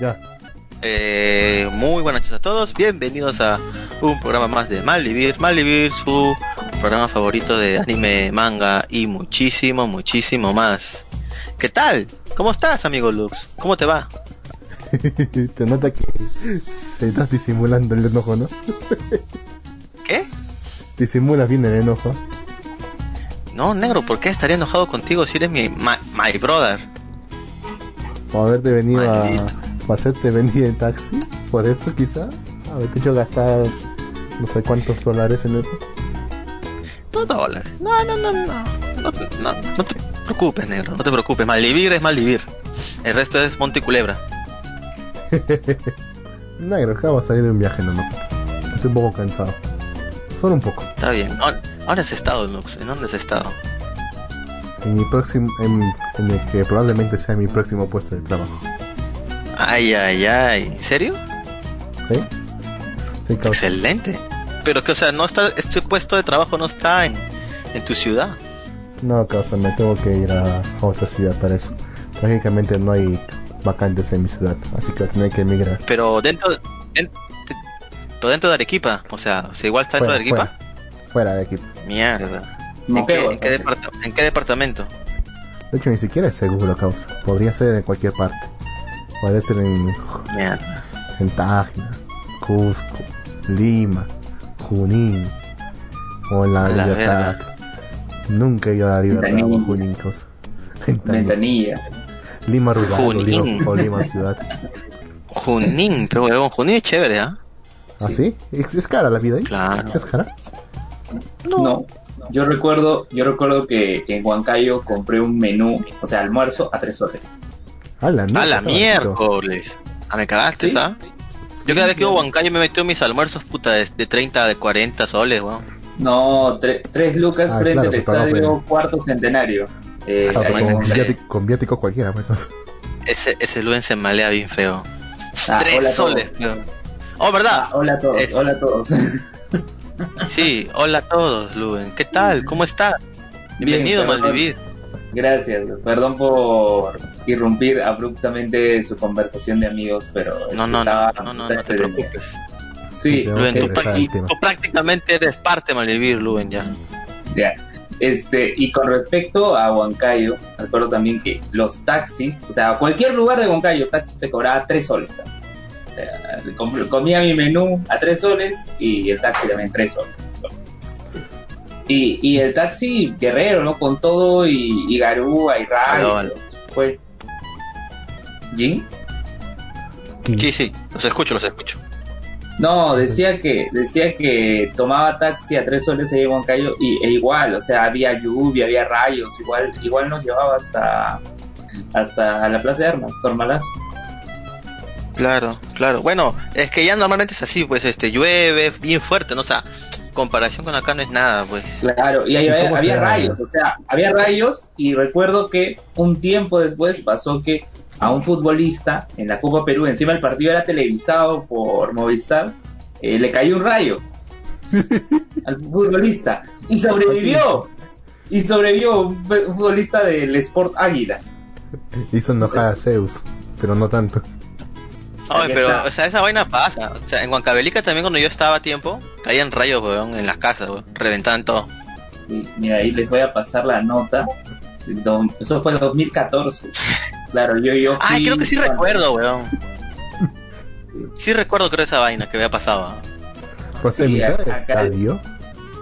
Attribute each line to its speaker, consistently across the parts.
Speaker 1: Ya.
Speaker 2: Eh, muy buenas noches a todos, bienvenidos a un programa más de Malvivir. Malvivir, su programa favorito de anime, manga y muchísimo, muchísimo más. ¿Qué tal? ¿Cómo estás, amigo Lux? ¿Cómo te va?
Speaker 1: te nota que te estás disimulando el enojo, ¿no?
Speaker 2: ¿Qué?
Speaker 1: Disimulas bien el enojo.
Speaker 2: No, negro, ¿por qué estaría enojado contigo si eres mi my, my brother?
Speaker 1: Por haberte venido
Speaker 2: Maldito.
Speaker 1: a, a hacerte venir en taxi, por eso quizá. Haberte hecho gastar no sé cuántos dólares en eso.
Speaker 2: No dólares. No, no, no, no. No, no, no te preocupes, negro. No te preocupes. Malvivir es Malvivir. El resto es Monte y Culebra.
Speaker 1: Negro, acabo de salir de un viaje nomás. Estoy un poco cansado. Solo un poco.
Speaker 2: Está bien. ¿Ahora has estado, Lux? ¿En dónde has estado?
Speaker 1: En mi próximo, en, en el que probablemente sea mi próximo puesto de trabajo.
Speaker 2: Ay, ay, ay. ¿En serio?
Speaker 1: ¿Sí?
Speaker 2: Excelente. Pero que, o sea, no está, este puesto de trabajo no está en, en tu ciudad.
Speaker 1: No, causa, me tengo que ir a, a otra ciudad para eso. Lógicamente no hay vacantes en mi ciudad, así que tener que emigrar.
Speaker 2: Pero dentro, pero dentro de Arequipa. O sea, o sea, igual está dentro de Arequipa.
Speaker 1: fuera, fuera de equipo.
Speaker 2: Mierda. ¿En qué, en qué departamento?
Speaker 1: De hecho, ni siquiera es seguro, causa. Podría ser en cualquier parte. Puede ser en, en Tágina, Cusco, Lima, Junín o en la,
Speaker 2: A la
Speaker 1: Libertad. Nunca he ido a la Libertad o
Speaker 3: Ventanilla.
Speaker 1: Junín, causa. Ventanilla.
Speaker 3: Ventanilla.
Speaker 1: Lima rural o
Speaker 2: Junín.
Speaker 1: Lima, o Lima ciudad.
Speaker 2: Junín, pero huevón, Junín es chévere, ¿ah?
Speaker 1: ¿Ah, sí? ¿Es, es cara la vida ahí?
Speaker 2: Claro.
Speaker 1: ¿Es cara?
Speaker 3: No. Yo recuerdo, yo recuerdo que en Huancayo compré un menú, o sea, almuerzo a tres soles.
Speaker 1: A la,
Speaker 2: A
Speaker 1: mierda,
Speaker 2: la miércoles. Ah, me cagaste,
Speaker 3: ¿Sí?
Speaker 2: ¿ah? Yo cada vez que iba a Huancayo me metió mis almuerzos, puta, de, de 30, de 40 soles, weón.
Speaker 3: No, tre- tres lucas
Speaker 1: Ah,
Speaker 3: frente
Speaker 1: claro,
Speaker 3: al
Speaker 1: pues,
Speaker 3: estadio
Speaker 1: bueno.
Speaker 3: cuarto centenario. Eh,
Speaker 1: Ah,
Speaker 3: ahí en
Speaker 1: con,
Speaker 3: Huancayo.
Speaker 1: viático, con viático cualquiera, pues. causa.
Speaker 2: Ese, ese Luen se malea bien feo.
Speaker 3: Ah,
Speaker 2: Tres
Speaker 3: a
Speaker 2: soles, feo. Oh, ¿verdad?
Speaker 3: Ah, hola a todos,
Speaker 2: Es-
Speaker 3: hola a todos.
Speaker 2: Sí, hola a todos, Luen. ¿Qué tal? ¿Cómo estás? Bienvenido,
Speaker 3: perdón.
Speaker 2: Maldivir.
Speaker 3: Gracias, perdón por irrumpir abruptamente su conversación de amigos, pero
Speaker 2: No, no, no,
Speaker 3: estaba-
Speaker 2: no, no, no te preocupes.
Speaker 3: Sí,
Speaker 1: que
Speaker 2: tú, prácticamente eres parte de Maldivir, Luen, ya.
Speaker 3: Ya. Este, y con respecto a Huancayo, recuerdo también que los taxis, o sea, cualquier lugar de Huancayo, taxi te cobraba 3 soles. O sea, com- comía mi menú a 3 soles y el taxi también 3 soles. Y, y el taxi guerrero, ¿no? Con todo y, y garúa y rayos.
Speaker 2: aló.
Speaker 3: Fue. ¿Jin?
Speaker 2: Sí, sí, los escucho, los escucho.
Speaker 3: No, decía que decía que tomaba taxi a tres soles ahí en Huancayo y, e igual, o sea, había lluvia, había rayos, igual igual nos llevaba hasta hasta la Plaza de Armas, Tormalazo.
Speaker 2: Claro, claro. Bueno, es que ya normalmente es así, pues, este, llueve bien fuerte, ¿no? O sea, comparación con acá no es nada, pues.
Speaker 3: Claro, y ahí
Speaker 1: ¿Y
Speaker 3: había, rayos, o sea, había rayos y recuerdo que un tiempo después pasó que a un futbolista en la Copa Perú, encima el partido era televisado por Movistar, eh, le cayó un rayo al futbolista y sobrevivió. Y sobrevivió un futbolista del Sport Águila.
Speaker 1: Hizo enojar a Zeus, pero no tanto.
Speaker 3: Aquí
Speaker 2: pero,
Speaker 3: está.
Speaker 2: o sea, esa vaina pasa. O sea, en Huancavelica también cuando yo estaba a tiempo, caían rayos, weón, en las casas, weón. Reventaban todo.
Speaker 3: Y mira, ahí les voy a pasar la nota. Eso fue en 2014. Claro, yo, yo.
Speaker 2: Ay, creo que sí recuerdo, weón. Sí recuerdo, creo, esa vaina que había pasado.
Speaker 1: Pues en
Speaker 3: Sí,
Speaker 1: mitad del
Speaker 3: acá-
Speaker 1: estadio.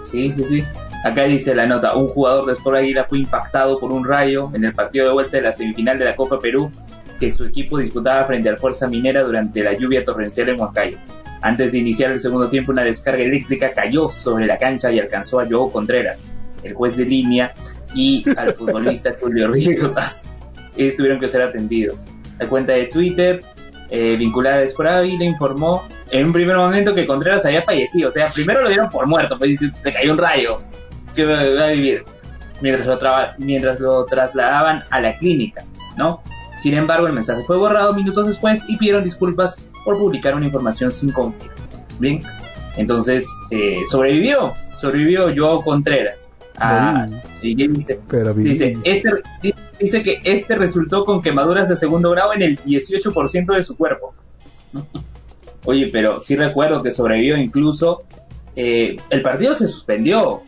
Speaker 3: Sí, sí, sí. Acá dice la nota, un jugador de Sport Águila fue impactado por un rayo en el partido de vuelta de la semifinal de la Copa Perú que su equipo disputaba frente al Fuerza Minera durante la lluvia torrencial en Huancayo. Antes de iniciar el segundo tiempo, una descarga eléctrica cayó sobre la cancha y alcanzó a Joe Contreras, el juez de línea, y al futbolista Julio Ríos. Ellos tuvieron que ser atendidos. La cuenta de Twitter eh, vinculada a Sport Águila informó en un primer momento que Contreras había fallecido. O sea, primero lo dieron por muerto, pues dice, le cayó un rayo. que va a vivir? Mientras lo, mientras lo trasladaban a la clínica, ¿no? Sin embargo, el mensaje fue borrado minutos después y pidieron disculpas por publicar una información sin confirmar. Bien, entonces eh, sobrevivió, sobrevivió Joao Contreras. Ah, y él dice, este, dice que este resultó con quemaduras de segundo grado en el 18% de su cuerpo. Oye, pero sí recuerdo que sobrevivió incluso. eh, el partido se suspendió.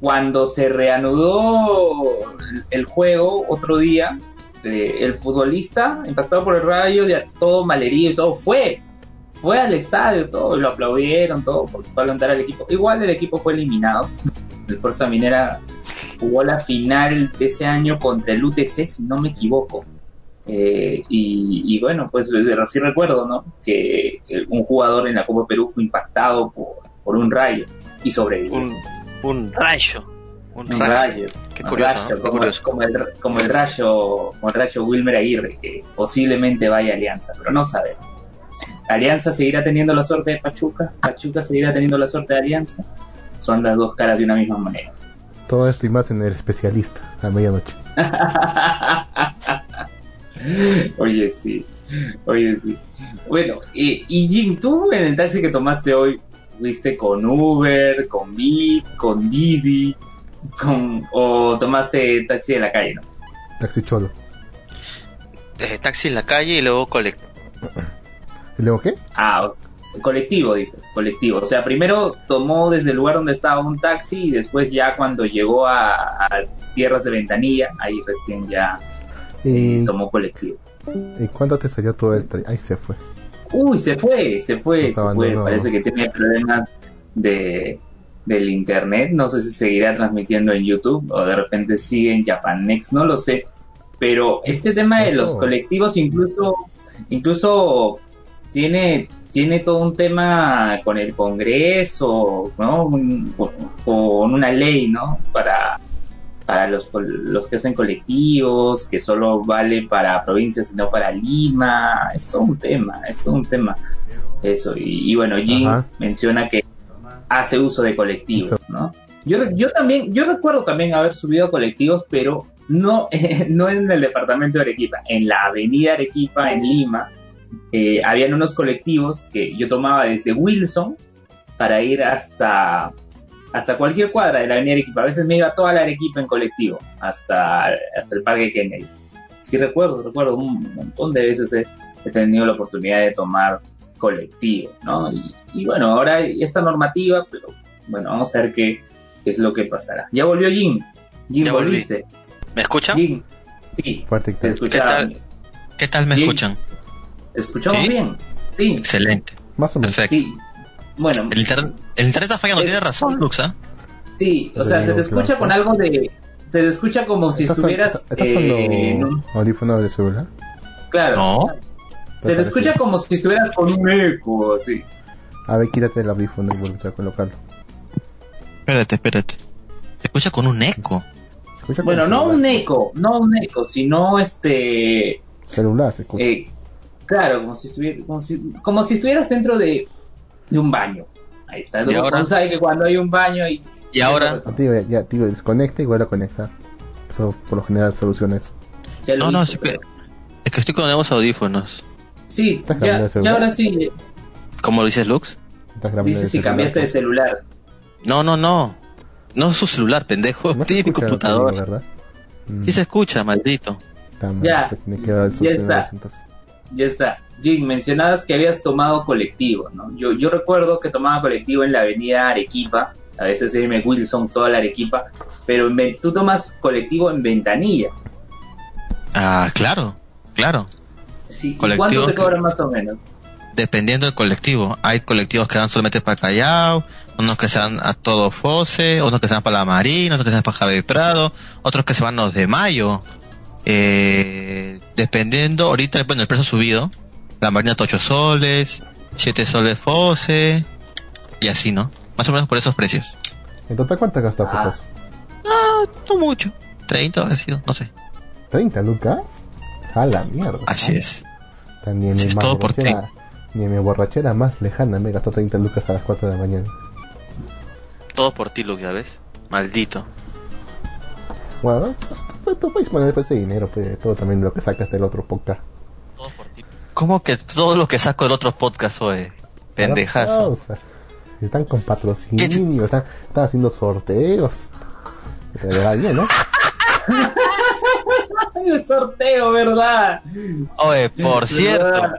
Speaker 3: Cuando se reanudó el, el juego otro día, el futbolista impactado por el rayo, ya todo malherido y todo, fue. Fue al estadio, todo, lo aplaudieron, todo, porque fue a alentar al equipo. Igual el equipo fue eliminado. El Fuerza Minera jugó la final de ese año contra el UTC, si no me equivoco. Eh, y, bueno, pues sí recuerdo, ¿no? Que un jugador en la Copa Perú fue impactado por, un rayo y sobrevivió.
Speaker 2: Un rayo. Un
Speaker 3: Un
Speaker 2: rayo.
Speaker 3: rayo.
Speaker 2: Qué
Speaker 3: Un
Speaker 2: curioso,
Speaker 3: rayo,
Speaker 2: ¿no? Qué
Speaker 3: como,
Speaker 2: curioso.
Speaker 3: como el, como el rayo, como el rayo Wilmer Aguirre, que posiblemente vaya a Alianza, pero no sabemos. Alianza seguirá teniendo la suerte de Pachuca, Pachuca seguirá teniendo la suerte de Alianza. Son las dos caras de una misma moneda.
Speaker 1: Todo esto y más en el especialista a medianoche.
Speaker 3: Oye, sí. Oye, sí. Bueno, y, y Jim, tú en el taxi que tomaste hoy, fuiste con Uber, con Bit, con Didi, con, o tomaste taxi de la calle, ¿no?
Speaker 1: Taxi Cholo.
Speaker 2: Eh, taxi en la calle y luego colect.
Speaker 1: ¿Y luego qué?
Speaker 3: Ah, o- colectivo, dijo, colectivo. O sea, primero tomó desde el lugar donde estaba un taxi y después ya cuando llegó a, a tierras de ventanilla, ahí recién ya
Speaker 1: ¿Y,
Speaker 3: tomó colectivo.
Speaker 1: ¿y cuándo te salió todo el tra- Ahí se fue.
Speaker 3: Uy, se fue, se fue, se fue. Parece que tiene problemas de del internet. No sé si seguirá transmitiendo en YouTube o de repente sigue en Japanex, no lo sé. Pero este tema de
Speaker 1: Eso.
Speaker 3: los colectivos incluso incluso tiene tiene todo un tema con el Congreso, ¿no? Un- con, una ley, ¿no? Para para los, los que hacen colectivos, que solo vale para provincias y no para Lima. Es todo un tema, es todo un tema. Eso, y, y bueno, Jim
Speaker 1: Ajá.
Speaker 3: menciona que hace uso de colectivos, ¿no? Yo, yo también, yo recuerdo también haber subido a colectivos, pero no, no en el departamento de Arequipa, en la avenida Arequipa, en Lima, eh, habían unos colectivos que yo tomaba desde Wilson para ir hasta hasta cualquier cuadra de la avenida Arequipa. A veces me iba toda la Arequipa en colectivo, hasta, hasta el Parque Kennedy. Sí recuerdo, recuerdo un montón de veces he, he tenido la oportunidad de tomar colectivo, ¿no? Y, y bueno, ahora hay esta normativa, pero bueno, vamos a ver qué, qué es lo que pasará. Ya volvió Jim. Jim,
Speaker 2: Ya volví.
Speaker 3: volviste.
Speaker 2: ¿Me escuchan?
Speaker 3: Jim, sí,
Speaker 1: Fuerte
Speaker 3: te
Speaker 1: tal.
Speaker 3: escuchaba.
Speaker 2: tal? ¿Qué tal me
Speaker 3: Sí.
Speaker 2: escuchan?
Speaker 3: Te escuchamos
Speaker 2: ¿Sí?
Speaker 3: bien. Sí,
Speaker 2: Excelente.
Speaker 1: Más o menos.
Speaker 2: Perfecto.
Speaker 3: sí. Bueno,
Speaker 2: El, internet, el internet está fallando,
Speaker 3: Es-
Speaker 2: tiene razón, Luxa.
Speaker 3: sí, o sea, se te escucha
Speaker 1: claro.
Speaker 3: con algo de... Se te escucha como si
Speaker 1: ¿Estás,
Speaker 3: estuvieras...
Speaker 1: estás
Speaker 3: eh, en un-
Speaker 1: audífonos de celular?
Speaker 3: Claro.
Speaker 2: No.
Speaker 3: Se te escucha como si estuvieras con un eco, así.
Speaker 1: A ver, quítate el audífono y vuelve a colocarlo.
Speaker 2: Espérate, espérate. Se escucha con un eco.
Speaker 1: Se escucha
Speaker 3: Bueno, no
Speaker 1: celular.
Speaker 3: un eco, no un eco, sino este...
Speaker 1: Celular se escucha.
Speaker 3: eh, claro, como si, estuviera, como, si, como si estuvieras dentro de, de un baño. Ahí está.
Speaker 2: ¿Y ahora?
Speaker 3: uno sabe que cuando hay un baño y...
Speaker 2: ¿Y ahora?
Speaker 1: Ah, tío, ya, ya, tío, desconecta y vuelve a conectar. Eso por lo general
Speaker 3: lo
Speaker 2: No, no, es que, es que estoy con nuevos audífonos.
Speaker 3: Sí,
Speaker 1: ¿Estás
Speaker 3: ya,
Speaker 1: de
Speaker 3: ya ahora sí.
Speaker 2: ¿Cómo lo dices, Lux?
Speaker 3: Dice
Speaker 1: de
Speaker 3: si
Speaker 1: celular,
Speaker 3: cambiaste de
Speaker 1: pues.
Speaker 3: celular.
Speaker 2: No, no, no. No es su celular, pendejo.
Speaker 1: No
Speaker 2: Tiene mi
Speaker 1: escucha,
Speaker 2: computador.
Speaker 1: tío, ¿verdad? Mm,
Speaker 2: Sí se escucha, maldito.
Speaker 3: Ya.
Speaker 1: pues que
Speaker 3: Ya está. Ya está. Jim, mencionabas que habías tomado colectivo, ¿no? Yo, yo recuerdo que tomaba colectivo en la avenida Arequipa, a veces irme Wilson, toda la Arequipa, pero en tú tomas colectivo en Ventanilla.
Speaker 2: Ah, claro, claro.
Speaker 3: Sí. ¿Y
Speaker 2: Colectivo
Speaker 3: ¿Cuánto te
Speaker 2: que-
Speaker 3: cobran más o menos?
Speaker 2: Dependiendo del colectivo. Hay colectivos que dan solamente para Callao, unos que se van a todo Fose, otros que se van para la Marina, otros que se van para Javier Prado, otros que se van los de Mayo. Eh, dependiendo, ahorita, bueno, el precio ha subido. La Marina está 8 soles, 7 soles Fose, y así, ¿no? Más o menos por esos precios.
Speaker 1: ¿En total cuánto gastó
Speaker 3: Ah.
Speaker 2: Ah, no mucho. 30 habrá sido, no sé.
Speaker 1: ¿30 lucas? A la mierda.
Speaker 2: Así es.
Speaker 1: Ni en,
Speaker 2: Así
Speaker 1: mi
Speaker 2: es, todo por
Speaker 1: borrachera- ni en mi borrachera más lejana me gastó 30 lucas a las 4 de la mañana.
Speaker 2: Todo por ti, Luke, ya ves. Maldito.
Speaker 1: Bueno, pues, pues, tú puedes poner después ese dinero, pues todo también lo que sacas del otro podcast.
Speaker 2: Todo por ti. ¿Cómo que todo lo que saco del otro podcast, oye? Pendejazo.
Speaker 1: Están con patrocinio, están, están haciendo sorteos. Te va bien, ¿no?
Speaker 3: el sorteo, ¿verdad?
Speaker 2: Oye, por cierto,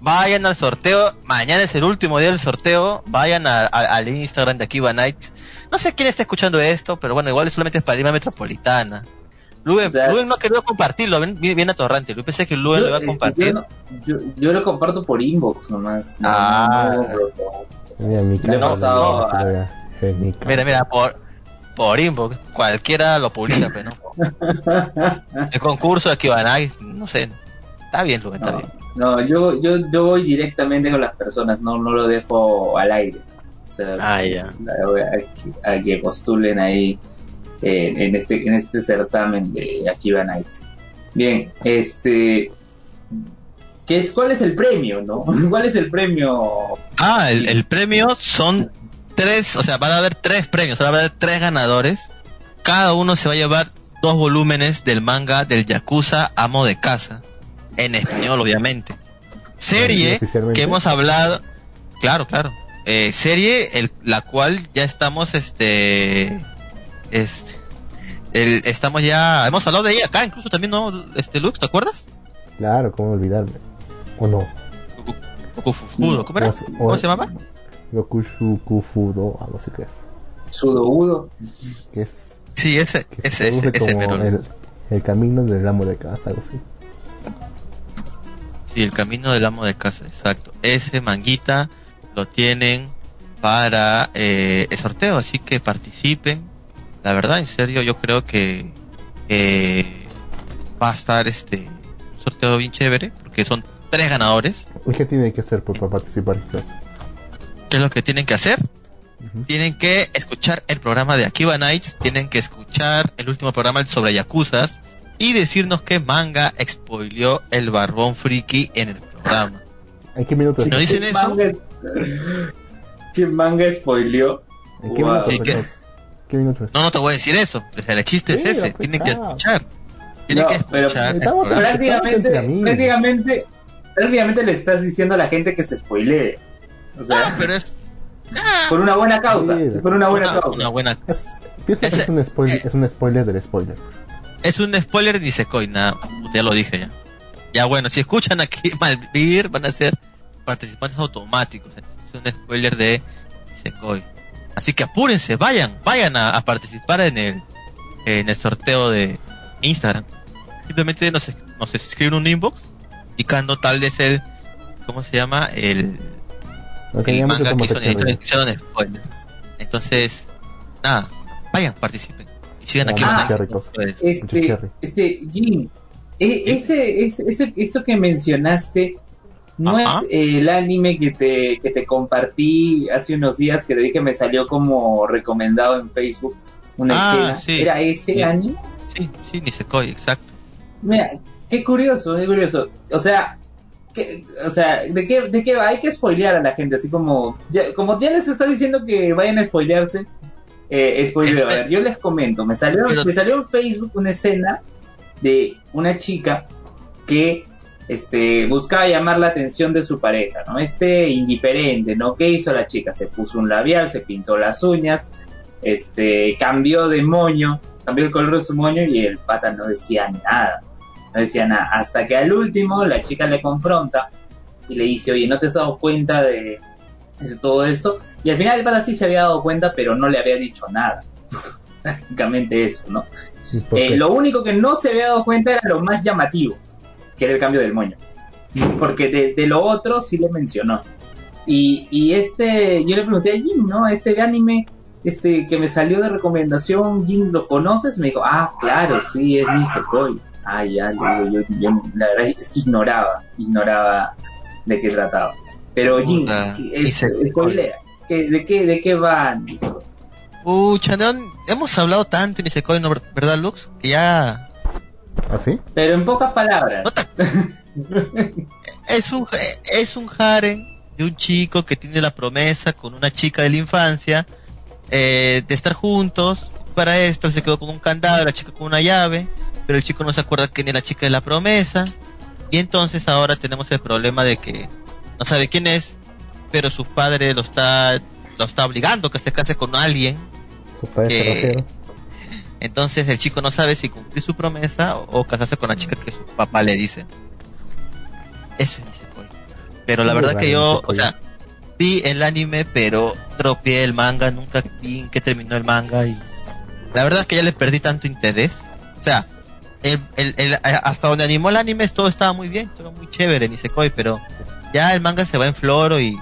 Speaker 2: vayan al sorteo. Mañana es el último día del sorteo. Vayan al Instagram de Akiva Nights. No sé quién está escuchando esto, pero bueno, igual solamente es para Lima Metropolitana. Luis, no ha querido compartirlo, viene atorrante. Yo pensé que Luis lo iba a compartir.
Speaker 3: Yo, yo, lo comparto por inbox nomás.
Speaker 2: ah, mira, mi Mira, mira, por, por inbox, cualquiera lo publica, pero no. El concurso de Akibanai, no sé. Está bien, Luis, está bien.
Speaker 3: No, yo, yo, yo voy directamente con las personas, no, no lo dejo al aire. O sea,
Speaker 2: ah, ya.
Speaker 3: A, a, que postulen ahí en, este, en este certamen de Akiva Nights. Bien, este. ¿qué es, ¿Cuál es el premio, no? ¿Cuál es el premio?
Speaker 2: Ah, el, premio son tres, o sea, van a haber tres premios, van a haber tres ganadores. Cada uno se va a llevar dos volúmenes del manga del Yakuza Amo de Casa, en español, obviamente. Serie que hemos hablado, claro, claro. Eh, serie el, la cual ya estamos este este, estamos ya, hemos hablado de ella acá, incluso también, ¿no? Este, Lux, ¿te acuerdas?
Speaker 1: Claro, cómo olvidarme. ¿O no?
Speaker 2: ¿cómo era? ¿Cómo se llamaba?
Speaker 1: Yokushukufudo, algo así que es.
Speaker 3: Sudoudo.
Speaker 1: Que es.
Speaker 2: Sí, ese, ese, ese, ese
Speaker 1: el, el, camino del amo de casa, algo así.
Speaker 2: Sí, el camino del amo de casa, exacto. Ese manguita lo tienen para eh, el sorteo, así que participen la verdad, en serio, yo creo que va a estar este un sorteo bien chévere, porque son tres ganadores.
Speaker 1: ¿Y qué tienen que hacer para participar?
Speaker 2: ¿Qué es lo que tienen que hacer? Tienen que escuchar el programa de Akiba Nights, tienen que escuchar el último programa sobre Yakuzas y decirnos qué manga spoileó el barbón friki en el programa.
Speaker 1: ¿En qué minutos?
Speaker 2: Si no dicen eso...
Speaker 3: ¿Qué manga spoileó?
Speaker 1: ¿En qué minutos?
Speaker 2: No, no te voy a decir eso. el chiste es ese. Tienen que escuchar. Tienen que escuchar.
Speaker 3: prácticamente, prácticamente, prácticamente le estás diciendo a la gente que se spoilee. O sea,
Speaker 2: ah, pero es.
Speaker 3: por una buena causa. por una buena causa.
Speaker 2: Una buena...
Speaker 1: Es, piensa que es un, spoiler, es un spoiler del spoiler.
Speaker 2: Es un spoiler de Nisekoi, nada. Ya lo dije ya. Ya bueno, si escuchan aquí Malvivir, van a ser participantes automáticos. Es un spoiler de Nisekoi. Así que apúrense, vayan, vayan a, participar en el, en el sorteo de Instagram. Simplemente nos, nos escriben un inbox indicando tal vez el, ¿cómo se llama? El, el manga que hizo, spoiler. Entonces, nada, vayan, participen. Y sigan aquí.
Speaker 3: Ah, este, este, Jim, e, ese, ese, ese, eso que mencionaste, no es el anime que te, que te compartí hace unos días que le dije me salió como recomendado en Facebook una ah, escena. ¿Era ese anime?
Speaker 2: Sí, sí, Nisekoi, exacto.
Speaker 3: Mira, qué curioso, qué curioso. O sea, o sea, ¿de qué, ¿de qué Hay que spoilear a la gente, así como, ya, como ya les está diciendo que vayan a spoilearse. Eh, spoiler, a ver, yo les comento, me salió, me salió en Facebook una escena de una chica que este, buscaba llamar la atención de su pareja, ¿no? Este indiferente, ¿no? ¿Qué hizo la chica? Se puso un labial, se pintó las uñas, este, cambió de moño, cambió el color de su moño y el pata no decía nada, no decía nada. Hasta que al último la chica le confronta y le dice, oye, ¿no te has dado cuenta de, todo esto? Y al final el pata sí se había dado cuenta, pero no le había dicho nada. Prácticamente eso, ¿no? Eh, lo único que no se había dado cuenta era lo más llamativo que era el cambio del moño. Porque de, lo otro sí le mencionó. Y, y, este, yo le pregunté a Jim, ¿no? Este anime este, que me salió de recomendación, Jim, ¿lo conoces? Me dijo, ah, claro, sí, es Nisekoi. Ah, ya, yo, yo, la verdad es que ignoraba, ignoraba de qué trataba. Pero Jim, es, spoilea, ¿de qué, de qué va?
Speaker 2: Pucha, hemos hablado tanto en Nisekoi, ¿no? ¿verdad, Lux? Que ya
Speaker 1: ¿Así?
Speaker 3: ¿Ah, Pero en pocas palabras.
Speaker 2: es un es un harem de un chico que tiene la promesa con una chica de la infancia eh, de estar juntos. Para esto él se quedó con un candado, la chica con una llave, pero el chico no se acuerda quién es la chica de la promesa. Y entonces ahora tenemos el problema de que no sabe quién es, pero su padre lo está lo está obligando a que se case con alguien.
Speaker 1: Su padre
Speaker 2: Entonces el chico no sabe si cumplir su promesa o, o casarse con la chica que su papá le dice. Eso es Nisekoi. Pero la verdad que yo,
Speaker 1: Nisekoi.
Speaker 2: o sea, vi el anime, pero tropié el manga, nunca vi en qué terminó el manga y la verdad es que ya le perdí tanto interés. O sea, el, el- el- hasta donde animó el anime todo estaba muy bien, todo muy chévere, Nisekoi, pero ya el manga se va en floro y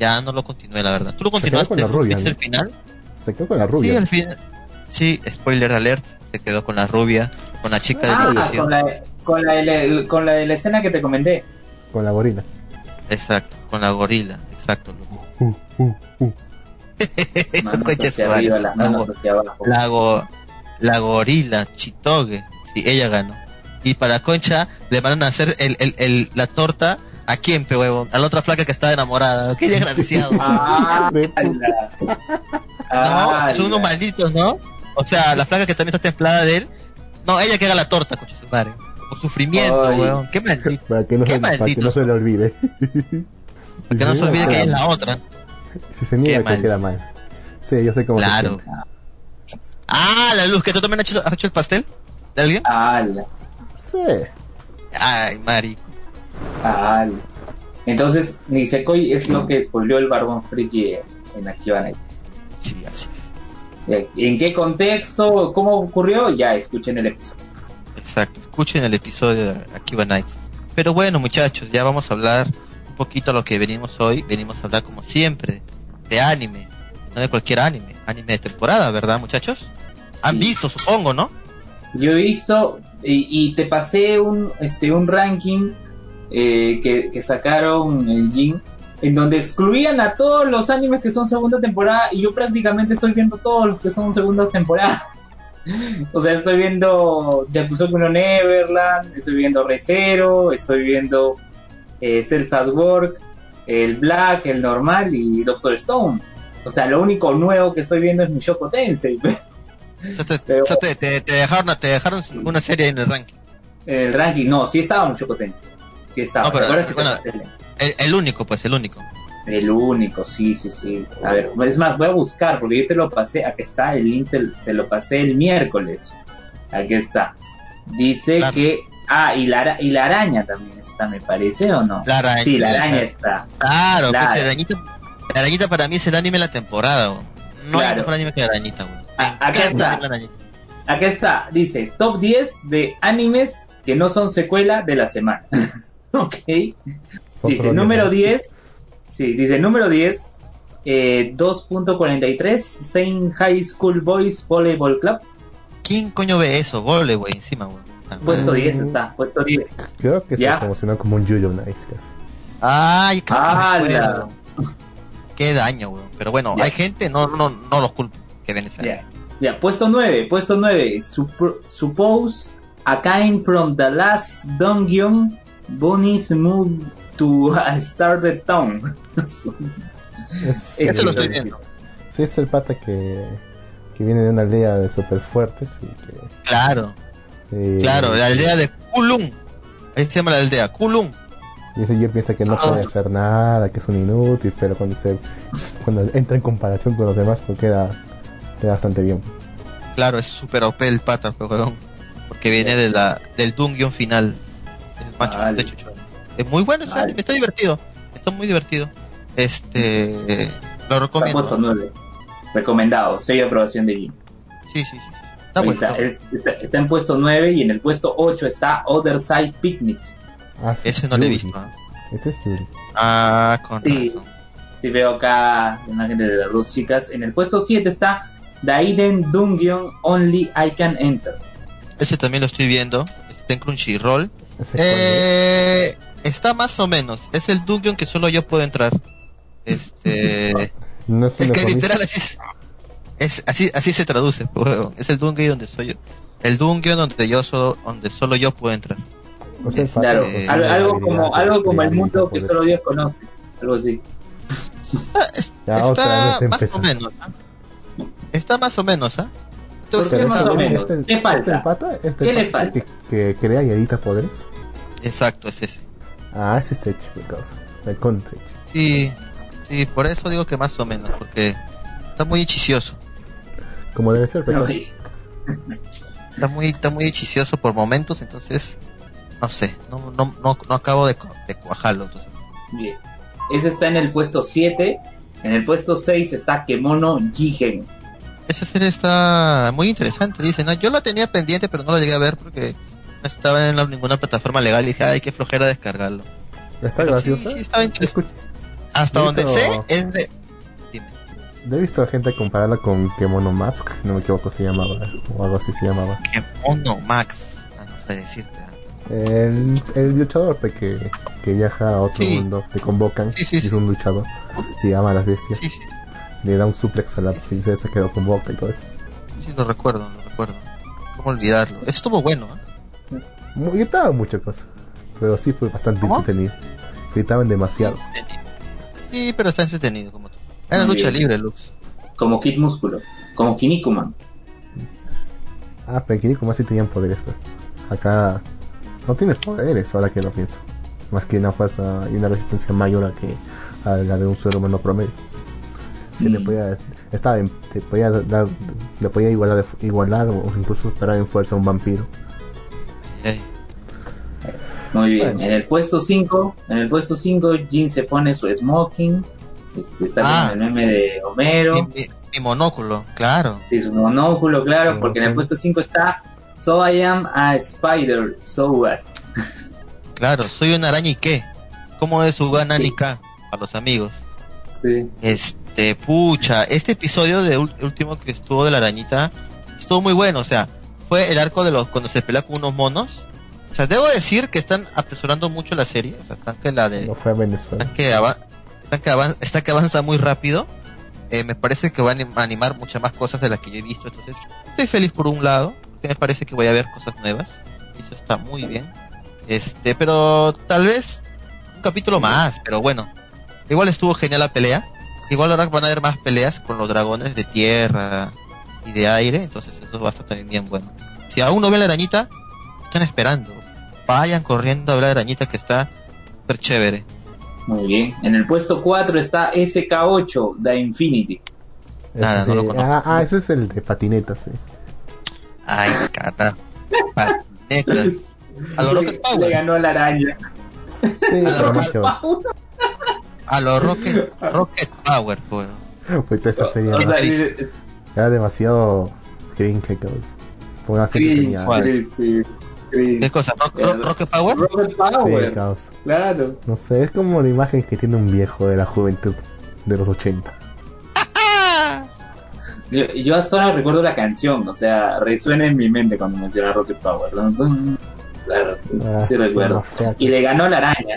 Speaker 2: ya no lo continué, la verdad. ¿Tú lo continuaste?
Speaker 1: con la
Speaker 2: ¿No
Speaker 1: rubia,
Speaker 2: viste
Speaker 1: ¿no?
Speaker 2: el final?
Speaker 1: Se quedó con la
Speaker 2: Sí,
Speaker 1: rubia.
Speaker 2: al final. Sí, spoiler alert, se quedó con la rubia, con la chica de
Speaker 3: Ah,
Speaker 2: ilusión.
Speaker 3: con la, con, la, de la- con la de la escena que te comenté.
Speaker 1: Con la gorila.
Speaker 2: Exacto, con la gorila, exacto.
Speaker 1: Uh, uh, uh.
Speaker 3: Abajo.
Speaker 2: la, go- la gorila, Chitoge, sí, ella ganó. Y para Concha le van a hacer el, el, el- la torta a quién, pe huevón, a la otra flaca que estaba enamorada. Qué desgraciado.
Speaker 3: Ah,
Speaker 2: no, son unos malditos, ¿no? O sea, la flaca que también está templada de él. No, ella que haga la torta, concha su madre. Por sufrimiento,
Speaker 3: Ay.
Speaker 2: huevón. Qué maldito.
Speaker 1: Para que no,
Speaker 2: Qué
Speaker 1: se, para que
Speaker 2: maldito.
Speaker 1: no se le olvide.
Speaker 2: Para que no se olvide que ella es la otra.
Speaker 1: Si se niega, que
Speaker 2: mal.
Speaker 1: queda mal. Sí, yo sé cómo se
Speaker 2: Claro.
Speaker 1: siente.
Speaker 2: Ah, la luz, que tú también has hecho, has hecho el pastel de alguien.
Speaker 3: Ala.
Speaker 1: Sí.
Speaker 2: Ay, marico.
Speaker 3: Ala. Entonces, Nisekoi es lo que spoileó el Barbón Friki en Akiba Nights.
Speaker 2: Sí, así es.
Speaker 3: ¿En qué contexto? ¿Cómo ocurrió? Ya escuchen el episodio.
Speaker 2: Exacto. Escuchen el episodio de Akiba Nights. Pero bueno, muchachos, ya vamos a hablar un poquito a lo que venimos hoy. Venimos a hablar, como siempre, de anime. No de cualquier anime. Anime de temporada, ¿verdad, muchachos? Han
Speaker 3: Sí.
Speaker 2: visto, supongo, ¿no?
Speaker 3: Yo he visto y, te pasé un, este, un ranking eh, que, sacaron el Jin, en donde excluían a todos los animes que son segunda temporada y yo prácticamente estoy viendo todos los que son segundas temporadas. o sea, estoy viendo Yakusoku no Neverland, estoy viendo Recero, estoy viendo eh, Cells at Work, el Black, el normal y Doctor Stone. O sea, lo único nuevo que estoy viendo es Mushoku Tensei.
Speaker 2: Te,
Speaker 3: Pero-
Speaker 2: o sea, te- te- te dejaron, te dejaron una serie en el ranking.
Speaker 3: El ranking, no, sí estaba Mushoku Tensei. Sí estaba.
Speaker 2: No, pero,
Speaker 3: ¿Te acuerdas que te
Speaker 2: bueno,
Speaker 3: pasé el?
Speaker 2: El, único, pues, el único.
Speaker 3: El único, sí, sí, sí. A ver, es más, voy a buscar porque yo te lo pasé. Aquí está el link, te, lo pasé el miércoles. Aquí está. Dice
Speaker 2: Claro.
Speaker 3: que. Ah, y la, y la araña también está, me parece, ¿o no?
Speaker 2: La araña.
Speaker 3: Sí, la araña está.
Speaker 2: Claro, pues la arañita, la arañita para mí es el anime de la temporada. No hay
Speaker 3: Claro.
Speaker 2: mejor anime que la arañita, weón.
Speaker 3: Ah, acá está. Aquí está. Dice top 10 de animes que no son secuela de la semana. ok. Dice número
Speaker 1: diez,
Speaker 3: 10. Sí, dice número 10. eh, 2.43 Saint High School Boys Volleyball Club.
Speaker 2: ¿Quién coño ve eso? Vole, güey, encima, güey. Ah.
Speaker 3: Puesto
Speaker 1: Mm.
Speaker 3: 10 está, puesto 10.
Speaker 1: Creo que
Speaker 3: Ya.
Speaker 1: se promocionó como un Yuyo Nice casi.
Speaker 2: Ay, qué, daño, güey. Pero bueno,
Speaker 3: Ya.
Speaker 2: hay gente, no, no, no los culpo que
Speaker 3: Ya, puesto 9, puesto 9. Sup- suppose a kind from the last dungeon, Bonnie's move to a started town.
Speaker 1: Es,
Speaker 2: Ese lo
Speaker 1: eh,
Speaker 2: estoy viendo.
Speaker 1: Sí, es el pata que, que viene de una aldea de super fuertes y que...
Speaker 2: Claro,
Speaker 1: eh,
Speaker 2: claro, la aldea de Kulum. Ahí se llama la aldea, Kulum.
Speaker 1: Y ese Yer piensa que no
Speaker 2: Ah.
Speaker 1: puede hacer nada, que es un inútil, pero cuando se cuando entra en comparación con los demás, pues queda, queda bastante bien.
Speaker 2: Claro, es súper OP el pata, weón. Porque viene de la, del dungeon final. Es macho,
Speaker 3: Vale.
Speaker 2: de chucho. Es muy bueno ese
Speaker 3: Vale.
Speaker 2: anime, está divertido. Está muy divertido. Este, lo
Speaker 3: Está
Speaker 2: recomiendo.
Speaker 3: puesto 9. Recomendado, sello de aprobación de Jin.
Speaker 2: Sí, sí, sí. Está bueno.
Speaker 3: está,
Speaker 2: está
Speaker 3: está- está en puesto 9 y en el puesto 8 está Other Side Picnic.
Speaker 1: Ah, sí,
Speaker 2: Ese no lo he visto.
Speaker 1: Ese es Yuri.
Speaker 2: Ah, con
Speaker 3: Sí.
Speaker 2: razón.
Speaker 3: Si veo acá la imagen de las dos chicas. En el puesto 7 está Daiden Dungeon Only I Can Enter.
Speaker 2: Ese también lo estoy viendo. Está en Crunchyroll. Eh, está más o menos. Es el dungeon que solo yo puedo entrar. Este.
Speaker 1: no es
Speaker 2: es que literal así es, es- así así se traduce. Es el dungeon donde soy yo. El dungeon donde yo solo donde solo yo puedo entrar.
Speaker 1: O sea,
Speaker 3: Claro,
Speaker 2: Eh,
Speaker 3: algo como, algo como el mundo que solo Dios conoce. Algo así.
Speaker 2: Ah, está más o menos. Está más o menos, ¿ah?
Speaker 3: ¿Por
Speaker 2: Entonces,
Speaker 3: qué más
Speaker 1: este-
Speaker 3: o menos?
Speaker 1: este-
Speaker 3: ¿Qué falta?
Speaker 1: Este este
Speaker 3: ¿Qué
Speaker 1: el
Speaker 3: le falta?
Speaker 1: Que, que crea y edita poderes.
Speaker 2: Exacto, es ese.
Speaker 1: Ah, ese es Edge, mi causa. El Contreach.
Speaker 2: Sí, sí, por eso digo que más o menos, porque está muy hechicioso.
Speaker 1: Como debe ser,
Speaker 3: No,
Speaker 1: pero
Speaker 2: está muy, está muy hechicioso por momentos, entonces, no sé, no, no, no, no acabo de, de cuajarlo. Entonces.
Speaker 3: Bien. Ese está en el puesto 7. En el puesto 6 está Kemono Jigen.
Speaker 2: Esa serie está muy interesante, dicen. ¿no? Yo la tenía pendiente, pero no la llegué a ver porque no estaba en la- ninguna plataforma legal y dije, ay, qué flojera descargarlo.
Speaker 1: Está
Speaker 2: Pero sí,
Speaker 1: graciosa.
Speaker 2: sí, estaba interesante. Hasta donde sé, es de... Dime.
Speaker 1: he visto a gente compararla con Kemono Mask, no me equivoco se llamaba, o algo así se llamaba.
Speaker 2: ¿Qué mono, Max? Ah, no sé decirte.
Speaker 1: El, el luchador pe, que, que viaja a otro
Speaker 2: Sí.
Speaker 1: mundo, le convocan,
Speaker 2: Sí,
Speaker 1: es un luchador, y ama a las bestias,
Speaker 2: Sí, sí,
Speaker 1: le da un suplex a la princesa que lo convoca y todo eso.
Speaker 2: sí, lo recuerdo, lo recuerdo. ¿Cómo olvidarlo? Eso estuvo bueno, ¿eh?
Speaker 1: Mu- Gritaba muchas cosas, pero sí fue bastante
Speaker 2: ¿Cómo?
Speaker 1: entretenido. Gritaban demasiado.
Speaker 2: Sí, pero está entretenido como tú. Era
Speaker 3: Muy
Speaker 2: lucha
Speaker 3: bien.
Speaker 2: libre, Lux.
Speaker 3: Como Kid Músculo. Como Kinnikuman.
Speaker 1: Ah, pero Kiriko más sí tenían poderes, pues. Acá no tienes poderes, ahora que lo pienso. Más que una fuerza y una resistencia mayor a que a la de un ser humano promedio. Se le
Speaker 3: Mm.
Speaker 1: podía, estaba en- te podía dar, le podía igualar, igualar o incluso superar en fuerza a un vampiro.
Speaker 3: Muy bien.
Speaker 1: Bueno.
Speaker 3: En el puesto 5, en el puesto 5, Jin se pone su smoking. Este, está
Speaker 2: Ah.
Speaker 3: con el meme de Homero.
Speaker 2: Mi, mi- mi monóculo, claro.
Speaker 3: Sí, su monóculo, claro,
Speaker 1: Sí,
Speaker 3: porque en el puesto 5 está So I am a spider, so what?
Speaker 2: Claro, soy una araña y qué. ¿Cómo es su
Speaker 3: Sí.
Speaker 2: K a los amigos?
Speaker 3: Sí.
Speaker 2: Este, pucha, este episodio de último que estuvo de la arañita estuvo muy bueno, o sea, fue el arco de los cuando se pelea con unos monos. O sea, debo decir que están apresurando mucho la serie, o sea, están que la de
Speaker 1: No fue a Venezuela.
Speaker 2: están que, están que, avan- está que avanza muy rápido. Eh, me parece que van a animar muchas más cosas de las que yo he visto, entonces estoy feliz por un lado, me parece que voy a ver cosas nuevas, eso está muy bien. Este, pero tal vez un capítulo más, pero bueno, igual estuvo genial la pelea. Igual ahora van a haber más peleas con los dragones de tierra y de aire, entonces eso va a estar también bien bueno. Si aún no ven la arañita, están esperando. Vayan corriendo a ver la arañita que está súper chévere.
Speaker 3: Muy bien. En el puesto 4 está SK8, The Infinity.
Speaker 1: Ese
Speaker 2: Nada, no lo conozco.
Speaker 1: ah, ah, ese es el de patinetas, sí.
Speaker 2: Ay, carajo. Neta. A lo Rocket
Speaker 3: Le
Speaker 2: Power.
Speaker 3: ganó a la araña.
Speaker 1: Sí, pero
Speaker 2: Rocket
Speaker 1: mucho.
Speaker 2: A lo Rocket, Rocket Power, pues.
Speaker 1: Ahorita esa serie
Speaker 3: O sea,
Speaker 2: sí.
Speaker 1: era demasiado cringe, chicos. Fue una serie tenía.
Speaker 3: Chris, sí.
Speaker 2: ¿Qué cosa? ¿Rock- rock- Rocket Power?
Speaker 3: Rocket
Speaker 1: Sí,
Speaker 3: Power,
Speaker 1: caos.
Speaker 3: claro.
Speaker 1: No sé, es como la imagen que tiene un viejo de la juventud de los 80.
Speaker 3: Yo, yo hasta ahora recuerdo la canción, o sea, resuena en mi mente cuando menciona Rocket Power. ¿no? Claro, sí,
Speaker 1: Ah,
Speaker 3: sí recuerdo. Y le ganó la araña.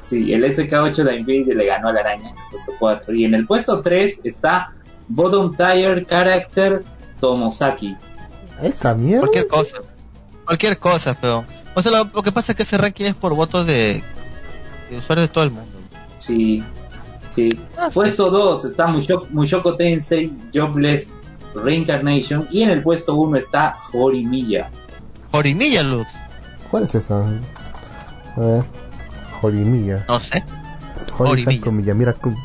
Speaker 3: Sí, el SK8 de Infinity le ganó a la araña en el puesto 4. Y en el puesto 3 está Bottom Tier Character Tomosaki.
Speaker 1: Esa mierda.
Speaker 2: Cualquier cosa. Cualquier cosa, pero. O sea, lo, lo que pasa es que ese ranking es por votos de, de usuarios de todo el mundo.
Speaker 3: Sí, sí.
Speaker 2: Ah, sí.
Speaker 3: Puesto 2 está Mushoko, Mushoko Tensei Jobless Reincarnation. Y en el puesto 1 está Horimiya.
Speaker 2: Jorimilla, Lux.
Speaker 1: ¿Cuál es esa? A ver. Jorimilla.
Speaker 2: No sé.
Speaker 1: Jorimilla.
Speaker 2: Jorimilla.
Speaker 1: con Miyamira Kun.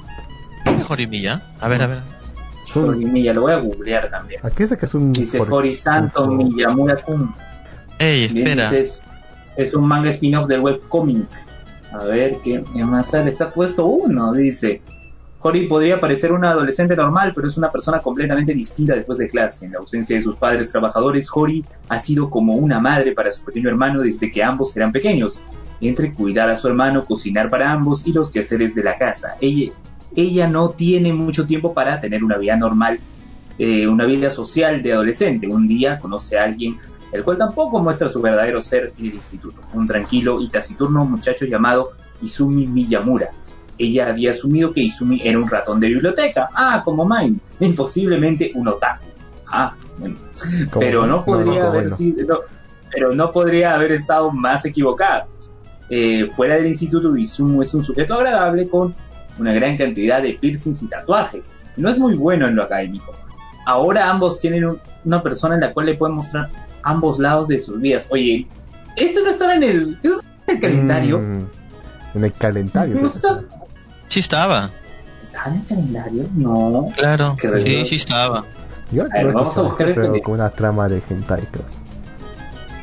Speaker 2: ¿Qué es Jorimilla? A ver, a ver.
Speaker 3: Horimiya, lo voy a googlear también.
Speaker 1: Aquí dice que es un.
Speaker 3: Dice
Speaker 1: un-
Speaker 3: Miyamura Kun.
Speaker 2: Ey, espera.
Speaker 3: dice, es, es un manga spin-off del webcomic. A ver, ¿qué, qué más sale? Está puesto uno, dice. Hori podría parecer una adolescente normal, pero es una persona completamente distinta después de clase. En la ausencia de sus padres trabajadores, Hori ha sido como una madre para su pequeño hermano desde que ambos eran pequeños. Entre cuidar a su hermano, cocinar para ambos y los quehaceres de la casa. Ella, ella no tiene mucho tiempo para tener una vida normal, eh, una vida social de adolescente. Un día conoce a alguien el cual tampoco muestra su verdadero ser en el instituto. Un tranquilo y taciturno muchacho llamado Izumi Miyamura. Ella había asumido que Izumi era un ratón de biblioteca, ah, como Mine, posiblemente un otaku. Ah, bueno. pero no podría
Speaker 1: no,
Speaker 3: haber sido, no, pero no podría haber estado más equivocada. Eh, fuera del instituto, Izumu es un sujeto agradable con una gran cantidad de piercings y tatuajes. No es muy bueno en lo académico. Ahora ambos tienen un- una persona en la cual le pueden mostrar ambos lados de sus vidas. Oye, esto no estaba en el, ¿esto no estaba en el calendario.
Speaker 1: Mm, en el calendario.
Speaker 3: Gusta.
Speaker 1: está.
Speaker 2: Sí estaba.
Speaker 3: ¿Estaba en el calendario? No.
Speaker 2: Claro. Sí, sí estaba.
Speaker 1: Yo
Speaker 3: A ver,
Speaker 1: creo que
Speaker 3: vamos a buscar el
Speaker 1: pero con una trama de hentai, creo.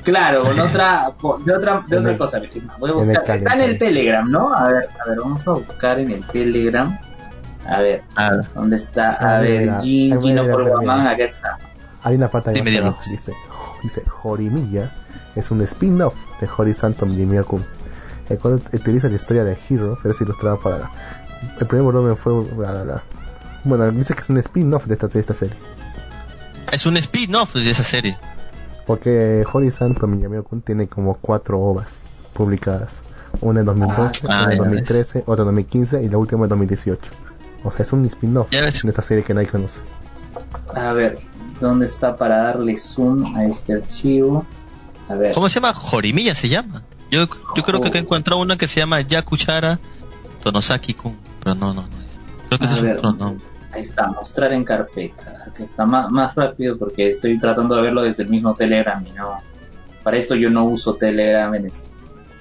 Speaker 3: Claro, con otra, de otra, de otra
Speaker 1: el-
Speaker 3: cosa. Voy a
Speaker 1: en
Speaker 3: buscar. Está en el Telegram, ¿no? A ver, a ver, vamos a buscar en el Telegram. A ver,
Speaker 2: A ver,
Speaker 3: ¿dónde está? A ver, Gino por Guamán, acá está.
Speaker 1: Hay una parte ahí
Speaker 2: Dime,
Speaker 1: dice, dice Jorimilla es un spin-off de Horizontal Jimmy-kun, el cual utiliza la historia de Hero, pero es ilustrado para la- el primer volumen fue la- la- la- bueno, dice que es un spin-off de esta, de esta serie,
Speaker 2: es un spin-off de esa serie.
Speaker 1: Porque Horizontal Jimmy-kun tiene como cuatro ovas publicadas, una en 2012,
Speaker 2: Ah,
Speaker 1: una en
Speaker 2: ya
Speaker 1: 2013, otra en 2015 y la última en 2018. O sea, es un spin-off
Speaker 2: ves.
Speaker 1: de esta serie que nadie conoce.
Speaker 3: A ver, ¿dónde está para darle zoom a este archivo? A ver,
Speaker 2: ¿Cómo se llama? Jorimilla se llama. Yo, yo creo que acá encontré una que se llama Yakuchara Tonosaki-kun, pero no, no, no. Creo que
Speaker 3: A
Speaker 2: ese es nombre.
Speaker 3: Ahí está, mostrar en carpeta. Acá está más, más rápido porque estoy tratando de verlo desde el mismo Telegram y no. Para esto yo no uso Telegram en el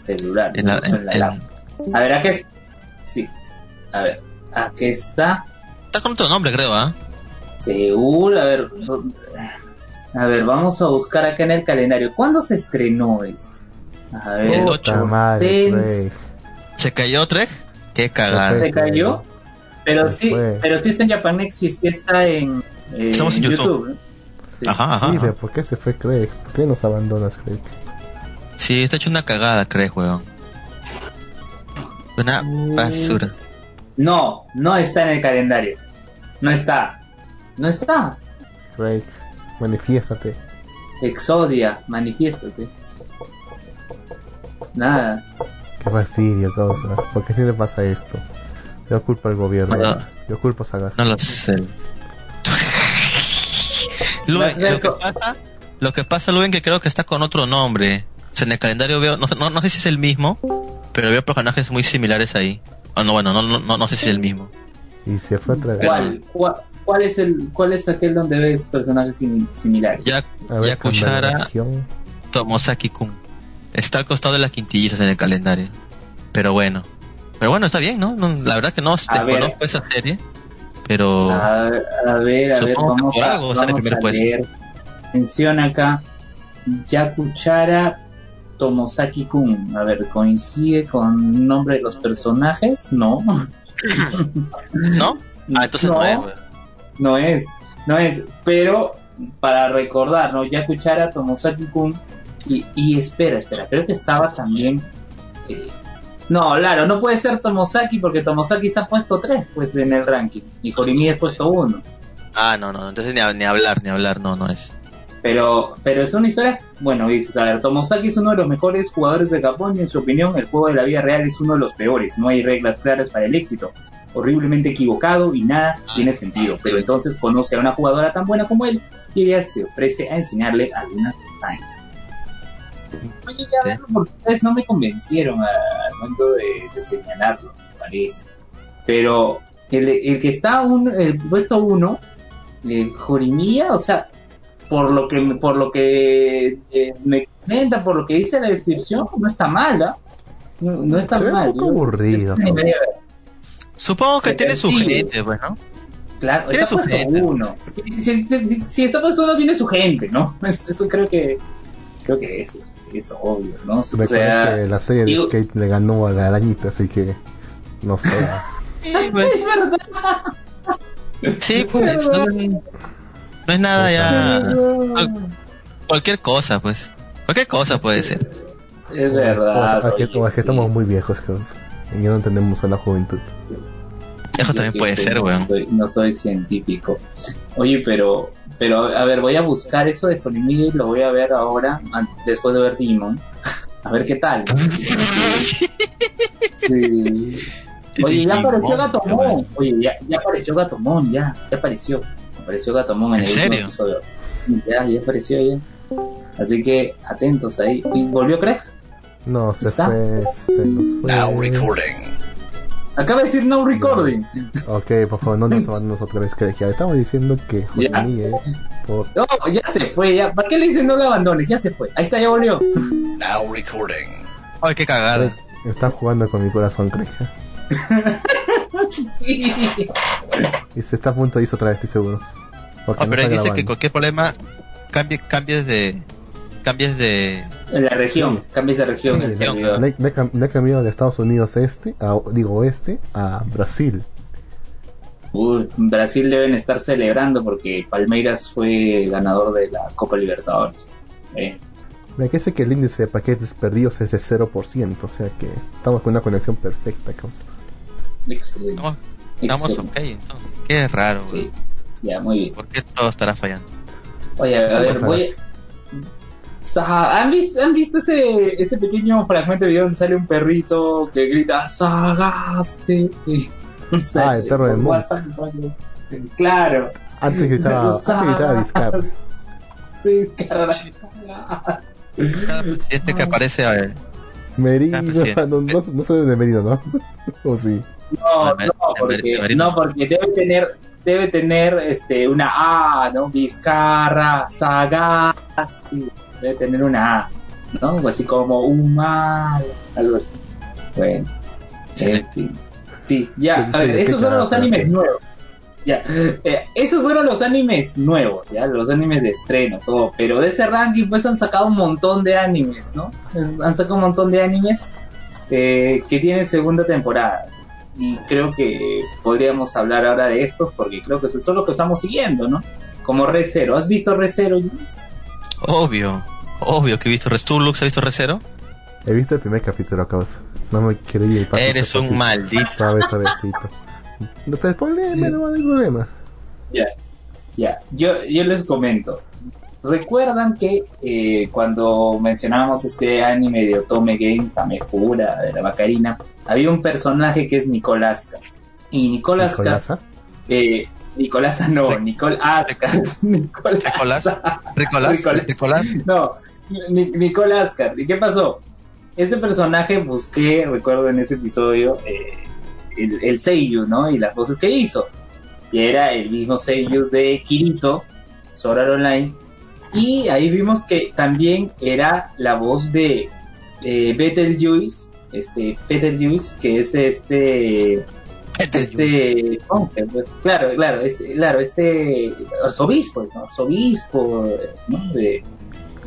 Speaker 3: celular,
Speaker 2: En la-
Speaker 3: en
Speaker 2: en-
Speaker 3: la laptop. A ver, aquí está. Sí. A ver, aquí está.
Speaker 2: Está con otro nombre, creo, ¿ah?
Speaker 3: Seúl, a ver. A ver, vamos a buscar acá en el calendario. ¿Cuándo se estrenó esto? A ver,
Speaker 2: El
Speaker 1: madre.
Speaker 2: ¿Se cayó Trek? Qué cagada.
Speaker 3: ¿se cayó? Pero sí,
Speaker 1: fue.
Speaker 3: pero sí está en Japanex, sí sí está en, eh,
Speaker 2: Estamos en YouTube.
Speaker 3: ¿no? Sí.
Speaker 2: Ajá, ajá.
Speaker 1: Sí,
Speaker 2: ajá.
Speaker 1: ¿por qué se fue Craig? ¿Por qué nos abandonas, Craig?
Speaker 2: Sí, está hecho una cagada, creo, weón. Una
Speaker 3: Mm.
Speaker 2: basura.
Speaker 3: No, no está en el calendario. No está. No está.
Speaker 1: Craig, manifiéstate.
Speaker 3: Exodia, manifiéstate. Nada.
Speaker 1: Qué fastidio, causa. ¿Por qué siempre pasa esto? Yo culpo al gobierno.
Speaker 2: No.
Speaker 1: Yo culpo a Sagas.
Speaker 2: No lo sé. Luen,
Speaker 3: a
Speaker 2: lo que pasa, lo que pasa, Luen, que creo que está con otro nombre. O sea, en el calendario veo, no, no, no sé si es el mismo, pero veo personajes muy similares ahí. Oh, no, bueno, no, no, no, no sé si es el mismo.
Speaker 1: Y se fue otra vez.
Speaker 3: ¿Cuál, cuál, cuál es el, cuál es aquel donde ves personajes sim- similares?
Speaker 2: Ya,
Speaker 1: A región.
Speaker 2: Tomosaki-kun. Está al costado de las quintillizas en el calendario. Pero bueno. Pero bueno, está bien, ¿no? No, la verdad que no
Speaker 3: A ver.
Speaker 2: desconozco esa serie. Pero...
Speaker 3: A, a ver, a ver,
Speaker 2: Supongo que
Speaker 3: vamos
Speaker 2: por
Speaker 3: a,
Speaker 2: algo
Speaker 3: vamos leer. Menciona acá Yakuchara Tomosaki-kun. A ver, ¿coincide con el nombre de los personajes? No.
Speaker 2: ¿No? Ah, entonces no, es, güey.
Speaker 3: no es, no es, pero para recordar, ¿no? Yakuchara Tomosaki-kun y, y espera, espera, creo que estaba también... eh, no, claro, no puede ser Tomosaki porque Tomosaki está puesto 3 pues en el ranking y Horimi es puesto 1.
Speaker 2: Ah, no, no, entonces ni, ni hablar, ni hablar, no, no es.
Speaker 3: Pero, pero es una historia, bueno, dices, a ver, Tomosaki es uno de los mejores jugadores de Japón y en su opinión el juego de la vida real es uno de los peores, no hay reglas claras para el éxito, horriblemente equivocado y nada tiene sentido, pero entonces conoce a una jugadora tan buena como él y ella se ofrece a enseñarle algunas pestañas. Oye, ya
Speaker 2: Sí.
Speaker 3: verlo, porque ustedes no me convencieron a- al momento de, de señalarlo, me parece. Pero el, el que está un, el puesto uno, el Jorimilla, o sea, por lo que por lo que eh, me comenta, por lo que dice la descripción, no está mala. No, no está
Speaker 1: Se ve un
Speaker 3: mal.
Speaker 1: poco aburrido, causa.
Speaker 2: Supongo que
Speaker 3: Se
Speaker 2: tiene su gente, pues, ¿no?
Speaker 3: Claro,
Speaker 2: Tiene
Speaker 3: está
Speaker 2: su
Speaker 3: puesto
Speaker 2: gente.
Speaker 3: uno. Si, si- si- si está puesto uno, tiene su gente, ¿no? Es- Eso creo que creo que es, es obvio, ¿no? O
Speaker 1: Recuerda
Speaker 3: sea,
Speaker 1: que la serie de
Speaker 3: digo-
Speaker 1: Skate le ganó a la arañita, así que no sé.
Speaker 3: es verdad.
Speaker 2: Sí, pues, no, no es nada ya. Cualquier cosa, pues. Cualquier cosa puede ser.
Speaker 3: Es verdad.
Speaker 1: O es que,
Speaker 3: oye,
Speaker 1: o es que
Speaker 3: sí.
Speaker 1: estamos muy viejos, causa. Y ya no entendemos a la juventud.
Speaker 2: Eso también puede ser,
Speaker 3: no
Speaker 2: weón.
Speaker 3: Soy, no soy científico. Oye, pero, pero a ver, voy a buscar eso de Jorimilla y lo voy a ver ahora, después de ver Demon. A ver qué tal. Sí. Oye, ya apareció Gatomon. Oye, ya, ya apareció Gatomon, ya, ya apareció. Apareció Gatomon en,
Speaker 2: ¿En
Speaker 3: el último
Speaker 2: serio?
Speaker 3: episodio. Ya, ya apareció ya. Así que atentos ahí. ¿Y volvió Craig?
Speaker 1: No, se
Speaker 3: ¿Está?
Speaker 1: fue, se nos fue.
Speaker 3: Acaba de decir no recording.
Speaker 1: Ok, por favor, no nos abandones otra vez. Ya estamos diciendo que
Speaker 3: Ya.
Speaker 1: Eh, por
Speaker 3: No, ya se fue, ya. ¿Para qué le dicen no lo abandones? Ya se fue. Ahí está, ya volvió.
Speaker 2: Ay, qué cagada.
Speaker 1: Está jugando con mi corazón, Craig.
Speaker 3: Sí.
Speaker 1: Y se está a punto de irse otra vez, estoy seguro.
Speaker 2: Ah,
Speaker 1: no
Speaker 2: pero ahí
Speaker 1: está
Speaker 2: dice que cualquier problema cambie, cambies de cambies de
Speaker 3: En la región, cambias de región
Speaker 1: Sí,
Speaker 3: el
Speaker 1: le-
Speaker 3: servidor.
Speaker 1: Le, le cam- le he cambiado de Estados Unidos este, a, digo oeste, a Brasil.
Speaker 3: Uy, en Brasil deben estar celebrando porque Palmeiras fue ganador de la Copa Libertadores. Eh,
Speaker 1: Me parece que el índice de paquetes perdidos es de 0%, o sea que estamos con una conexión perfecta.
Speaker 3: excelente.
Speaker 2: estamos, estamos
Speaker 3: excelente.
Speaker 2: ok entonces qué raro
Speaker 3: Sí,
Speaker 2: güey.
Speaker 3: ya, muy bien.
Speaker 2: ¿por qué todo estará fallando?
Speaker 3: Oye, a ver, voy. ¿Han visto, ¿Han visto ese, ese pequeño fragmento de video donde sale un perrito que grita Sagaste?
Speaker 1: Ah, el perro del mundo.
Speaker 3: Claro.
Speaker 1: Antes gritaba, antes gritaba Vizcarra.
Speaker 3: Vizcarra.
Speaker 2: Cada presidente que aparece eh,
Speaker 1: Merino,
Speaker 2: Ah,
Speaker 1: no, no, no sabe de Merino, ¿no? o sí.
Speaker 3: No,
Speaker 2: mer-
Speaker 3: no, porque, no, porque debe tener, debe tener este, una A, ¿no? Vizcarra, Sagasti, debe tener una A, ¿no? Algo Así como un mal, algo así. Bueno, en fin. Sí, ya, a ver, esos fueron los animes nuevos. Ya, eh, esos fueron los animes nuevos, ya, los animes de estreno, todo. Pero de ese ranking, pues han sacado un montón de animes, ¿no? Han sacado un montón de animes eh, que tienen segunda temporada. Y creo que podríamos hablar ahora de estos porque creo que son los que estamos siguiendo, ¿no? Como Re Zero. ¿Has visto Re Zero?
Speaker 2: Obvio obvio que he visto Restulux ¿has visto Recero?
Speaker 1: He visto el primer capítulo, causa. No me creí el paso
Speaker 2: eres un maldito
Speaker 1: Sabe, sabecito. No, Pero problema, no hay problema.
Speaker 3: Ya, ya. Yo, yo les comento. ¿Recuerdan que eh, cuando mencionábamos este anime de Otome Game, Kamefura, de la Bacarina, había un personaje que es Nicolaska? Y
Speaker 1: Nicolasa.
Speaker 3: eh, Nicolasa no, Nicol Ascar,
Speaker 2: Nicolás. Nicolás
Speaker 3: Nicolás.
Speaker 2: Nicolás
Speaker 3: No, Ni- Nicole Ascar. ¿Y qué pasó? Este personaje busqué, recuerdo en ese episodio, eh, el, el Seiyu, ¿no? Y las voces que hizo. Y era el mismo Seiyu de Kirito, Sword Art Online. Y ahí vimos que también era la voz de eh, Betelgeuse, este, Betelgeuse, que es este este monje, pues, claro, claro, este, claro, este arzobispo, ¿no? arzobispo, ¿no? de,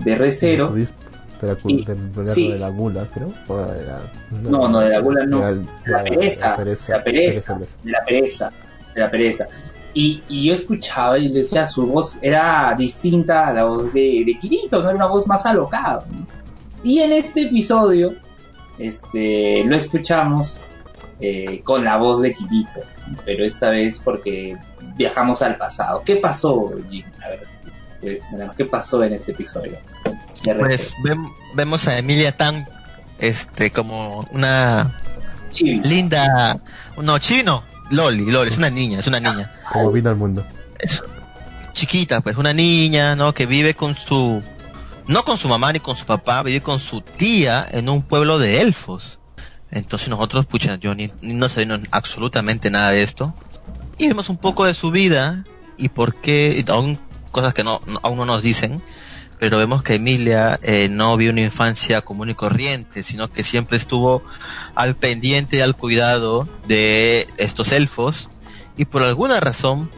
Speaker 3: de Recero,
Speaker 1: Obispo De la,
Speaker 3: Y- sí.
Speaker 1: de la gula, creo. O de la,
Speaker 3: No, no, de la gula no.
Speaker 1: de
Speaker 3: De la pereza,
Speaker 1: La pereza.
Speaker 3: la pereza.
Speaker 1: pereza.
Speaker 3: de la pereza, de la pereza. Y, y yo escuchaba y decía, su voz era distinta a la voz de, de Kirito, no era una voz más alocada. ¿no? Y en este episodio, este, lo escuchamos eh, con la voz de Kirito, pero esta vez porque viajamos al pasado. ¿Qué pasó, Jim? A ver, bueno, ¿qué pasó en este episodio?
Speaker 2: Pues vem- vemos a Emilia Tan este como una
Speaker 3: Chibi.
Speaker 2: linda no chino Loli Loli es una niña es una niña
Speaker 1: Como vino al mundo.
Speaker 2: es chiquita pues una niña no que vive con su no con su mamá ni con su papá vive con su tía en un pueblo de elfos entonces nosotros pucha yo ni, ni no sé no- absolutamente nada de esto y vemos un poco de su vida y por qué y aún cosas que no, no- aún no nos dicen pero vemos que Emilia eh, no vio una infancia común y corriente, sino que siempre estuvo al pendiente y al cuidado de estos elfos y por alguna razón,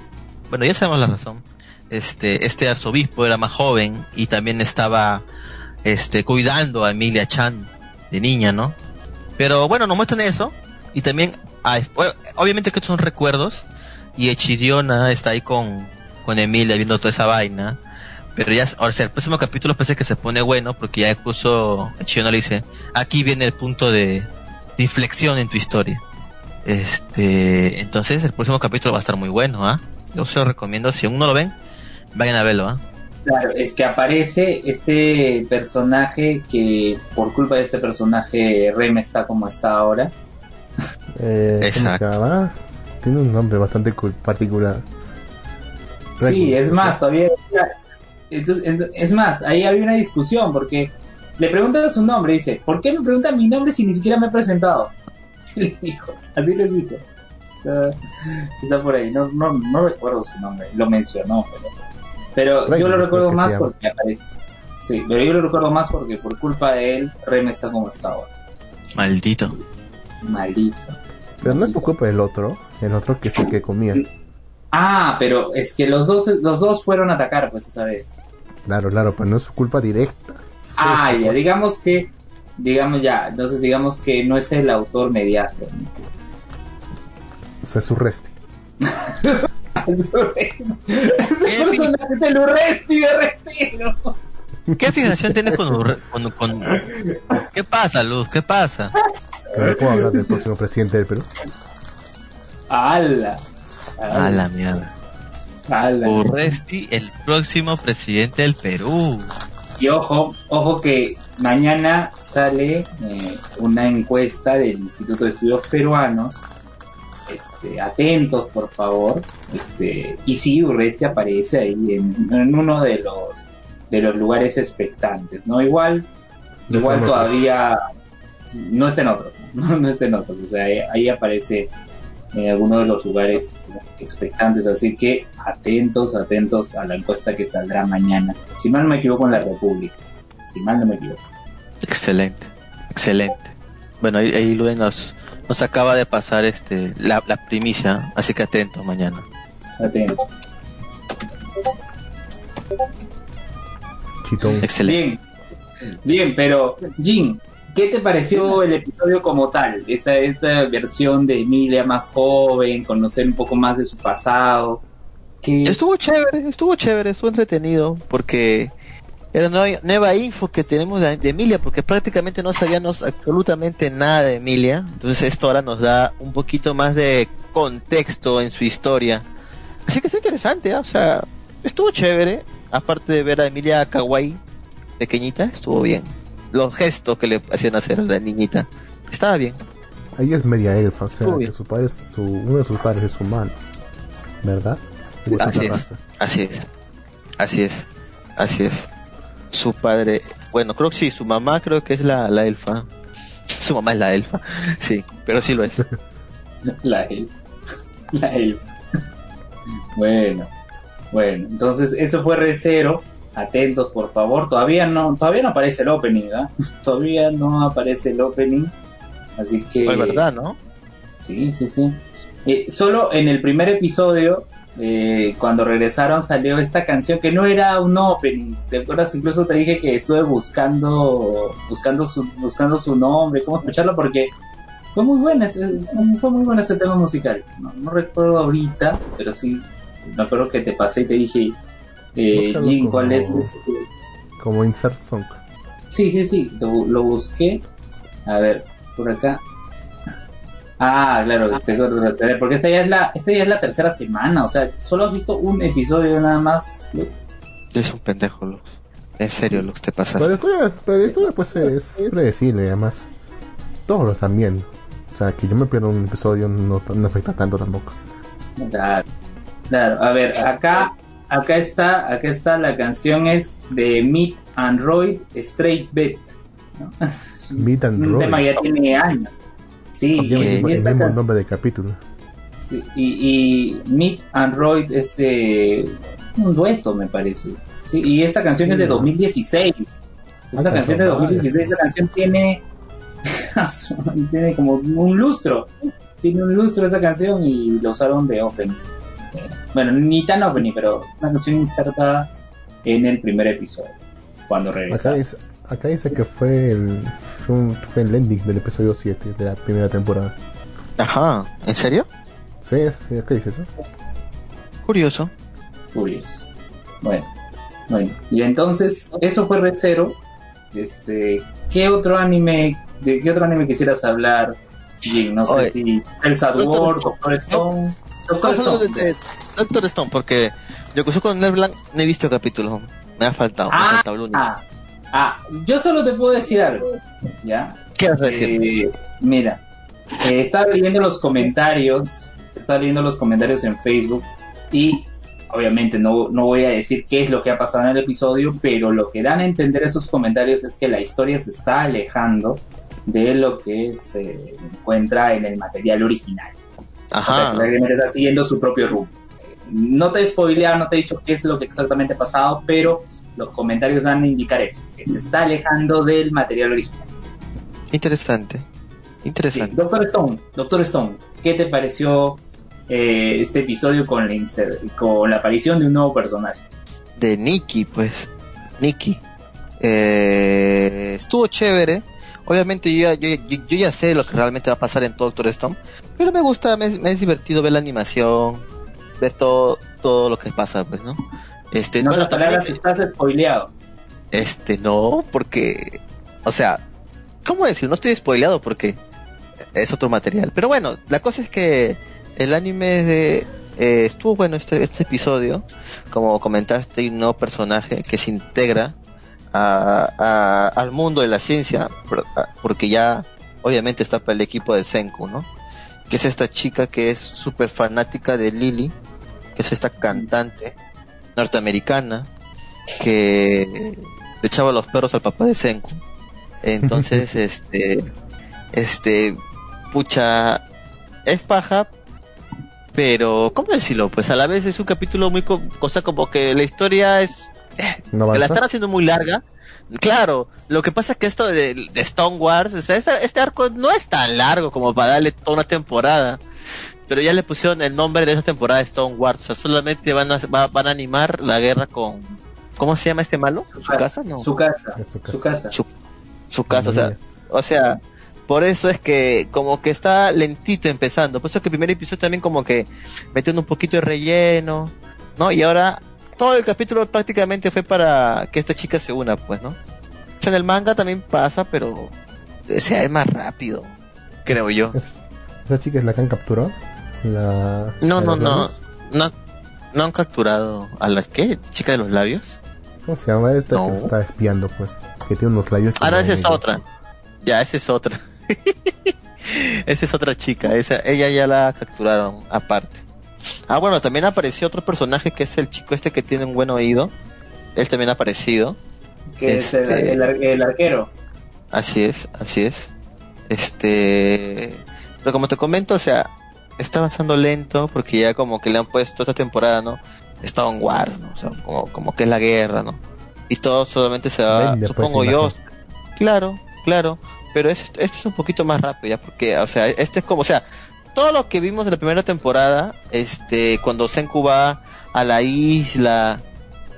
Speaker 2: bueno ya sabemos la razón, este este arzobispo era más joven y también estaba este cuidando a Emilia Chan de niña, ¿no? Pero bueno, nos muestran eso y también hay- obviamente que estos son recuerdos y Echidiona está ahí con con Emilia viendo toda esa vaina. Pero ya, o sea, el próximo capítulo parece que se pone bueno porque ya incluso Chiona le dice, aquí viene el punto de, de inflexión en tu historia. Este, entonces el próximo capítulo va a estar muy bueno, ¿ah? Yo se lo recomiendo, si aún no lo ven, vayan a verlo, ¿ah?
Speaker 3: Claro, es que aparece este personaje que por culpa de este personaje Rem está como está ahora.
Speaker 1: Eh, ¿Cómo se
Speaker 2: Exacto.
Speaker 1: llama? Tiene un nombre bastante cul- particular.
Speaker 3: Sí, es más, todavía... Entonces, ent- es más, ahí había una discusión porque le preguntan su nombre, dice, ¿por qué me preguntan mi nombre si ni siquiera me he presentado? les dijo, así les dijo. Está, está por ahí, no, no, no recuerdo su nombre, lo mencionó, pero, pero yo lo
Speaker 1: creo
Speaker 3: recuerdo
Speaker 1: se
Speaker 3: más porque aparece. Sí, pero yo lo recuerdo más porque por culpa de él, Rem está como está ahora.
Speaker 2: Maldito.
Speaker 3: Maldito.
Speaker 1: Pero no es por culpa del otro. El otro que es el que comía.
Speaker 3: Ah, pero es que los dos, los dos fueron a atacar, pues, esa vez.
Speaker 1: Claro, claro, pero no es su culpa directa.
Speaker 3: Ah, ya,
Speaker 1: pues.
Speaker 3: digamos que, digamos ya, entonces digamos que no es el autor mediático.
Speaker 1: O sea, es su resti.
Speaker 3: Ese personaje de Lurresti de Restino.
Speaker 2: ¿Qué fijación tienes con, Urre- con, con- ¿Qué pasa, Luz? ¿Qué pasa?
Speaker 1: Pero puedo hablar del próximo presidente del Perú.
Speaker 3: ¡Hala!
Speaker 2: A la mierda.
Speaker 3: ¡Hala!
Speaker 2: Urresti, el próximo presidente del Perú.
Speaker 3: Y ojo, ojo que mañana sale eh, una encuesta del Instituto de Estudios Peruanos. Este, atentos, por favor. Este, y sí, Urresti aparece ahí en, en uno de los de los lugares expectantes, ¿no? Igual,
Speaker 1: No
Speaker 3: igual todavía no está en otros, no, no está en otros. O sea, ahí, ahí aparece en alguno de los lugares expectantes, así que atentos, atentos a la encuesta que saldrá mañana. Si mal no me equivoco en la República, si mal no me equivoco.
Speaker 2: Excelente, excelente. Bueno, ahí, ahí Luen nos, nos acaba de pasar este la, la primicia, así que atentos mañana.
Speaker 1: Chitón.
Speaker 2: Excelente.
Speaker 3: Bien, bien, pero Jin, ¿qué te pareció el episodio como tal? Esta, esta versión de Emilia más joven, conocer un poco más de su pasado. ¿Qué-
Speaker 2: Estuvo chévere, estuvo chévere, estuvo entretenido, porque era nueva, nueva info que tenemos de, de Emilia, porque prácticamente no sabíamos absolutamente nada de Emilia, entonces esto ahora nos da un poquito más de contexto en su historia. Así que está interesante, ¿ah? o sea, estuvo chévere, aparte de ver a Emilia Kawaii, pequeñita, estuvo bien. Los gestos que le hacían hacer a la niñita, estaba bien.
Speaker 1: Ella es media elfa, o sea, que su padre es su, uno de sus padres es humano. ¿Verdad? Es.
Speaker 2: Así es, así es, así es. Su padre, bueno, creo que sí, su mamá creo que es la, la elfa. Su mamá es la elfa, sí, pero sí lo es.
Speaker 3: La elf. La elf. Bueno, bueno, entonces eso fue Recero. Atentos, por favor. Todavía no, todavía no aparece el opening, ¿ah? Todavía no aparece el opening. Así que.
Speaker 2: Es verdad, ¿no?
Speaker 3: Sí, sí, sí. Eh, solo en el primer episodio, eh, cuando regresaron, salió esta canción que no era un opening. ¿Te acuerdas? Incluso te dije que estuve buscando, buscando su, buscando su nombre, cómo escucharlo, porque fue muy buena, fue muy bueno ese tema musical. No, no recuerdo ahorita, pero sí, me acuerdo que te pasé y te dije, eh,
Speaker 1: como-
Speaker 3: ¿cuál es? este?
Speaker 1: Como insert song.
Speaker 3: Sí, sí, sí, lo, lo busqué. A ver, por acá. Ah, claro, tengo que porque esta ya es la, esta ya es la tercera semana, o sea, solo has visto un episodio nada más.
Speaker 2: Es un pendejo, Lux. En serio, Lux, te
Speaker 1: Pero
Speaker 2: pasaste.
Speaker 1: la historia, pero la historia pues es predecible, además. Todos lo están viendo. O sea, que yo me pierdo un episodio no, no afecta tanto tampoco.
Speaker 3: Claro, claro. A ver, acá, acá está, acá está la canción es de Meet Android Straight Bet. ¿no?
Speaker 1: Meet
Speaker 3: Es un tema que ya tiene años. Sí, y,
Speaker 1: el
Speaker 3: y
Speaker 1: mismo- el
Speaker 3: esta
Speaker 1: mismo nombre del capítulo.
Speaker 3: Sí, y, y Meet Android es eh, un dueto, me parece. Sí, y esta canción es de
Speaker 1: Sí.
Speaker 3: 2016. Esta
Speaker 1: Ah,
Speaker 3: canción de
Speaker 1: canción,
Speaker 3: 2016, esta canción tiene, tiene como un lustro. Tiene un lustro esta canción y lo usaron de opening. Bueno, ni tan opening, pero una canción insertada en el primer episodio. Cuando
Speaker 1: Acá
Speaker 3: regresaron.
Speaker 1: dice, acá dice que fue el, fue, un- fue el ending del episodio 7 de la primera temporada.
Speaker 2: Ajá, ¿en serio?
Speaker 1: Sí, es, acá dice eso.
Speaker 2: Curioso.
Speaker 3: Curioso. Bueno, bueno. Y entonces, eso fue Red Zero. Este, ¿qué otro anime, de qué otro anime quisieras hablar? Jin? no sé
Speaker 2: Oye,
Speaker 3: si Elsa
Speaker 2: Doctor
Speaker 3: Ward,
Speaker 2: Stone.
Speaker 3: Doctor Stone. Doctor Stone.
Speaker 2: Doctor Stone, porque yo que con Neverland no he visto capítulos. Me ha faltado, me ha
Speaker 3: Ah,
Speaker 2: faltado el único.
Speaker 3: Ah, ah, yo solo te puedo decir algo, ¿ya?
Speaker 2: ¿Qué vas a decir?
Speaker 3: Eh, mira, eh, estaba leyendo los comentarios, estaba leyendo los comentarios en Facebook y obviamente no, no voy a decir qué es lo que ha pasado en el episodio, pero lo que dan a entender esos comentarios es que la historia se está alejando de lo que se encuentra en el material original. O sea,
Speaker 2: Ajá.
Speaker 3: que está siguiendo su propio rumbo. Eh, No te he spoileado, no te he dicho qué es lo que exactamente ha pasado, pero los comentarios dan a indicar eso, que se está alejando del material original.
Speaker 2: Interesante.
Speaker 3: Sí,
Speaker 2: Interesante.
Speaker 3: Doctor Stone, Doctor Stone, ¿qué te pareció eh, este episodio con la, inser- con la aparición de un nuevo personaje.
Speaker 2: de Nikki, pues. Nikki. Eh, estuvo chévere. Obviamente yo ya, yo, yo- yo ya sé lo que realmente va a pasar en Doctor Stone. Pero me gusta, me, me es divertido ver la animación. Ver todo, todo lo que pasa, pues, ¿no? Este,
Speaker 3: En
Speaker 2: bueno,
Speaker 3: otras palabras,
Speaker 2: también-
Speaker 3: estás spoileado.
Speaker 2: este, no, porque, o sea, ¿cómo decir? No estoy spoileado porque es otro material. Pero bueno, la cosa es que el anime de, eh, estuvo bueno este, este episodio. Como comentaste, hay un nuevo personaje que se integra a, a- al mundo de la ciencia, por- a- porque ya obviamente está para el equipo de Senku, ¿no? Que es esta chica que es súper fanática de Lily, que es esta cantante norteamericana que le echaba los perros al papá de Senku. Entonces, este, este, pucha, es paja, pero, ¿cómo decirlo? Pues a la vez es un capítulo muy, co- cosa como que la historia es,
Speaker 1: ¿No
Speaker 2: que la están haciendo muy larga. Claro, lo que pasa es que esto de, de Stone Wars, o sea, este, este arco no es tan largo como para darle toda una temporada. Pero ya le pusieron el nombre de esa temporada de Stone Wars. O sea, solamente van a, va- van a animar la guerra con... ¿Cómo se llama este malo? ¿Su casa? No.
Speaker 3: Su casa.
Speaker 1: Es su casa.
Speaker 3: Su casa.
Speaker 2: Su, su casa, o sea, o sea, por eso es que como que está lentito empezando. Por eso que el primer episodio también como que metiendo un poquito de relleno, ¿no? Y ahora todo el capítulo prácticamente fue para que esta chica se una, pues, ¿no? O sea, en el manga también pasa, pero o sea, es más rápido, creo yo.
Speaker 1: ¿Esa chica es la que han capturado? La...
Speaker 2: No, no, no, no, no han capturado a la ¿qué? Chica de los labios.
Speaker 1: ¿Cómo se llama esta
Speaker 2: No.
Speaker 1: que está espiando, pues? Que tiene unos labios.
Speaker 2: Ah, no, esa es otra. Ya, esa es otra. esa es otra chica. Esa, ella ya la capturaron aparte. Ah, bueno, también apareció otro personaje que es el chico este que tiene un buen oído. Él también ha aparecido.
Speaker 3: Que es el,
Speaker 2: Este-
Speaker 3: el ar- el arquero.
Speaker 2: Así es, así es. Este. Pero como te comento, o sea, está avanzando lento porque ya como que le han puesto esta temporada, ¿no? Está en War, ¿no? O sea, como, como que es la guerra, ¿no? Y todo solamente se va,
Speaker 1: Vende, pues,
Speaker 2: supongo yo. Claro, claro. Pero es- esto es un poquito más rápido ya porque, o sea, este es como, o sea, todo lo que vimos de la primera temporada, este, cuando Senku va a la isla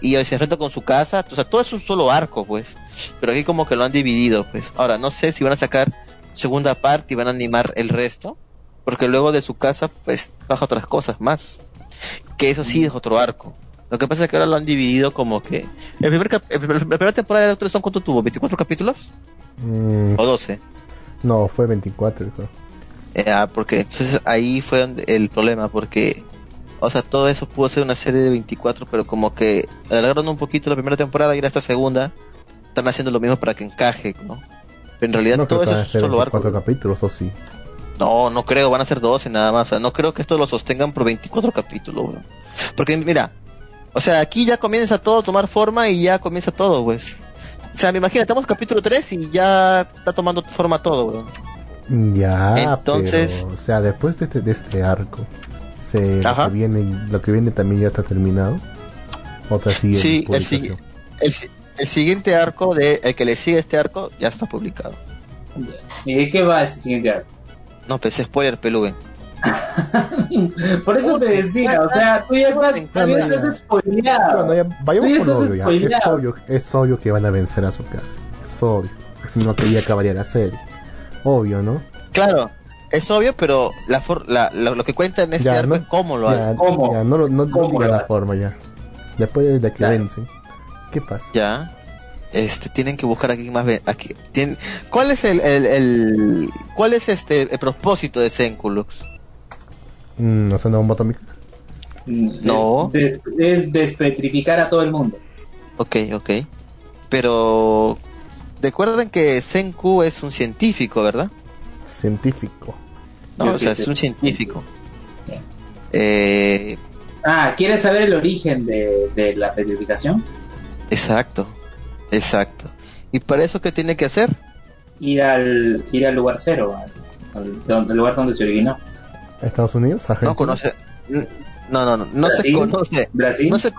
Speaker 2: y se enfrenta con su casa, o sea, todo es un solo arco, pues. Pero aquí como que lo han dividido, pues. Ahora, no sé si van a sacar segunda parte y van a animar el resto, porque luego de su casa, pues, baja otras cosas más. Que eso sí es otro arco. Lo que pasa es que ahora lo han dividido como que... El primer cap- el primer- la primera temporada de Doctor Stone, ¿cuánto tuvo? ¿24 capítulos?
Speaker 1: Mm,
Speaker 2: ¿O 12?
Speaker 1: no, fue 24, creo.
Speaker 2: Eh, ah, porque entonces ahí fue donde el problema, porque, o sea, todo eso pudo ser una serie de 24, pero como que alargaron un poquito la primera temporada y ahora esta segunda, están haciendo lo mismo para que encaje, ¿no? Pero en realidad
Speaker 1: No
Speaker 2: todo eso es solo arco.
Speaker 1: 24 capítulos, o sí.
Speaker 2: No, no creo, van a ser 12 nada más. O sea, no creo que esto lo sostengan por 24 capítulos, bro. Porque mira, o sea, aquí ya comienza todo a tomar forma y ya comienza todo, pues. O sea, me imagino, estamos en capítulo 3 y ya está tomando forma todo, bro.
Speaker 1: Ya,
Speaker 2: Entonces-
Speaker 1: pero, o sea, después de este, de este arco, se, lo, que viene, lo que viene también ya está terminado. Otra sigue
Speaker 2: Sí, el, el, si- el siguiente arco, de el que le sigue este arco, ya está publicado.
Speaker 3: ¿Y de qué va ese siguiente arco?
Speaker 2: No, pues spoiler, peluben.
Speaker 3: Por eso te decía, o sea, tú ya estás, tú ya estás
Speaker 1: Bueno,
Speaker 3: spoileado.
Speaker 1: ya, vayamos con obvio ya. Es obvio, es obvio que van a vencer a su casa. Es obvio. Si no, que ya acabaría la serie. Obvio, ¿no?
Speaker 2: Claro, es obvio, pero la for- la- lo, lo que cuenta en este
Speaker 1: Ya,
Speaker 2: arco
Speaker 1: no-
Speaker 2: es cómo lo
Speaker 1: ya,
Speaker 2: hace.
Speaker 3: ¿Cómo?
Speaker 1: ya, no, no, no
Speaker 3: ¿Cómo
Speaker 1: diga
Speaker 3: lo
Speaker 1: la forma ya. Después de que
Speaker 3: Claro.
Speaker 1: vencen. ¿Qué pasa?
Speaker 2: Ya. Este, tienen que buscar aquí más. ve- Aquí, tienen, ¿Cuál es el, el, el- cuál es este el propósito de Senkulux?
Speaker 1: Mm, ¿No son bomba atómica?
Speaker 3: No. Es, des- es despetrificar a todo el mundo.
Speaker 2: Ok, ok. Pero recuerden que Senku es un científico, ¿verdad?
Speaker 1: Científico.
Speaker 2: No,
Speaker 3: Yo
Speaker 2: o sea, es
Speaker 3: sé.
Speaker 2: un científico. Eh,
Speaker 3: Ah, ¿quieres saber el origen de, de la petrificación?
Speaker 2: exacto, exacto. ¿Y para eso qué tiene que hacer?
Speaker 3: Ir al, ir al lugar cero, al, al- donde- al lugar donde se originó.
Speaker 1: ¿Estados Unidos? ¿Argentina?
Speaker 2: No conoce. No, no, no, no se conoce.
Speaker 3: Brasil,
Speaker 2: No se,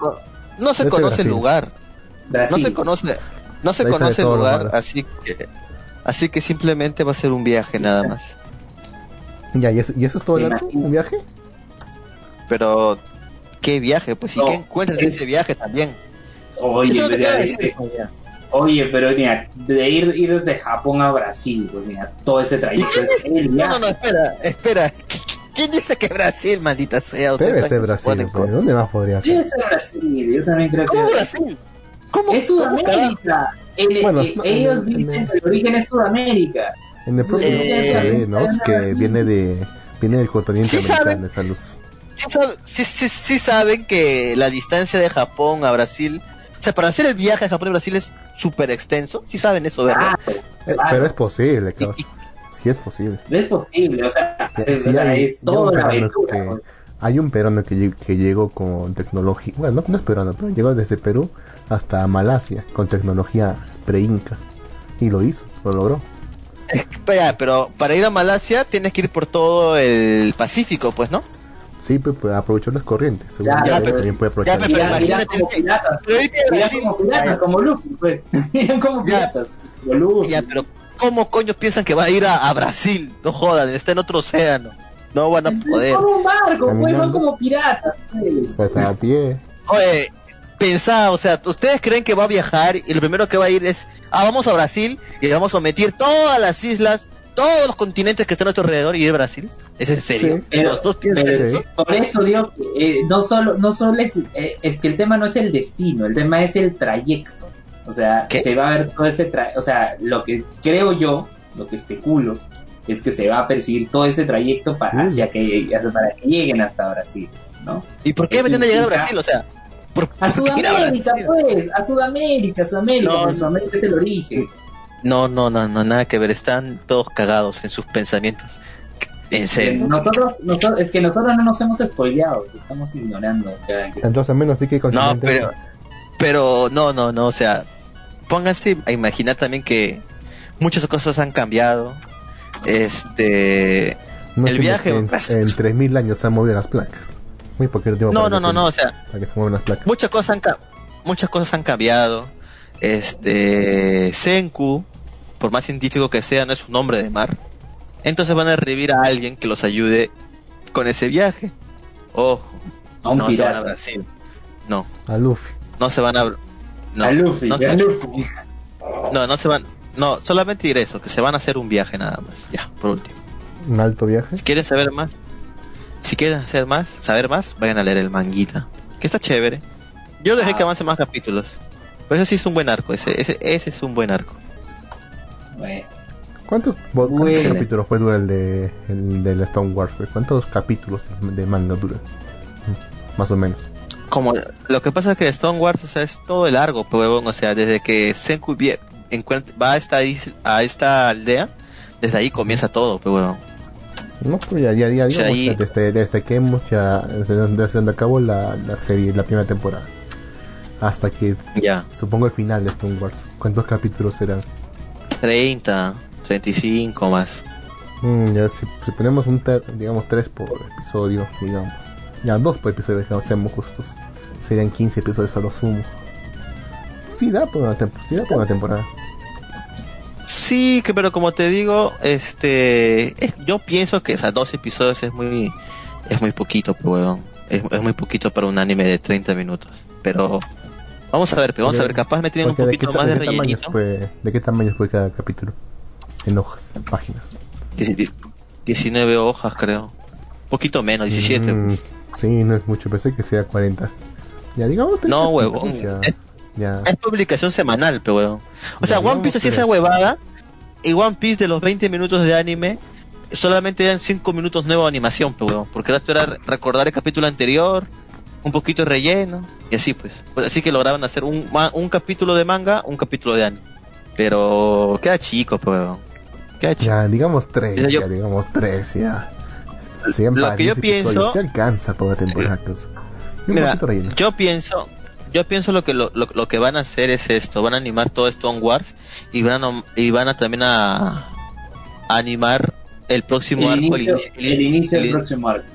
Speaker 2: no se conoce el lugar.
Speaker 3: Brasil.
Speaker 2: No se conoce, no se conoce el lugar, así que, así que simplemente va a ser un viaje nada más.
Speaker 1: Ya, ¿y eso, ¿y eso es todo el. ¿Un viaje?
Speaker 2: pero qué viaje, pues sí
Speaker 3: No,
Speaker 2: que encuentras en
Speaker 3: es-
Speaker 2: ese viaje también.
Speaker 3: Oye,
Speaker 2: Eso no te
Speaker 3: pero,
Speaker 2: puedo
Speaker 3: es-
Speaker 2: decir, ya.
Speaker 3: oye, pero mira, de ir, ir desde Japón a Brasil, pues mira, todo ese trayecto es el
Speaker 2: No,
Speaker 3: viaje.
Speaker 2: no, no, espera, espera. ¿Quién dice que Brasil, maldita sea?
Speaker 1: Debe ser Brasil, pues. ¿dónde más podría
Speaker 3: Debe
Speaker 1: ser?
Speaker 3: ser Brasil, yo también creo
Speaker 2: ¿Cómo
Speaker 3: que
Speaker 2: Brasil? ¿Cómo?
Speaker 3: es? Sudamérica. El-
Speaker 1: Bueno,
Speaker 3: eh,
Speaker 1: no,
Speaker 3: ellos
Speaker 1: en- en-
Speaker 3: dicen que el origen es Sudamérica.
Speaker 1: En el propio
Speaker 2: Eh,
Speaker 1: ¿no? Es que viene de viene del continente
Speaker 2: Sí saben.
Speaker 1: americano esa luz.
Speaker 2: sí, sab- sí- sí- sí saben que la distancia de Japón a Brasil, o sea, para hacer el viaje a Japón y Brasil es súper extenso. Sí saben eso, ¿verdad?
Speaker 3: Ah, Claro.
Speaker 1: Pero es posible, claro. Sí es posible.
Speaker 3: no es posible, o sea, es,
Speaker 1: sí
Speaker 3: o sea,
Speaker 1: hay-
Speaker 3: es toda
Speaker 1: peruano
Speaker 3: aventura.
Speaker 1: que-. Hay un peruano que, que llegó con tecnología, bueno, no, no es peruano, pero llegó desde Perú hasta Malasia con tecnología pre-inca. Y lo hizo, lo logró.
Speaker 2: Espera, pero para ir a Malasia tienes que ir por todo el Pacífico, pues, ¿no?
Speaker 1: Sí, pues, pues, aprovechó las corrientes.
Speaker 3: Ya,
Speaker 1: Seguramente
Speaker 3: ya, pero-
Speaker 1: también puede
Speaker 2: ya,
Speaker 1: aprovechar.
Speaker 2: pero
Speaker 3: miran
Speaker 2: imagínate
Speaker 3: como piratas.
Speaker 2: Pero
Speaker 3: como piratas,
Speaker 2: Ya,
Speaker 3: como Luffy, pues. Como
Speaker 2: Ya.
Speaker 3: piratas.
Speaker 2: Ya, pero ¿cómo coño piensan que va a ir a, a Brasil? No jodan, está en otro océano. No van a
Speaker 3: Entonces,
Speaker 2: poder.
Speaker 3: como un barco, pues, van como piratas. Pues.
Speaker 1: Pues a pie.
Speaker 2: Oye, pensá, o sea, ustedes creen que va a viajar y lo primero que va a ir es, ah, vamos a Brasil y vamos a omitir todas las islas, todos los continentes que están a nuestro alrededor y ir a Brasil. ¿Es en serio?
Speaker 1: Sí.
Speaker 3: Pero-
Speaker 2: los dos piensan
Speaker 3: pero-
Speaker 2: eso.
Speaker 3: Por eso digo que eh, no solo, no solo es, eh, es que el tema no es el destino, el tema es el trayecto. O sea,
Speaker 2: ¿Qué?
Speaker 3: se va a ver todo ese trayecto. O sea, lo que creo yo, lo que especulo, es que se va a perseguir todo ese trayecto para,
Speaker 1: Mm.
Speaker 3: hacia que, hacia- para que lleguen hasta Brasil, ¿no?
Speaker 2: ¿Y por qué pretenden llegar a Brasil? O sea, ¿por,
Speaker 3: A
Speaker 2: a
Speaker 3: Sudamérica, pues, a Sudamérica, Sudamérica,
Speaker 2: No,
Speaker 3: porque
Speaker 2: no.
Speaker 3: Sudamérica es el origen.
Speaker 2: No, no, no, no, nada que ver. Están todos cagados en sus pensamientos. En serio.
Speaker 3: Nosotros, nosotros, es que nosotros no nos hemos spoileado, estamos ignorando. que-
Speaker 1: Entonces, al menos di que
Speaker 2: No, pero, pero no, no, no, o sea, pónganse a imaginar también que muchas cosas han cambiado. Este,
Speaker 1: no
Speaker 2: el viaje-
Speaker 1: En, en 3000 años se han movido las placas. Muy poquito tiempo
Speaker 2: no, no, no, no, o sea,
Speaker 1: Para que se muevan las placas.
Speaker 2: muchas cosas han ca- muchas cosas han cambiado. Este, Senku, por más científico que sea, no es un hombre de mar. Entonces van a revivir a alguien que los ayude con ese viaje. Ojo,
Speaker 3: a un
Speaker 2: no se van a
Speaker 3: pirata.
Speaker 2: Brasil. No,
Speaker 1: A Luffy.
Speaker 2: no se van a no,
Speaker 3: a Luffy,
Speaker 2: no
Speaker 3: a
Speaker 2: se-
Speaker 3: Luffy.
Speaker 2: No, no se van. No, solamente diré eso, que se van a hacer un viaje nada más. Ya, por último.
Speaker 1: Un alto viaje.
Speaker 2: Si quieren saber más, si quieren hacer más, saber más, vayan a leer el manguita, que está chévere. Yo dejé que avance más capítulos. Pero ese sí es un buen arco, ese, ese, ese es un buen arco.
Speaker 3: Bueno,
Speaker 1: ¿Cuántos,
Speaker 3: Bueno.
Speaker 1: capítulos puede durar el de el del Stone Wars? ¿Cuántos capítulos de, manga dura? Más o menos.
Speaker 2: Como lo que pasa es que Stone Wars, o sea, es todo el largo, pues, huevón, o sea, desde que Senku va a esta isla- a esta aldea, desde ahí comienza todo, pues, huevón.
Speaker 1: No, pues ya, ya, ya,
Speaker 2: O sea,
Speaker 1: digamos,
Speaker 2: ahí-
Speaker 1: ya desde, desde que hemos ya, desde donde, desde donde acabó la, la serie, la primera temporada. Hasta que,
Speaker 2: Ya,
Speaker 1: supongo el final de Stone Wars. ¿Cuántos capítulos serán?
Speaker 2: 30, 35 más.
Speaker 1: Mm, ya si, si ponemos un, ter- digamos, tres por episodio, digamos. Ya, dos por episodio, digamos, seamos justos. Serían 15 episodios a lo sumo. Sí da por una, sí da por una temporada.
Speaker 2: Sí, que pero como te digo, este, es- yo pienso que esas dos episodios es muy, es muy poquito, pues, huevón. Es, es muy poquito para un anime de 30 minutos. Pero vamos a ver, pues, vamos a ver, capaz me tienen un poquito
Speaker 1: qué,
Speaker 2: más de
Speaker 1: tamaños
Speaker 2: rellenito.
Speaker 1: ¿De qué tamaño fue cada capítulo? En hojas, páginas.
Speaker 2: Dieci- 19 hojas, creo. Poquito menos, 17.
Speaker 1: Mm, sí, no es mucho, pensé que sea 40. Ya, digamos. 30
Speaker 2: No, huevón. Es, publicación semanal, pero huevón. O sea, One Piece hacía esa huevada y One Piece de los 20 minutos de anime solamente eran 5 minutos nueva de animación, pero huevón. Porque el resto era re- recordar el capítulo anterior, un poquito de relleno y así pues. Pues así que lograban hacer un, un capítulo de manga, un capítulo de anime. Pero queda chico, pero
Speaker 1: Ya, digamos 3.
Speaker 2: Mira, yo-
Speaker 1: ya, digamos 3, ya. Serían
Speaker 2: Lo que yo
Speaker 1: 10 episodios,
Speaker 2: pienso-
Speaker 1: Se alcanza por la temporada. pues. Y un
Speaker 2: Mira, yo pienso, yo pienso lo que lo, lo, lo que van a hacer es esto, van a animar todo Stone Wars y van a, y van a también a, a animar el próximo
Speaker 3: el
Speaker 2: arco,
Speaker 3: inicio,
Speaker 2: inicio-
Speaker 3: el inicio del
Speaker 2: el-
Speaker 3: próximo arco.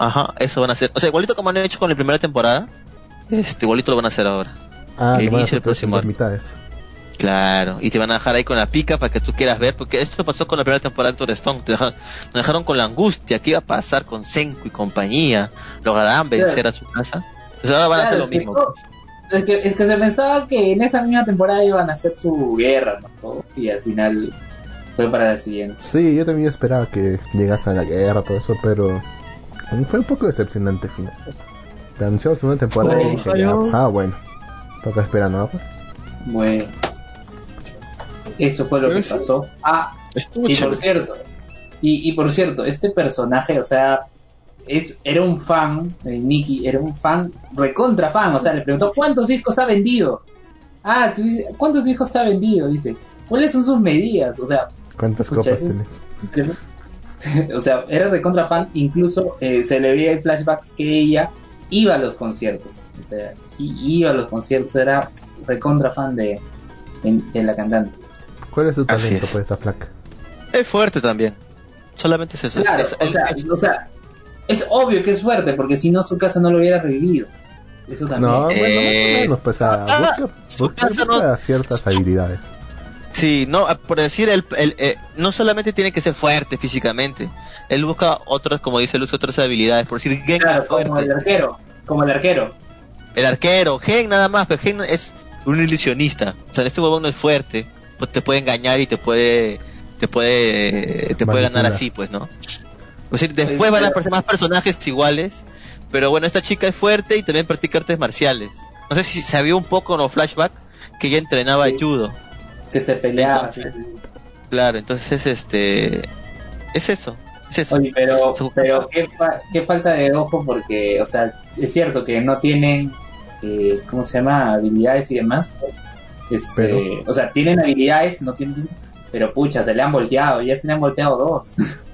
Speaker 2: Ajá, eso van a hacer. O sea, igualito como han hecho con la primera temporada, este igualito lo van a hacer ahora.
Speaker 1: Ah,
Speaker 2: el inicio del
Speaker 1: tres
Speaker 2: próximo arco.
Speaker 1: mitades.
Speaker 2: Claro, y te van a dejar ahí con la pica para que tú quieras ver, porque esto pasó con la primera temporada de Doctor Stone, te dejaron, nos dejaron con la angustia, ¿qué iba a pasar con Senku y compañía? ¿Lograrán vencer a su casa? Entonces ahora van a hacer
Speaker 3: Claro,
Speaker 2: lo
Speaker 3: es que
Speaker 2: mismo.
Speaker 3: todo- Es que, es que se pensaba que en esa misma temporada iban a hacer su guerra, ¿no? Y al final fue para la siguiente.
Speaker 1: Sí, yo también esperaba que llegase a la guerra, todo eso, pero fue un poco decepcionante el final. Te anunció la segunda temporada y dije, ah, bueno, toca esperar, ¿no?
Speaker 3: Bueno, eso fue lo que pasó. Ah,
Speaker 4: Estuvo
Speaker 3: y por cierto, y, y por cierto, este personaje, o sea, es, era un fan, eh, Nicky, era un fan, recontra fan, o sea, le preguntó cuántos discos ha vendido. Ah, tú dices, ¿cuántos discos ha vendido? Dice, ¿cuáles son sus medidas? O sea,
Speaker 1: ¿Cuántas
Speaker 3: Escucha,
Speaker 1: copas tienes?
Speaker 3: o sea, era recontra fan, incluso eh, se le veía en flashbacks que ella iba a los conciertos, o sea, iba a los conciertos, era recontra fan de, de, de la cantante.
Speaker 1: ¿Cuál es su talento
Speaker 2: es.
Speaker 1: por esta flaca?
Speaker 2: Es fuerte también. Solamente es eso. es-
Speaker 3: Claro,
Speaker 2: es-
Speaker 3: o sea, o sea, es obvio que es fuerte, porque si no su casa no lo hubiera revivido. Eso también.
Speaker 1: No, bueno, más
Speaker 2: Eh,
Speaker 1: o menos, pues, a
Speaker 2: ah,
Speaker 1: busca,
Speaker 2: su
Speaker 1: busca- ciertas habilidades.
Speaker 2: Sí, no, ah, por decir, el, el, eh, no solamente tiene que ser fuerte físicamente, él busca otras, como dice Luz, otras habilidades. Por decir, Gen
Speaker 3: claro,
Speaker 2: es
Speaker 3: como el arquero, como el arquero.
Speaker 2: El arquero, Gen nada más, pero Gen es un ilusionista. O sea, este huevón no es fuerte, pues te puede engañar y te puede, te puede, te puede ganar así, pues, ¿no? Es decir, después van a aparecer más personajes iguales, pero bueno, esta chica es fuerte y también practica artes marciales. No sé si sabía un poco en los flashbacks que ella entrenaba
Speaker 3: Sí.
Speaker 2: judo.
Speaker 3: Que se peleaba.
Speaker 2: Entonces, Claro, entonces este es eso, es eso.
Speaker 3: Oye, pero, pero qué, fa- qué falta de ojo, porque, o sea, es cierto que no tienen, eh, ¿cómo se llama? Habilidades y demás. Este,
Speaker 1: Pero-
Speaker 3: O sea, tienen habilidades, no tienen. Pero pucha, se le han volteado, ya se le han volteado dos.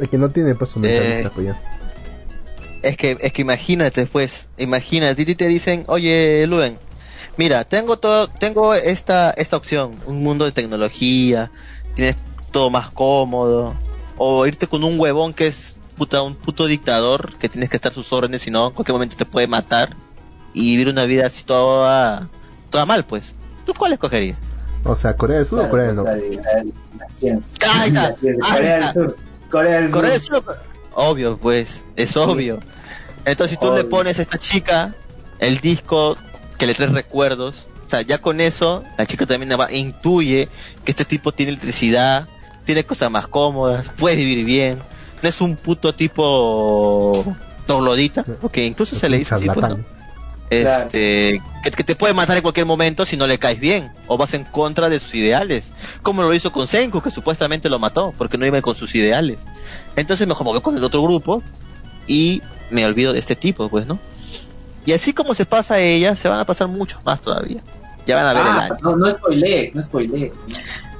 Speaker 1: Es que no tiene pues su mentalista,
Speaker 2: Eh,
Speaker 1: pues ya.
Speaker 2: Es que, es que imagínate, pues, imagínate, y te dicen, oye, Luen, mira, tengo todo, tengo esta, esta opción, un mundo de tecnología, tienes todo más cómodo, o irte con un huevón que es puta, un puto dictador, que tienes que estar a sus órdenes, si no, en cualquier momento te puede matar, y vivir una vida así toda, toda mal, pues. ¿Tú cuál escogerías?
Speaker 1: O sea, Corea del Sur o Corea del
Speaker 3: o sea,
Speaker 1: Norte.
Speaker 3: la, la ciencia.
Speaker 2: Ahí está,
Speaker 3: La ciencia.
Speaker 2: ahí
Speaker 3: Corea del. Sur. Corea del
Speaker 2: Corea del
Speaker 3: Sur.
Speaker 2: Obvio, pues, es obvio. Entonces, si tú le pones a esta chica el disco que le trae recuerdos, o sea, ya con eso, la chica también va, intuye que este tipo tiene electricidad, tiene cosas más cómodas, puede vivir bien, no es un puto tipo troglodita, porque incluso se le dice así, pues, ¿no? Este que, que te puede matar en cualquier momento si no le caes bien o vas en contra de sus ideales como lo hizo con Senku que supuestamente lo mató porque no iba con sus ideales entonces mejor me voy con el otro grupo y me olvido de este tipo pues no y así como se pasa a ella se van a pasar muchos más todavía ya van a ver el
Speaker 3: Ah,
Speaker 2: año
Speaker 3: no, no spoileé, no spoileé.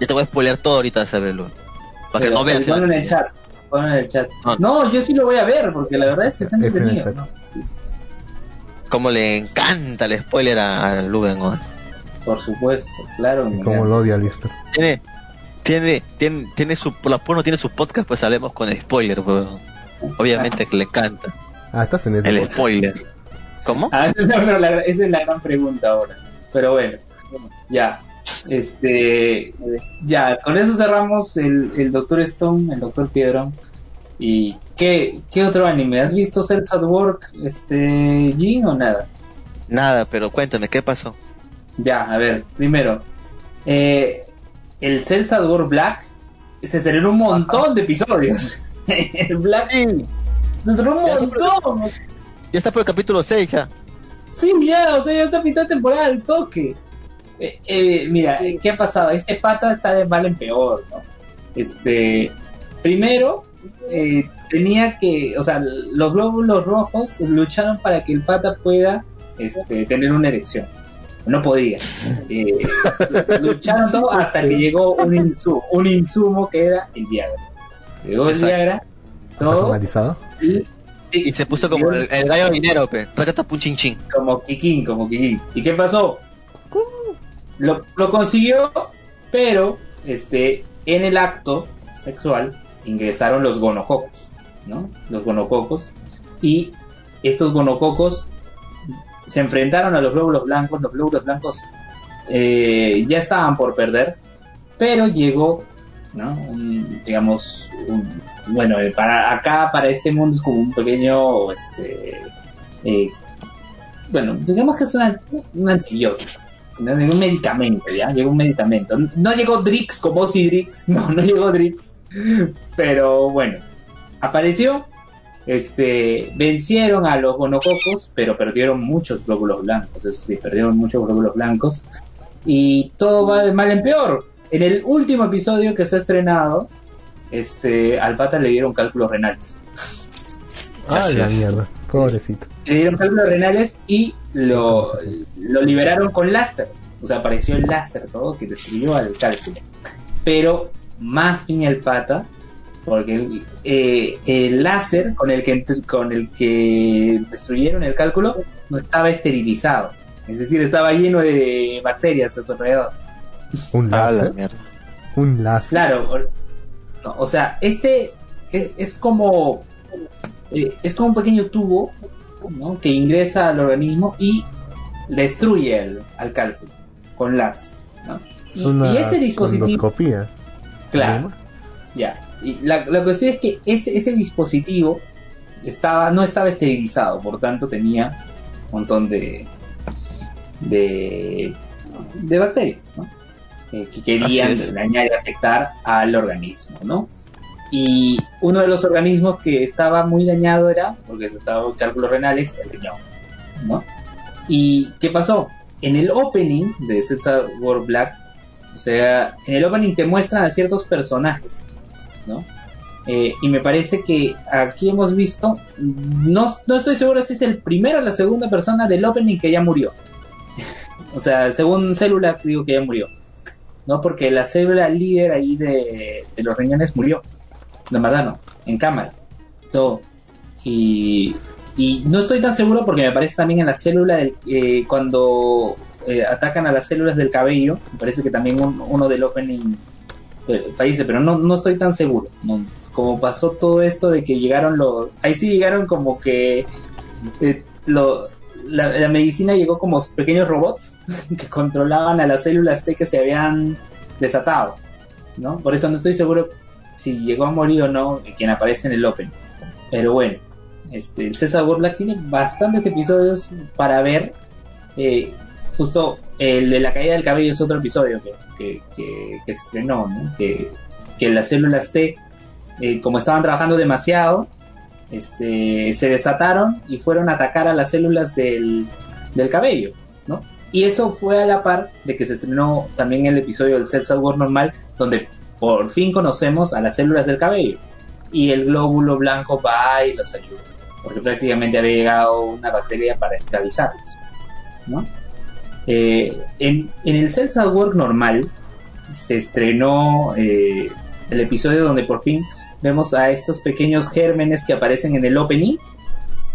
Speaker 2: ya te voy a spoilear todo ahorita de saberlo para que no veas
Speaker 3: ponlo en el chat. Ponlo en el chat.
Speaker 2: No.
Speaker 3: No, yo sí lo voy a ver, porque la verdad es que está entretenido.
Speaker 2: Como le encanta el spoiler a, a Luben ¿no?
Speaker 3: por supuesto, claro.
Speaker 1: Como lo odia Lister.
Speaker 2: tiene tiene tiene tiene su por la no tiene su podcast pues hablemos con spoiler pues. obviamente que le encanta
Speaker 1: Ah, estás en ese.
Speaker 2: el spoiler cómo
Speaker 3: Ah, no, no, la- esa es la gran pregunta ahora. Pero bueno, ya. Este, ya, con eso cerramos el, el Doctor Stone, el Doctor Piedrón. ¿Y qué, qué otro anime? ¿Has visto Cells at Work, este, Jin o nada?
Speaker 2: nada pero cuéntame qué pasó
Speaker 3: Ya, a ver, primero, eh, el Cells at Work Black se estrenó un montón de episodios. el Black se estrenó un
Speaker 2: Ya,
Speaker 3: montón.
Speaker 2: ya está por el capítulo 6 ya
Speaker 3: Sí, ya, o sea, ya está mitad temporada al toque. Eh, eh, mira, ¿qué ha pasado? Este pata está de mal en peor, ¿no? Este, primero, eh, tenía que, o sea, los glóbulos rojos lucharon para que el pata pueda este, tener una erección. No podía. Eh, lucharon todo hasta que llegó un insumo, un insumo que era el Viagra. Llegó el. Viagra, todo,
Speaker 1: Personalizado.
Speaker 3: y, sí,
Speaker 2: y se puso como el, el gallo dinero pe chin
Speaker 3: como Kikín, como Kikín. ¿Y qué pasó? Lo, lo consiguió, pero este, en el acto sexual ingresaron los gonococos, ¿no? Los gonococos. Y estos gonococos se enfrentaron a los glóbulos blancos. Los glóbulos blancos eh, ya estaban por perder, pero llegó, ¿no? Un, digamos, un- bueno, eh, para acá, para este mundo es como un pequeño, este, eh, bueno, digamos que es una- un antibiótico, un medicamento, ¿ya? Llegó un medicamento. No llegó Drix como Ozzy Drix, no, no llegó Drix, pero bueno, apareció, este, vencieron a los gonococos, pero perdieron muchos glóbulos blancos, eso sí, perdieron muchos glóbulos blancos, y todo va de mal en peor. En el último episodio que se ha estrenado, este, al pata le dieron cálculos renales.
Speaker 1: Ah, la mierda. Pobrecito.
Speaker 3: Le dieron cálculos renales y lo, lo liberaron con láser. O sea, apareció el láser todo que destruyó al cálculo. Pero más fin el pata, porque el, eh, el láser con el, que, con el que destruyeron el cálculo no estaba esterilizado. Es decir, estaba lleno de bacterias a su alrededor.
Speaker 1: Un
Speaker 2: A la
Speaker 1: láser.
Speaker 2: mierda.
Speaker 1: Un láser.
Speaker 3: Claro, o, no, o sea, este es, es como eh, es como un pequeño tubo ¿no? que ingresa al organismo y destruye el- al cálculo con láser. ¿no?
Speaker 1: Es
Speaker 3: Y,
Speaker 1: una
Speaker 3: y ese dispositivo, claro, ya. Y la, la cuestión es que ese, ese dispositivo estaba, no estaba esterilizado, por tanto tenía un montón de de, de bacterias, ¿no? Eh, que querían dañar y afectar al organismo, ¿no? Y uno de los organismos que estaba muy dañado era, porque se estaba en cálculos renales, el riñón, ¿no? ¿Y qué pasó? En el opening de César War Black, o sea, en el opening te muestran a ciertos personajes, Eh, y me parece que aquí hemos visto, no, no estoy seguro si es el primero o la segunda persona del opening que ya murió. o sea, según célula digo que ya murió. ¿No? Porque la célula líder ahí de, los riñones murió. De verdad no, en cámara. Todo. Y, y no estoy tan seguro porque me parece también en la célula del, eh, cuando eh, atacan a las células del cabello, me parece que también un- uno del opening fallece, pero no, no estoy tan seguro. No, como pasó todo esto de que llegaron los... Ahí sí llegaron como que... eh, lo- la, medicina llegó como pequeños robots que controlaban a las células T que se habían desatado, ¿no? Por eso no estoy seguro si llegó a morir o no quien aparece en el Open. Pero bueno, este, César War Black tiene bastantes episodios para ver. Eh, justo el de la caída del cabello es otro episodio que, que, se estrenó, ¿no? Que, que las células T, eh, como estaban trabajando demasiado, este, se desataron y fueron a atacar a las células del, del cabello, ¿no? Y eso fue a la par de que se estrenó también el episodio del Cell War normal, donde por fin conocemos a las células del cabello. Y el glóbulo blanco va y los ayuda, porque prácticamente había llegado una bacteria para esclavizarlos, ¿no? Eh, en, en el Cell War normal se estrenó eh, el episodio donde por fin vemos a estos pequeños gérmenes que aparecen en el opening.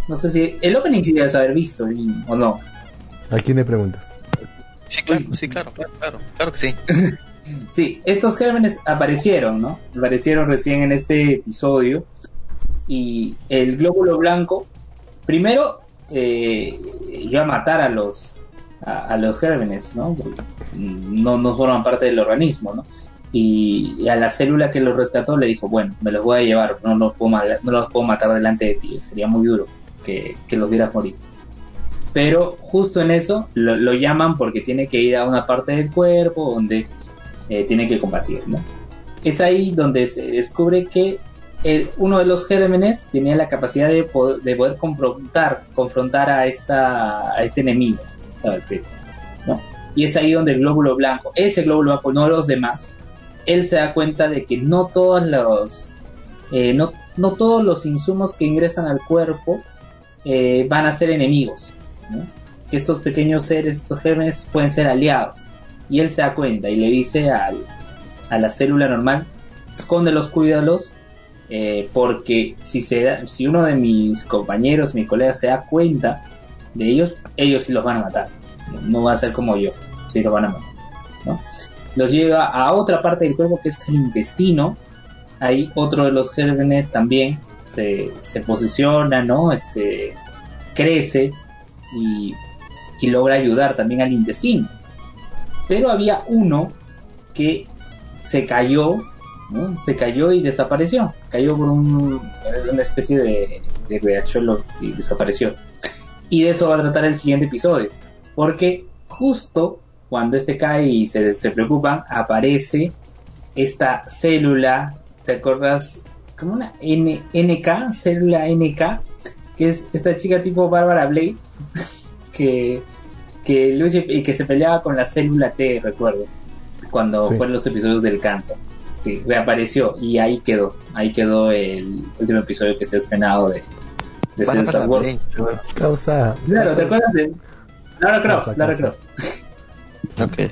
Speaker 3: No sé si el opening sí debes haber visto y- o no.
Speaker 1: ¿A quién le preguntas?
Speaker 4: Sí, claro, sí, claro, claro, claro, claro que sí.
Speaker 3: Sí, estos gérmenes aparecieron, ¿no? Aparecieron recién en este episodio. Y el glóbulo blanco, primero, eh, iba a matar a los, a, los gérmenes, ¿no? No, forman parte del organismo, ¿no? Y, a la célula que los rescató le dijo, bueno, me los voy a llevar, no los puedo, ma- no los puedo matar delante de ti, sería muy duro que, los vieras morir. Pero justo en eso lo, llaman porque tiene que ir a una parte del cuerpo donde eh, tiene que combatir, ¿no? Es ahí donde se descubre que el- uno de los gérmenes tenía la capacidad de poder, de poder confrontar, confrontar a, esta, a este enemigo, Y es ahí donde el glóbulo blanco, ese glóbulo blanco, no los demás, él se da cuenta de que no todos los, eh, no, no todos los insumos que ingresan al cuerpo eh, van a ser enemigos, que estos pequeños seres, estos gérmenes pueden ser aliados. Y él se da cuenta y le dice al, a la célula normal, escóndelos, cuídalos, eh, porque si, se da- si uno de mis compañeros, mis colegas se da cuenta de ellos, ellos sí los van a matar. No, va a ser como yo, sí los van a matar. ¿no? Los lleva a otra parte del cuerpo que es el intestino. Ahí otro de los gérmenes también se, se posiciona, ¿no? Este, crece y, y logra ayudar también al intestino. pero había uno que se cayó, ¿no? se cayó y desapareció. Cayó por un, una especie de, de riachuelo y desapareció. Y de eso va a tratar el siguiente episodio. Porque justo cuando este cae y se, se preocupan, aparece esta célula, ¿te acuerdas? Como una N, NK, célula NK, que es esta chica tipo Bárbara Blade, que, que lucha y que se peleaba con la célula T, recuerdo, cuando
Speaker 1: Sí.
Speaker 3: fueron los episodios del cáncer. Sí, reapareció y ahí quedó, ahí quedó el último episodio que se ha estrenado de, de Wars.
Speaker 4: Blade.
Speaker 1: Causa.
Speaker 3: Claro, ¿te acuerdas de Lara Croft? Lara
Speaker 1: causa.
Speaker 3: Croft.
Speaker 2: Ok.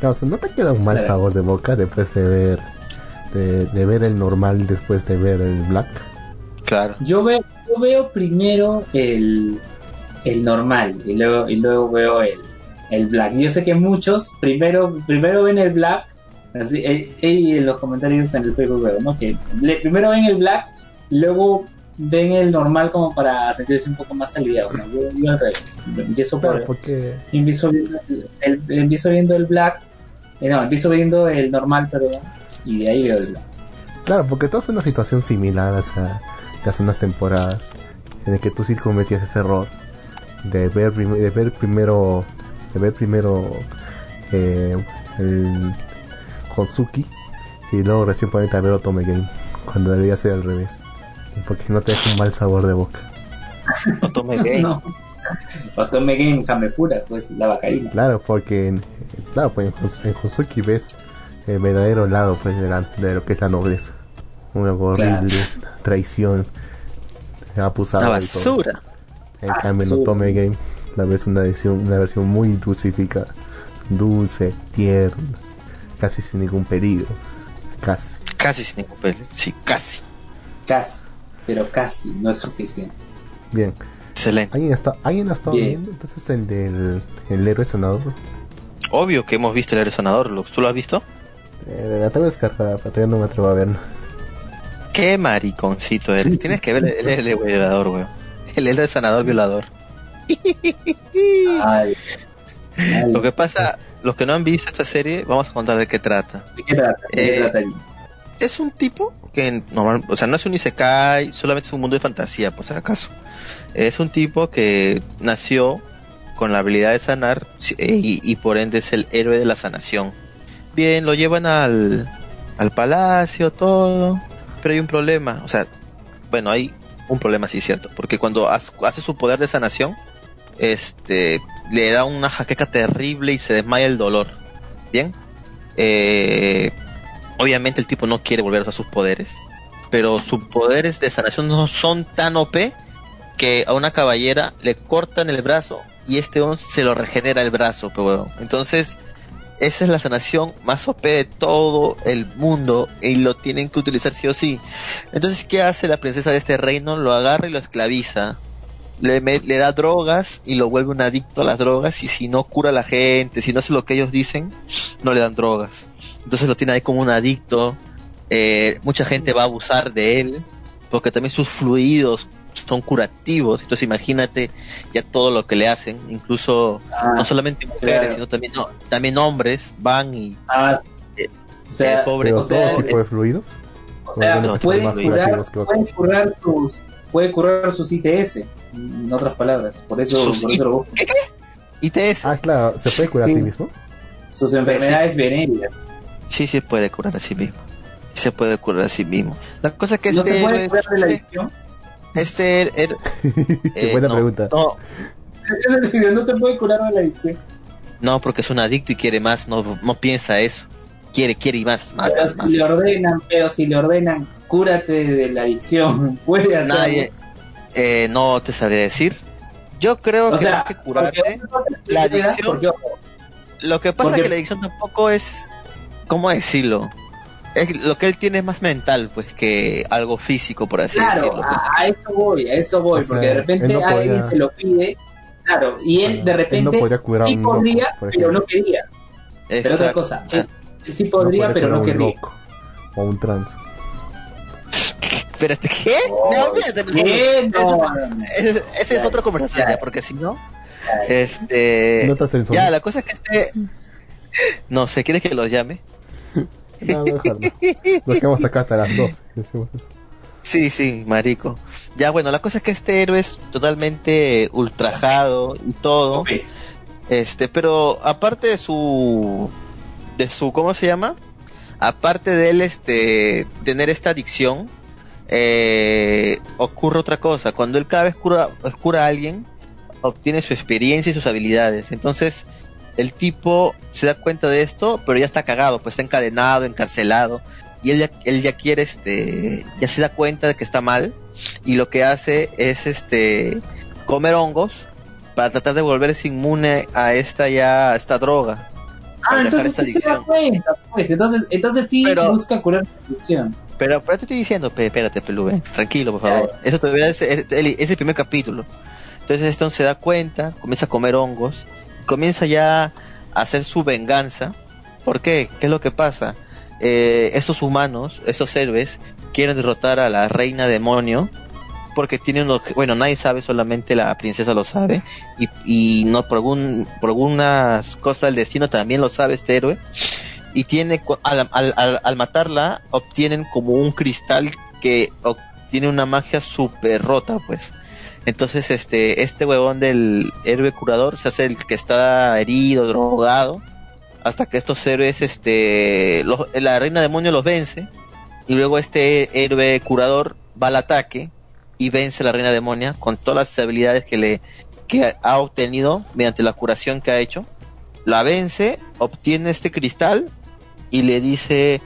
Speaker 1: Causa, ¿no te queda un mal sabor de boca después de ver de, de ver el normal después de ver el black?
Speaker 2: Claro.
Speaker 3: Yo veo, yo veo primero el, el normal y luego, y luego veo el, el black. Yo sé que muchos primero, primero ven el black, así, eh, eh, y en los comentarios en el Facebook veo, ¿no? Que le- primero ven el black y luego ven el normal como para sentirse un poco más aliviado. ¿no? Yo, yo al revés. Empiezo por,
Speaker 1: Claro, porque
Speaker 3: empiezo viendo el, el- empiezo viendo el black, eh, no, empiezo viendo el normal, perdón, y de ahí veo el black.
Speaker 1: Claro, porque todo fue una situación similar hace, de hace unas temporadas en el que tú sí cometías ese error de ver, de ver primero de ver primero eh, el Konsuki y luego recién ponerte a ver Otome Game cuando debería ser al revés porque si no te deja un mal sabor de boca
Speaker 2: Otome Game.
Speaker 3: No. Otome Game Hamefura, pues la bacarina.
Speaker 1: claro porque en, claro pues en, ves el verdadero lado pues de, la- de lo que es la nobleza una horrible traición abusada todo.
Speaker 2: basura.
Speaker 1: En cambio, en. Otome Game, la ves una versión, una versión muy dulcificada, dulce, tierna, casi sin ningún peligro, casi.
Speaker 2: Casi sin ningún peligro. Sí, casi.
Speaker 3: Casi, pero casi no es suficiente.
Speaker 1: Bien,
Speaker 2: Excelente.
Speaker 1: ¿alguien, está, ¿alguien ha estado
Speaker 3: Bien.
Speaker 1: viendo entonces el del el héroe sanador?
Speaker 2: Obvio que hemos visto el resonador, Lux. ¿Tú lo has visto?
Speaker 1: Eh, la tengo descargada, pero todavía no me atrevo a ver.
Speaker 2: Qué mariconcito eres. Tienes que ver el, el, el violador, weón. El héroe sanador violador.
Speaker 3: Ay, ay,
Speaker 2: Lo que pasa, los que no han visto esta serie, vamos a contar de qué trata.
Speaker 3: ¿De qué trata? ¿De qué
Speaker 2: Eh,
Speaker 3: trata
Speaker 2: Es un tipo que normal, o sea, no es un isekai, solamente es un mundo de fantasía, por si acaso. Es un tipo que nació con la habilidad de sanar eh, y, por ende es el héroe de la sanación. Bien, lo llevan al, al palacio, todo, pero hay un problema, o sea, bueno, hay un problema, sí, cierto, porque cuando hace su poder de sanación, este, le da una jaqueca terrible y se desmaya el dolor. Bien, eh, obviamente el tipo no quiere volver a sus poderes, pero sus poderes de sanación no son tan OP que a una caballera le cortan el brazo y este on se lo regenera el brazo, pero huevón. entonces esa es la sanación más OP de todo el mundo y lo tienen que utilizar sí o sí. Entonces, ¿qué hace la princesa de este reino? Lo agarra y lo esclaviza. Le, le da drogas y lo vuelve un adicto a las drogas y si no cura a la gente, si no hace lo que ellos dicen, no le dan drogas. Entonces lo tiene ahí como un adicto. Eh, mucha gente va a abusar de él porque también sus fluidos son curativos. Entonces imagínate ya todo lo que le hacen, incluso
Speaker 3: Ah,
Speaker 2: no solamente mujeres,
Speaker 3: claro.
Speaker 2: sino también no, también hombres van y
Speaker 3: ah,
Speaker 2: eh,
Speaker 3: o sea,
Speaker 2: pobre-
Speaker 3: o sea,
Speaker 1: todo tipo de fluidos.
Speaker 3: o sea, puede curar,
Speaker 1: curativos que otros.
Speaker 3: puede curar sus, puede curar sus ITS, en otras palabras. Por eso,
Speaker 2: Sus
Speaker 3: por eso lo busco.
Speaker 2: ITS.
Speaker 1: Ah, claro, ¿se puede curar
Speaker 3: Sí.
Speaker 1: a sí mismo?
Speaker 3: sus enfermedades venéreas.
Speaker 2: Sí, sí puede curar a sí mismo. Se puede curar a sí mismo. La cosa es que
Speaker 3: ¿No
Speaker 2: este
Speaker 3: se puede
Speaker 2: héroe-
Speaker 3: curar de la adicción?
Speaker 2: este héroe-
Speaker 1: Qué
Speaker 2: eh,
Speaker 1: buena
Speaker 2: no,
Speaker 1: pregunta.
Speaker 2: No,
Speaker 3: no se puede curar de la adicción.
Speaker 2: no, porque es un adicto y quiere más, no, no piensa eso. Quiere, quiere y más, más,
Speaker 3: Pero
Speaker 2: más,
Speaker 3: si
Speaker 2: más.
Speaker 3: le ordenan, pero si le ordenan, cúrate de la adicción, puede hacerlo.
Speaker 2: Nadie, eh, no te sabría decir. Yo creo
Speaker 3: o
Speaker 2: que
Speaker 3: sea,
Speaker 2: más que curarte, la adicción- lo que pasa
Speaker 3: porque-
Speaker 2: es que la adicción tampoco es, ¿cómo decirlo? Es, lo que él tiene es más mental, pues, que algo físico, por así
Speaker 3: Claro,
Speaker 2: decirlo. pues.
Speaker 3: a, a eso voy, a eso voy,
Speaker 1: O sea,
Speaker 3: porque de repente alguien se lo pide, claro, y él
Speaker 1: Bueno,
Speaker 3: de
Speaker 1: él no
Speaker 3: repente
Speaker 1: podría
Speaker 3: sí
Speaker 1: loco,
Speaker 3: podría, pero no quería. Pero otra
Speaker 2: Exacto.
Speaker 3: cosa, él, él sí podría,
Speaker 1: No
Speaker 3: pero no
Speaker 1: curar a un
Speaker 3: querría.
Speaker 1: loco O un trans.
Speaker 2: Espérate, ¿qué?
Speaker 3: Oh,
Speaker 2: no, olvídate,
Speaker 3: ¿Qué?
Speaker 2: Ese, ese es
Speaker 3: Ya,
Speaker 2: otra conversación
Speaker 3: ya.
Speaker 2: porque si no, este,
Speaker 1: No te
Speaker 2: ya, la cosa es que este, No sé, ¿quieres que los llame?
Speaker 1: No, mejor no. Nos quedamos acá hasta las 12. Decimos eso.
Speaker 2: Sí, sí, marico. Ya, bueno, la cosa es que este héroe es totalmente ultrajado y todo. Este, pero aparte de su de su ¿cómo se llama? Aparte de él este tener esta adicción, eh, ocurre otra cosa. Cuando él cada vez cura, cura a alguien, obtiene su experiencia y sus habilidades. Entonces, el tipo se da cuenta de esto, pero ya está cagado, pues está encadenado, encarcelado. Y él ya, él ya quiere, este, ya se da cuenta de que está mal. Y lo que hace es, este, comer hongos para tratar de volverse inmune a esta ya, a esta droga.
Speaker 3: Ah, entonces sí se da cuenta, pues. Entonces, entonces sí
Speaker 2: Pero-
Speaker 3: busca curar su adicción.
Speaker 2: Pero, pero te estoy diciendo, espérate, Pelú, tranquilo, por favor. Eso todavía es, es- es- es el primer capítulo. Entonces Stone se da cuenta, comienza a comer hongos, comienza ya a hacer su venganza. ¿Por qué? ¿Qué es lo que pasa? Eh, estos humanos, estos héroes, quieren derrotar a la reina demonio porque tienen unos, bueno, nadie sabe, solamente la princesa lo sabe y, y no por por algunas cosas del destino también lo sabe este héroe y tiene al, al, al, matarla obtienen como un cristal que obtiene una magia súper rota pues entonces este este huevón del héroe curador se hace el que está herido drogado hasta que estos héroes este la reina demonio los vence y luego este héroe curador va al ataque y vence a la reina demonia con todas las habilidades que le que ha obtenido mediante la curación que ha hecho. La vence obtiene este cristal y le dice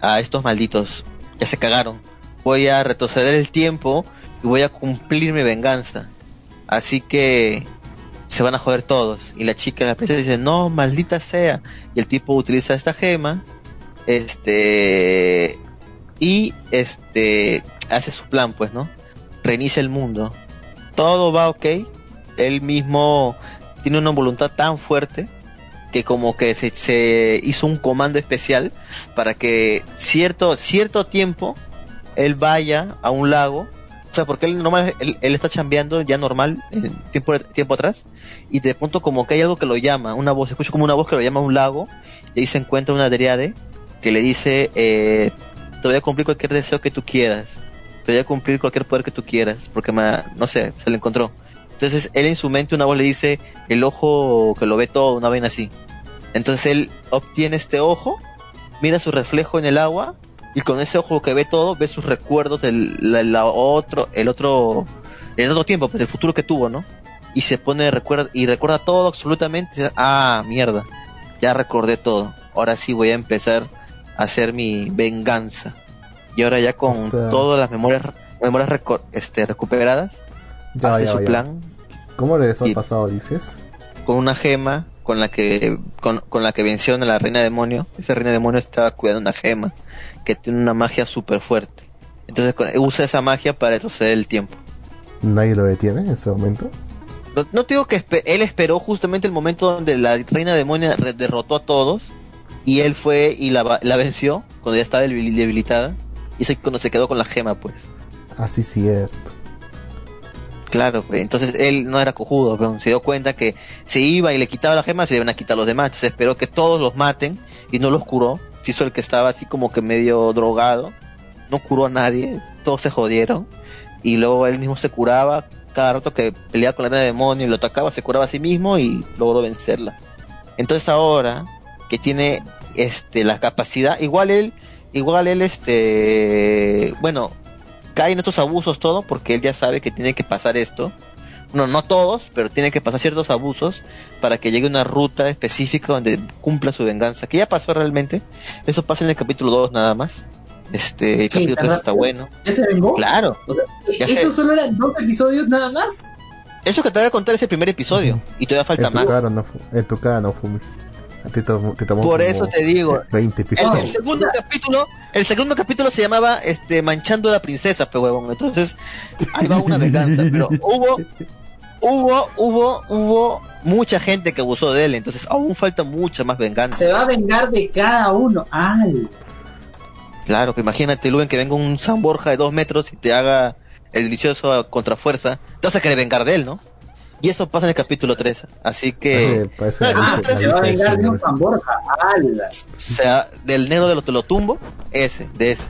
Speaker 2: a estos malditos, ya se cagaron, voy a retroceder el tiempo y voy a cumplir mi venganza. Así que se van a joder todos. Y la chica, la princesa dice, no, maldita sea. Y el tipo utiliza esta gema, este, y este, hace su plan, pues, ¿no? Reinicia el mundo. Todo va ok. Él mismo tiene una voluntad tan fuerte que como que se, se hizo un comando especial para que cierto cierto tiempo él vaya a un lago o sea porque él normal él, él está chambeando ya normal en tiempo tiempo atrás y de pronto como que hay algo que lo llama una voz escucha como una voz que lo llama a un lago y ahí se encuentra una deriade que le dice eh, te voy a cumplir cualquier deseo que tú quieras te voy a cumplir cualquier poder que tú quieras porque me, no sé se le encontró entonces él en su mente una voz le dice el ojo que lo ve todo, una vaina así. Entonces él obtiene este ojo, mira su reflejo en el agua y con ese ojo que ve todo ve sus recuerdos del la, la otro, el otro, el otro tiempo, pues el futuro que tuvo, ¿no? Y se pone recuerda y recuerda todo absolutamente. Ah, mierda, ya recordé todo. Ahora sí voy a empezar a hacer mi venganza. Y ahora ya con
Speaker 1: O sea-
Speaker 2: todas las memorias memorias este, recuperadas
Speaker 1: Ya,
Speaker 2: hace
Speaker 1: ya,
Speaker 2: su
Speaker 1: ya.
Speaker 2: plan
Speaker 1: ¿Cómo regresó al pasado, dices?
Speaker 2: con una gema con la que con, con la que vencieron a la reina demonio. Esa reina demonio estaba cuidando una gema que tiene una magia súper fuerte. Entonces con- usa esa magia para retroceder el tiempo.
Speaker 1: Nadie lo detiene en ese momento.
Speaker 2: No, no te digo que él esperó justamente el momento donde la reina demonia re- derrotó a todos y él fue y la, la venció cuando ya estaba debil- debilitada y es cuando se quedó con la gema pues.
Speaker 1: Así cierto.
Speaker 2: Claro, entonces él no era cojudo, pero se dio cuenta que se iba y le quitaba la gema, se le iban a quitar los demás. Entonces esperó que todos los maten y no los curó. Se hizo el que estaba así como que medio drogado. No curó a nadie, todos se jodieron. Y luego él mismo se curaba. Cada rato que peleaba con la reina demonio y lo atacaba, se curaba a sí mismo y logró vencerla. Entonces ahora que tiene este la capacidad, igual él, igual él este, bueno, cae en estos abusos todo porque él ya sabe que tiene que pasar esto. No, no todos, pero tiene que pasar ciertos abusos para que llegue una ruta específica donde cumpla su venganza. Que ya pasó realmente. Eso pasa en el capítulo 2 nada más. Este, el
Speaker 3: ¿Qué,
Speaker 2: capítulo
Speaker 3: tan
Speaker 2: 3 está bueno.
Speaker 3: ¿Ya se vengó?
Speaker 2: Claro.
Speaker 3: O sea,
Speaker 2: Ya
Speaker 3: ¿Eso
Speaker 2: sé.
Speaker 3: solo eran dos episodios nada más?
Speaker 2: Eso que te voy a contar es el primer episodio. Y todavía falta
Speaker 1: en tu
Speaker 2: más.
Speaker 1: cara no en tu cara no Fumi. Te, tomó
Speaker 2: Por eso te digo.
Speaker 1: 20
Speaker 2: El,
Speaker 1: episodios.
Speaker 2: el segundo capítulo, el segundo capítulo se llamaba este Manchando a la princesa, pe huevón. Entonces, ahí va una venganza, pero hubo hubo hubo hubo mucha gente que abusó de él, entonces aún falta mucha más venganza.
Speaker 3: Se va a vengar de cada uno. ¡Ay!
Speaker 2: Claro, que imagínate, Luven, que venga un San Borja de dos metros y te haga el delicioso a contrafuerza. Te vas a querer vengar de él, ¿no? Y eso pasa en el capítulo 3. Así que.
Speaker 3: Ah,
Speaker 1: la
Speaker 3: se va a vengar de. San Borja.
Speaker 2: Sea, del negro de lo te lo tumbo, ese, de ese.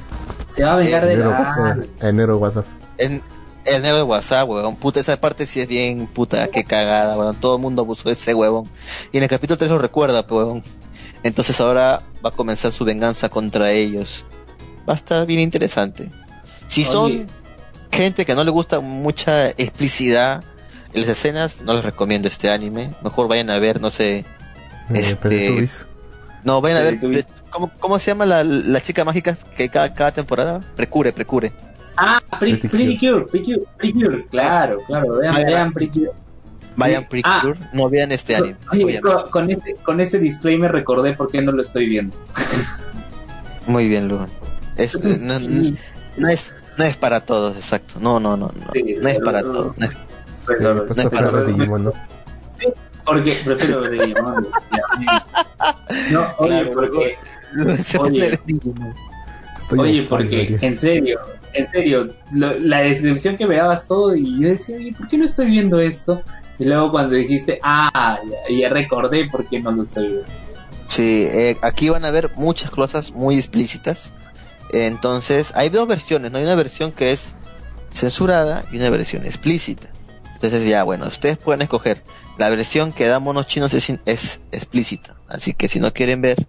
Speaker 3: Se va a vengar de la.
Speaker 1: WhatsApp, enero WhatsApp.
Speaker 2: En, el negro de WhatsApp, weón. Puta, esa parte sí es bien puta, qué cagada, weón. Todo el mundo abusó de ese huevón. Y en el capítulo 3 lo recuerda, pues, weón. Entonces ahora va a comenzar su venganza contra ellos. Va a estar bien interesante. Si son
Speaker 3: Oye.
Speaker 2: gente que no le gusta mucha explicidad las escenas, no les recomiendo este anime. Mejor vayan a ver, no sé.
Speaker 1: Eh,
Speaker 2: Este-. No, vayan a ver. ¿Cómo, cómo se llama la, la chica mágica que cada, cada temporada? Precure, precure.
Speaker 3: Ah, Pretty,
Speaker 1: Pretty
Speaker 3: Cure, Pretty Cure, Pretty Cure, claro, claro, vean,
Speaker 2: Vaya.
Speaker 3: vean Pretty Cure.
Speaker 2: Vayan
Speaker 3: Sí.
Speaker 2: Precure, no vean este anime.
Speaker 3: Con, con ese, con ese disclaimer recordé por qué no lo estoy viendo.
Speaker 2: Muy bien, Lu. Es, eh, no,
Speaker 3: Sí,
Speaker 2: no es, no es para todos, exacto. No, no, no. No,
Speaker 3: Sí,
Speaker 2: no es para todos. no es-
Speaker 1: Sí,
Speaker 3: Pero-
Speaker 1: pues
Speaker 2: no
Speaker 1: de Digimon, ¿no?
Speaker 3: porque prefiero de Digimon. No, oye,
Speaker 2: Claro,
Speaker 3: porque, Oye. oye, porque, en serio, en serio, lo- la descripción que me dabas todo y yo decía, oye, ¿por qué no estoy viendo esto? Y luego cuando dijiste, ah, ya, ya recordé por qué no lo estoy viendo.
Speaker 2: Sí, eh, aquí van a ver muchas cosas muy explícitas. Entonces, hay dos versiones, ¿no? Hay una versión que es censurada y una versión explícita. Entonces, ya, bueno, ustedes pueden escoger. La versión que da monos chinos es, explícita. Así que si no quieren ver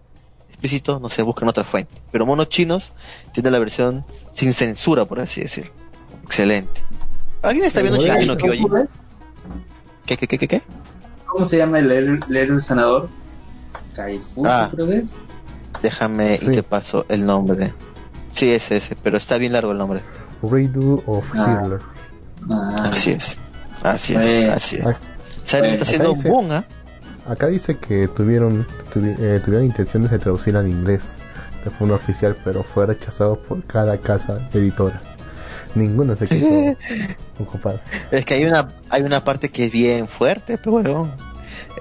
Speaker 2: explícito, no se buscan otra fuente. Pero monos chinos tiene la versión sin censura, por así decirlo. Excelente. ¿Alguien está viendo Shingeki no Kyojin?
Speaker 3: ¿Cómo,
Speaker 2: ¿Qué, qué, qué, qué, qué?
Speaker 3: ¿Cómo se llama el héroe el sanador? Kaifu,
Speaker 2: Ah.
Speaker 3: creo que es.
Speaker 2: Déjame
Speaker 1: Sí.
Speaker 2: y te paso el nombre. Sí, es ese, pero está bien largo el nombre.
Speaker 1: Redo of
Speaker 3: Ah.
Speaker 1: Hitler.
Speaker 3: Ah,
Speaker 2: Así es. Así es,
Speaker 3: Bueno.
Speaker 2: así es.
Speaker 3: Bueno,
Speaker 2: está haciendo
Speaker 1: acá
Speaker 2: un
Speaker 1: dice-
Speaker 2: boom, ¿ah?
Speaker 1: Acá dice que tuvieron tuvi- eh, tuvieron intenciones de traducir al inglés de forma oficial, pero fue rechazado por cada casa editora. Ninguna se quiso ocupar.
Speaker 2: Es que hay una, hay una parte que es bien fuerte, pero huevón.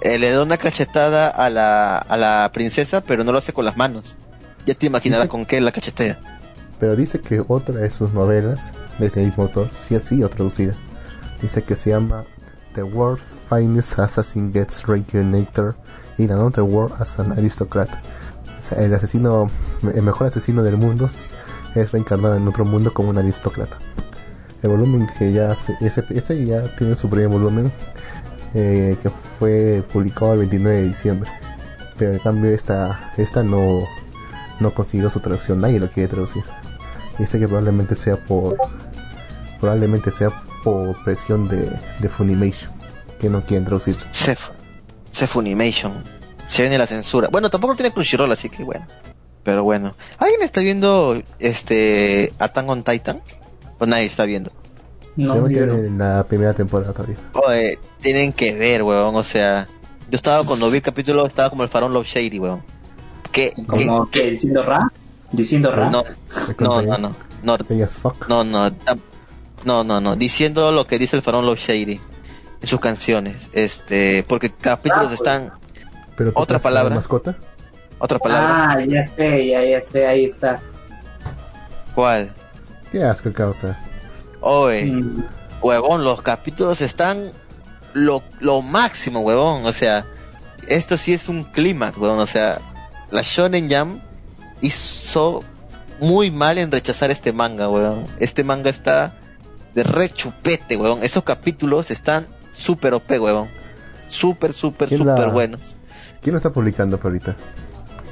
Speaker 2: Eh, le da una cachetada a la, a la princesa, pero no lo hace con las manos. Ya te imaginarás
Speaker 1: Dice-
Speaker 2: con qué la cachetea.
Speaker 1: Pero dice que otra de sus novelas, de ese mismo autor, sí ha sido traducida. Dice que se llama The World Finest Assassin Gets Reincarnated in Another World as an Aristocrat. O sea, el asesino, el mejor asesino del mundo es reencarnado en otro mundo como un aristócrata. El volumen que ya hace, ese, ese ya tiene su primer volumen eh, que fue publicado el 29 de diciembre. Pero en cambio esta, esta no, no consiguió su traducción, nadie lo quiere traducir. Dice que probablemente sea por probablemente sea por presión de, de Funimation que no quieren traducir.
Speaker 2: Cef. Cef Funimation. Se viene la censura. Bueno, tampoco tiene Crunchyroll, así que bueno. Pero bueno. ¿Alguien está viendo este Attack on Titan? Pues nadie está viendo.
Speaker 3: no,
Speaker 1: yo quedé
Speaker 3: no.
Speaker 1: en la primera temporada todavía.
Speaker 2: Oye, tienen que ver, weón. O sea, yo estaba cuando vi el capítulo, estaba como el farón Love Shady, weón. ¿Qué?
Speaker 3: Como
Speaker 2: qué-
Speaker 3: que diciendo ra, diciendo ra.
Speaker 2: No, no, no, no. No, no, no. No, no, no. Diciendo lo que dice el farón Love Shady en sus canciones. Este, porque capítulos
Speaker 3: Ah, pues.
Speaker 2: están.
Speaker 1: Pero ¿tú
Speaker 2: Otra palabra.
Speaker 1: mascota?
Speaker 2: Otra palabra.
Speaker 3: Ah, ya sé, ya, ya sé, ahí está.
Speaker 2: ¿Cuál?
Speaker 1: Qué asco causa.
Speaker 2: Oye,
Speaker 3: Mm,
Speaker 2: huevón, los capítulos están lo, lo máximo, huevón. O sea, esto sí es un clímax, huevón. O sea, la Shonen Jam hizo muy mal en rechazar este manga, huevón. Este manga está de re chupete, huevón. Estos capítulos están súper OP, huevón. Súper, súper,
Speaker 1: ¿Quién
Speaker 2: súper
Speaker 1: la-
Speaker 2: buenos.
Speaker 1: ¿Quién lo está publicando ahorita?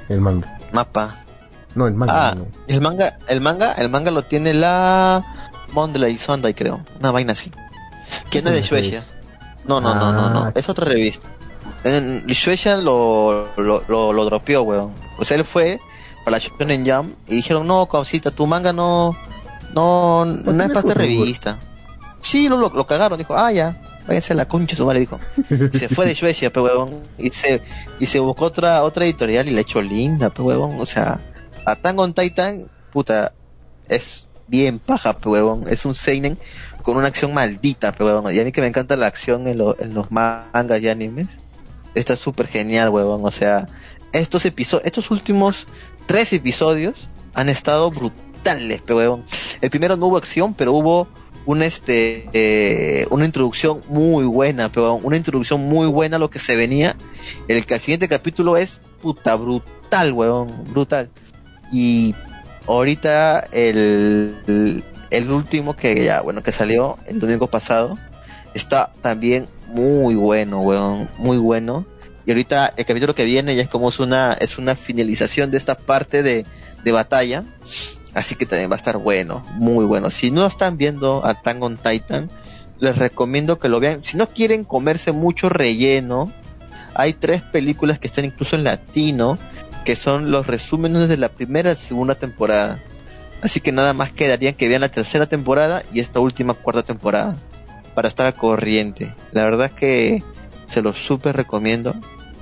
Speaker 1: El manga.
Speaker 2: Mapa.
Speaker 1: No, el manga.
Speaker 2: Ah,
Speaker 1: no.
Speaker 2: el manga, el manga, el manga lo tiene la Mondelez Sunday, creo. Una vaina así. No es de
Speaker 1: ¿Qué es
Speaker 2: Shueisha. No, no, no, no, no.
Speaker 1: Ah.
Speaker 2: Es otra revista. En Shueisha lo, lo, lo, lo dropeó, weón. O sea, él fue para la Shonen Jam y dijeron, no, causita, tu manga no, no, no, es esta
Speaker 1: futuro.
Speaker 2: revista. Sí, lo, lo, lo cagaron, dijo, ah, ya, váyanse a la concha su madre, dijo. Se fue de Shueisha, pe huevón, y se, y se buscó otra, otra editorial y la echó linda, pe huevón, o sea, Attack on Titan, puta, es bien paja, pe huevón, es un seinen con una acción maldita, pe huevón, y a mí que me encanta la acción en, lo- en los mangas y animes, está súper genial, huevón, o sea, estos episodios, estos últimos tres episodios han estado brutales, pe huevón. El primero no hubo acción, pero hubo un este eh, una introducción muy buena, pero una introducción muy buena a lo que se venía. El, el siguiente capítulo es puta brutal, weón, brutal. Y ahorita el, el, el último que ya, bueno, que salió el domingo pasado, está también muy bueno, weón, muy bueno. Y ahorita el capítulo que viene ya es como es una, es una finalización de esta parte de, de batalla. Así que también va a estar bueno, muy bueno. Si no están viendo a Tango on Titan, les recomiendo que lo vean. Si no quieren comerse mucho relleno, hay tres películas que están incluso en latino, que son los resúmenes de la primera y segunda temporada. Así que nada más quedaría que vean la tercera temporada y esta última cuarta temporada para estar al corriente. La verdad es que se lo súper recomiendo.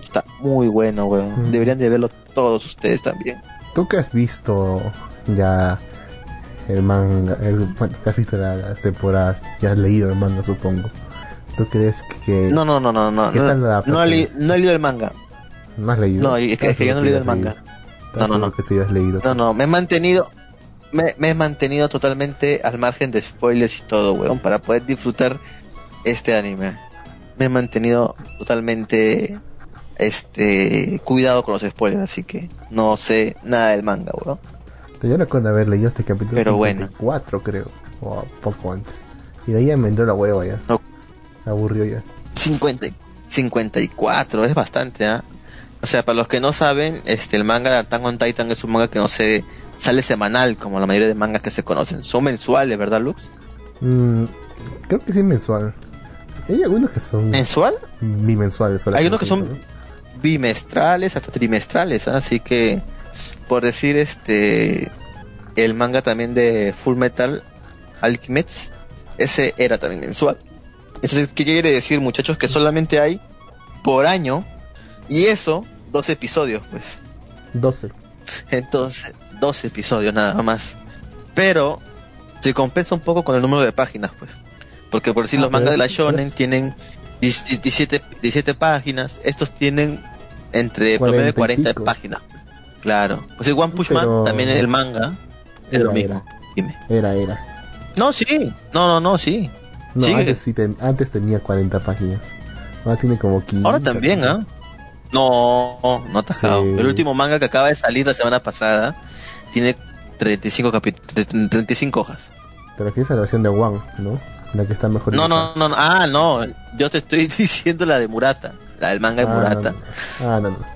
Speaker 2: Está muy bueno, weón.
Speaker 1: Mm.
Speaker 2: Deberían de verlo todos ustedes también.
Speaker 1: Tú que has visto ya el manga, el, bueno, has visto la- las temporadas, ya has leído el manga, supongo. ¿Tú crees que
Speaker 2: No, no, no, no, no.
Speaker 1: ¿Qué
Speaker 2: No,
Speaker 1: tal la
Speaker 2: no, he, no he leído el manga.
Speaker 1: no has leído?
Speaker 2: No, es que, es que yo no he leído el manga. No, no, no.
Speaker 1: que sí has leído.
Speaker 2: No, no, me he mantenido, me, me he mantenido totalmente al margen de spoilers y todo, weón, para poder disfrutar este anime. Me he mantenido totalmente, este, cuidado con los spoilers, así que no sé nada del manga, weón.
Speaker 1: Yo recuerdo haber leído este capítulo
Speaker 2: Pero bueno.
Speaker 1: 54, creo, o poco antes. Y de ahí ya me entró la hueva ya.
Speaker 2: No.
Speaker 1: Me aburrió ya.
Speaker 2: 50, 54, es bastante, ¿ah? O sea, para los que no saben, este, el manga de Attack on Titan es un manga que no se sale semanal, como la mayoría de mangas que se conocen. Son mensuales, ¿verdad, Lux?
Speaker 1: Mm, creo que sí mensual. Hay algunos que son
Speaker 2: ¿Mensual?
Speaker 1: bimensuales.
Speaker 2: Hay unos que son
Speaker 1: ¿no?
Speaker 2: bimestrales hasta trimestrales, ¿ah? así que por decir este el manga también de Full Metal Alchemist ese era también mensual. Entonces, ¿qué quiere decir, muchachos? Que solamente hay por año y eso dos episodios, pues.
Speaker 1: 12.
Speaker 2: Entonces, dos episodios nada más. Pero se compensa un poco con el número de páginas, pues. Porque por decir
Speaker 1: Ah,
Speaker 2: los mangas de la Shonen
Speaker 1: es-
Speaker 2: tienen 17, 17 páginas, estos tienen entre promedio de
Speaker 1: 40 y
Speaker 2: 40
Speaker 1: pico.
Speaker 2: páginas. Claro. Pues el One Punch Man
Speaker 1: Pero-
Speaker 2: también el manga es lo
Speaker 1: Era,
Speaker 2: mismo. Dime.
Speaker 1: Era, era.
Speaker 2: No, sí. No, no, no, sí.
Speaker 1: No, antes, sí ten- antes tenía 40 páginas. Ahora tiene como 15.
Speaker 2: Ahora también, ¿ah? No, no te has
Speaker 1: Sí.
Speaker 2: El último manga que acaba de salir la semana pasada tiene 35 capítulos, 35 hojas.
Speaker 1: Te refieres a la versión de One, ¿no? La que está mejor.
Speaker 2: No, no, no, no, ah, no, yo te estoy diciendo la de Murata, la del manga de
Speaker 1: Ah,
Speaker 2: Murata.
Speaker 1: no, no. Ah, no, no.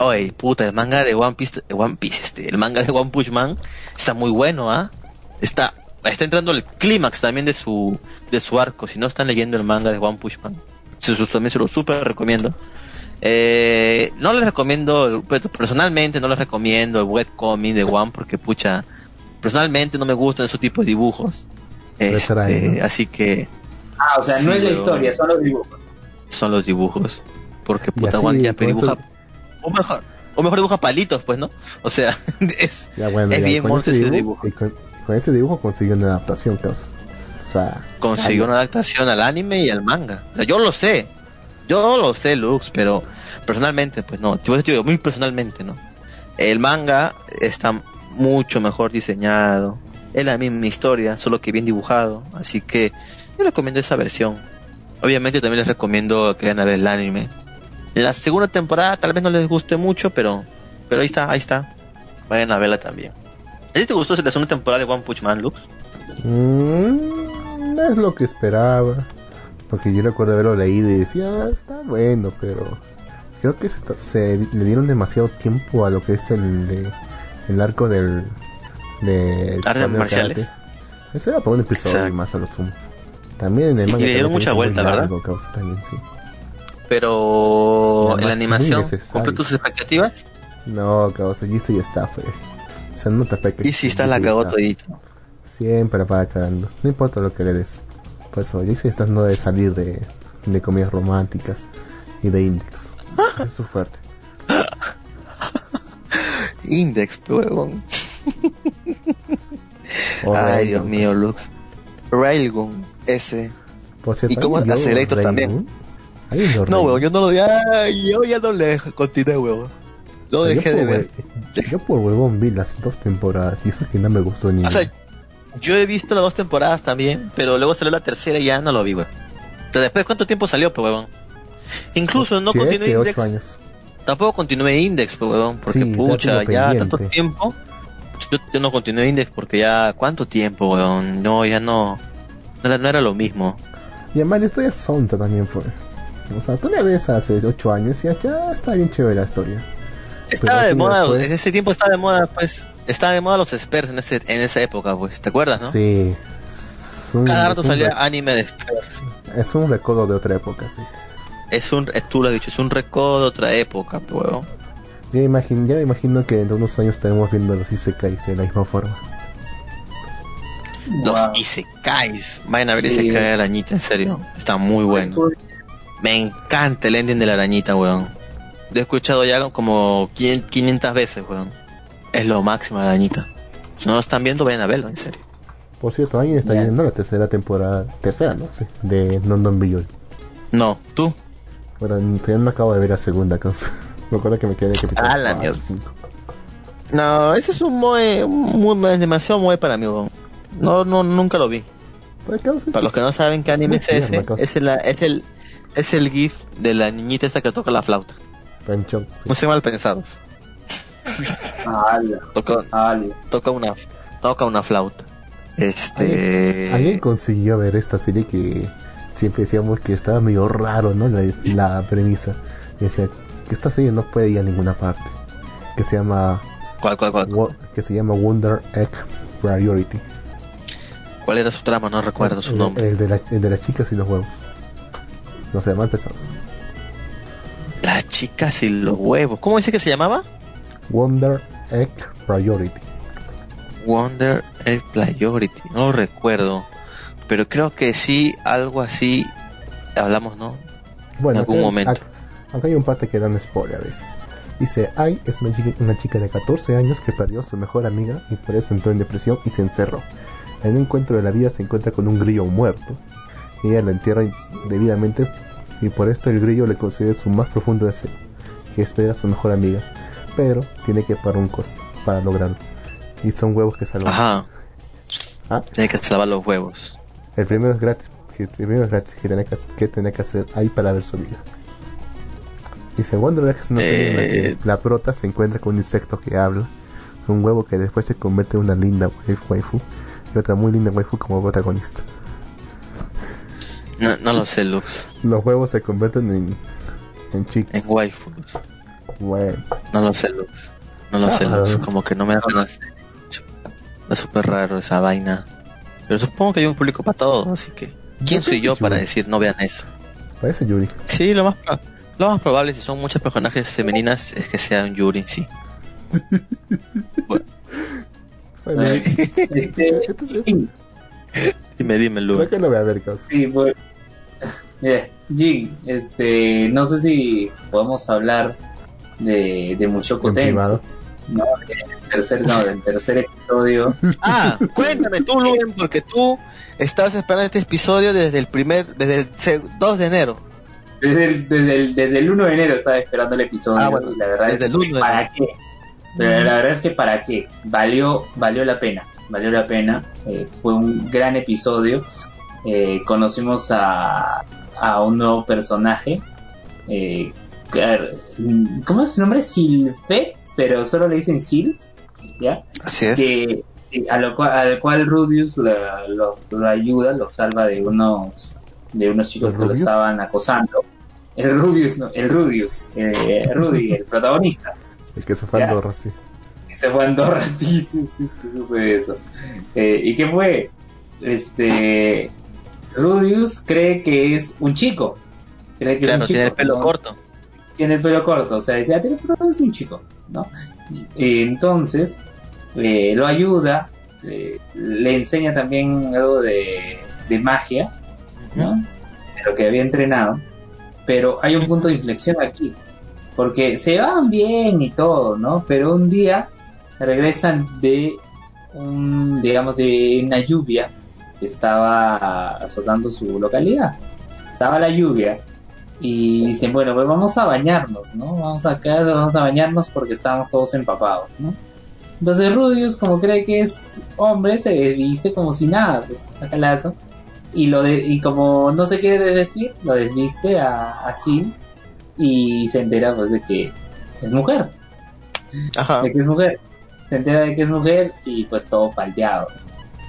Speaker 2: Oye, puta, el manga de One Piece, One Piece, este, el manga de One Punch Man está muy bueno, ¿ah? Está, está entrando el clímax también de su, de su arco. Si no están leyendo el manga de One Punch Man, se, se- también se lo súper recomiendo. Eh, no les recomiendo, pero personalmente no les recomiendo el webcomic de One porque pucha, personalmente no me gustan esos tipos de dibujos. Este. Así que
Speaker 3: Ah, o sea, no es la historia, son los dibujos.
Speaker 2: son los dibujos. Porque puta
Speaker 1: así,
Speaker 2: One ya dibuja.
Speaker 1: eso-
Speaker 2: O mejor, o mejor dibuja palitos, pues, ¿no? O sea, es,
Speaker 1: Ya, bueno,
Speaker 2: es
Speaker 1: ya,
Speaker 2: bien
Speaker 1: con, ese
Speaker 2: ese
Speaker 1: dibujo, y con, con ese dibujo consiguió una adaptación, causa. O sea,
Speaker 2: Consiguió una adaptación al anime y al manga. O sea, yo lo sé. Yo lo sé, Lux, pero personalmente, pues no. Yo digo, muy personalmente, ¿no? El manga está mucho mejor diseñado. Es la misma historia, solo que bien dibujado. Así que yo recomiendo esa versión. Obviamente también les recomiendo que vayan a ver el anime. La segunda temporada tal vez no les guste mucho, pero pero ahí está, ahí está. Vayan a verla también. ¿A ti te gustó la segunda temporada de One Punch Man, Lux?
Speaker 1: mm, no es lo que esperaba. Porque yo recuerdo haberlo leído y decía, "Ah, está bueno, pero creo que se, se le dieron demasiado tiempo a lo que es el de, el arco del de
Speaker 2: Artes marciales.
Speaker 1: karate. Eso era para un episodio
Speaker 2: Exacto.
Speaker 1: y más a lo sumo. También en el
Speaker 2: Y
Speaker 1: manga
Speaker 2: le dieron mucha vuelta, ¿verdad?
Speaker 1: largo, causa, también, sí.
Speaker 2: Pero en la animación. ¿cumple tus expectativas?
Speaker 1: No, causa, Jisoo ya está, fue. O sea, no te peques.
Speaker 2: Y si está la cagó todito.
Speaker 1: Siempre paga cagando. No importa lo que le des. Por eso, Jisoo está no de salir de, de comedias románticas y de index. es su fuerte.
Speaker 2: Index, huevón. Ay. Dios mío, Lux. Railgun, ese.
Speaker 1: Por cierto,
Speaker 2: ¿Y cómo
Speaker 1: ¿hay un
Speaker 2: Accelerator también? No, huevón, yo no lo. Ay, yo ya no le continué, huevón. Lo dejé de ver.
Speaker 1: Yo por huevón vi las dos temporadas y eso que no me gustó ni
Speaker 2: O sea, yo he visto las dos temporadas también, pero luego salió la tercera y ya no lo vi, weón. Entonces, Después, ¿cuánto tiempo salió, pues, weón? Incluso no
Speaker 1: Siete,
Speaker 2: continué Index.
Speaker 1: años.
Speaker 2: Tampoco continué Index, pues, weón, porque
Speaker 1: Sí, ya
Speaker 2: pucha, ya
Speaker 1: pendiente.
Speaker 2: tanto tiempo. Yo, yo no continué Index porque ya, ¿cuánto tiempo, weón? No, ya no. No era, no era lo mismo.
Speaker 1: Y además la historia sonsa también fue. O sea, tú la ves hace 8 años y ya, está bien chévere la historia.
Speaker 2: Estaba de moda,
Speaker 1: después-
Speaker 2: en ese tiempo estaba de moda, pues. Estaba de moda los experts en, ese, en esa época, pues. ¿Te acuerdas, no?
Speaker 1: Sí. Es un,
Speaker 2: Cada rato salía
Speaker 1: rec-
Speaker 2: anime de experts.
Speaker 1: es un recuerdo de otra época, sí.
Speaker 2: Es un, eh, tú lo has dicho, es un recodo de otra época, pues, weón.
Speaker 1: Yo imagino, ya me imagino que dentro de unos años estaremos viendo los Isekais de la misma forma.
Speaker 2: Los
Speaker 3: Wow.
Speaker 2: Isekais. Vayan a ver
Speaker 3: Sí.
Speaker 2: Isekai de la arañita, en serio. Está muy bueno. Me encanta el ending de la arañita, weón. Lo he escuchado ya como 500 500 veces, weón. Es lo máximo la arañita. Si no lo están viendo, vayan a verlo, en serio.
Speaker 1: Por cierto, alguien está viendo la tercera temporada, tercera, ¿no? Sí, de London Beyond.
Speaker 2: No, tú.
Speaker 1: Bueno, todavía no acabo de ver la segunda cosa. Me acuerdo que me quedé en el capítulo
Speaker 2: Ah, la
Speaker 1: cuatro,
Speaker 2: mierda.
Speaker 1: cinco.
Speaker 2: No, ese es un moe, muy, es demasiado moe para mí, weón. No, no, nunca lo vi.
Speaker 1: Pues,
Speaker 2: Para los que no saben qué anime es
Speaker 1: muy
Speaker 2: ese, es el, es el, es el gif de la niñita esta que toca la flauta.
Speaker 1: Panchón, sí.
Speaker 2: No sean mal pensados. Toca, toca una, toca una flauta. Este.
Speaker 1: Alguien consiguió ver esta serie que siempre decíamos que estaba medio raro, ¿no? La, la premisa. Y decía que esta serie no puede ir a ninguna parte. Que se llama
Speaker 2: ¿Cuál, cuál, cuál?
Speaker 1: Que se llama Wonder Egg Priority.
Speaker 2: ¿Cuál era su trama? No recuerdo su
Speaker 1: El-
Speaker 2: nombre.
Speaker 1: El, de la- el de las chicas y los huevos. No sé, mal pesados.
Speaker 2: Las chicas y los huevos. ¿Cómo dice que se llamaba?
Speaker 1: Wonder Egg Priority.
Speaker 2: Wonder Air Priority. No lo recuerdo. Pero creo que sí, algo así. Hablamos, ¿no?
Speaker 1: Bueno,
Speaker 2: En algún momento.
Speaker 1: Acá, acá hay un pata que dan spoiler a veces. Dice, Ai es una chica, una chica de 14 años que perdió a su mejor amiga y por eso entró en depresión y se encerró. En un encuentro de la vida se encuentra con un grillo muerto. Ella lo entierra debidamente y por esto el grillo le concede su más profundo deseo, que es ver a su mejor amiga. Pero tiene que pagar un costo para lograrlo. Y son huevos que salvan.
Speaker 2: Ajá.
Speaker 1: Ah,
Speaker 2: Tiene que salvar los huevos.
Speaker 1: el primero es gratis, que el primero es gratis, que tenía que, hacer- que tenía que hacer ahí para ver su en la que
Speaker 2: Eh.
Speaker 1: la prota se encuentra con un insecto que habla, un huevo que después se convierte en una linda waif- waifu y otra muy linda waifu como protagonista.
Speaker 2: No, no lo sé, Lux.
Speaker 1: Los huevos se convierten en, en chicas.
Speaker 2: En waifus.
Speaker 1: Bueno,
Speaker 2: No lo sé, Lux. No lo sé,
Speaker 1: Ah.
Speaker 2: Lux. Como que no me da ganas. Es súper raro esa vaina. Pero supongo que hay un público para todo, así que. ¿Quién soy yo para decir no vean eso?
Speaker 1: parece Yuri.
Speaker 2: Sí, lo más, lo más probable, si son muchos personajes femeninas, es que sea un Yuri, sí. Bueno,
Speaker 1: Bueno,
Speaker 3: Este,
Speaker 2: dime, dime,
Speaker 1: creo
Speaker 2: Lux.
Speaker 1: que lo voy a ver, causa.
Speaker 3: sí, pues, Jin, este, no sé si podemos hablar de, de Mushoku
Speaker 1: privado.
Speaker 3: ¿no? Del tercer, no, del tercer episodio.
Speaker 2: Ah, cuéntame tú, Luen, porque tú estás esperando este episodio desde el primer, desde el se- 2 de enero.
Speaker 3: Desde el, desde, el, desde el 1 de enero estaba esperando el episodio
Speaker 2: Ah, bueno,
Speaker 3: y la verdad
Speaker 2: desde
Speaker 3: es
Speaker 2: el
Speaker 3: que
Speaker 2: 1 de
Speaker 3: para qué. Pero la verdad es que para qué. Valió, valió la pena. Valió la pena. Eh, fue un gran episodio. Eh, conocimos a, a un nuevo personaje. Eh, ¿Cómo es su nombre? Silfet, pero solo le dicen Sil. ¿Ya?
Speaker 2: Así es.
Speaker 3: que a lo cual, al cual Rudius lo, lo- lo ayuda, lo salva de unos de unos chicos
Speaker 1: ¿El
Speaker 3: que lo estaban acosando. El Rubius, no, el Rudius, eh, Rudy, el protagonista.
Speaker 1: El que se fue a
Speaker 3: Ya.
Speaker 1: Andorra, sí.
Speaker 3: Se fue a Andorra, sí, sí, sí, sí, eso. Eh, ¿Y qué fue? Este Rudius cree que es un chico. Cree que
Speaker 2: Claro,
Speaker 3: es un chico.
Speaker 2: tiene el pelo
Speaker 3: ¿no?
Speaker 2: corto.
Speaker 3: tiene el pelo corto, o sea, dice, ah, tiene el pelo es un chico, ¿no? Y entonces eh, lo ayuda, eh, le enseña también algo de, de magia, ¿no? De lo que había entrenado, pero hay un punto de inflexión aquí, porque se van bien y todo, ¿no? Pero un día regresan de un, digamos, de una lluvia que estaba azotando su localidad. Estaba la lluvia y dicen, bueno, pues vamos a bañarnos, ¿no? Vamos acá, vamos a bañarnos porque estábamos todos empapados, ¿no? Entonces Rudius, como cree que es hombre, se viste como si nada, pues, a Calato. Y, lo de, y como no se quiere desvestir, lo desviste a, a Sin y se entera pues de que es mujer.
Speaker 2: Ajá.
Speaker 3: De que es mujer. Se entera de que es mujer y pues todo palteado.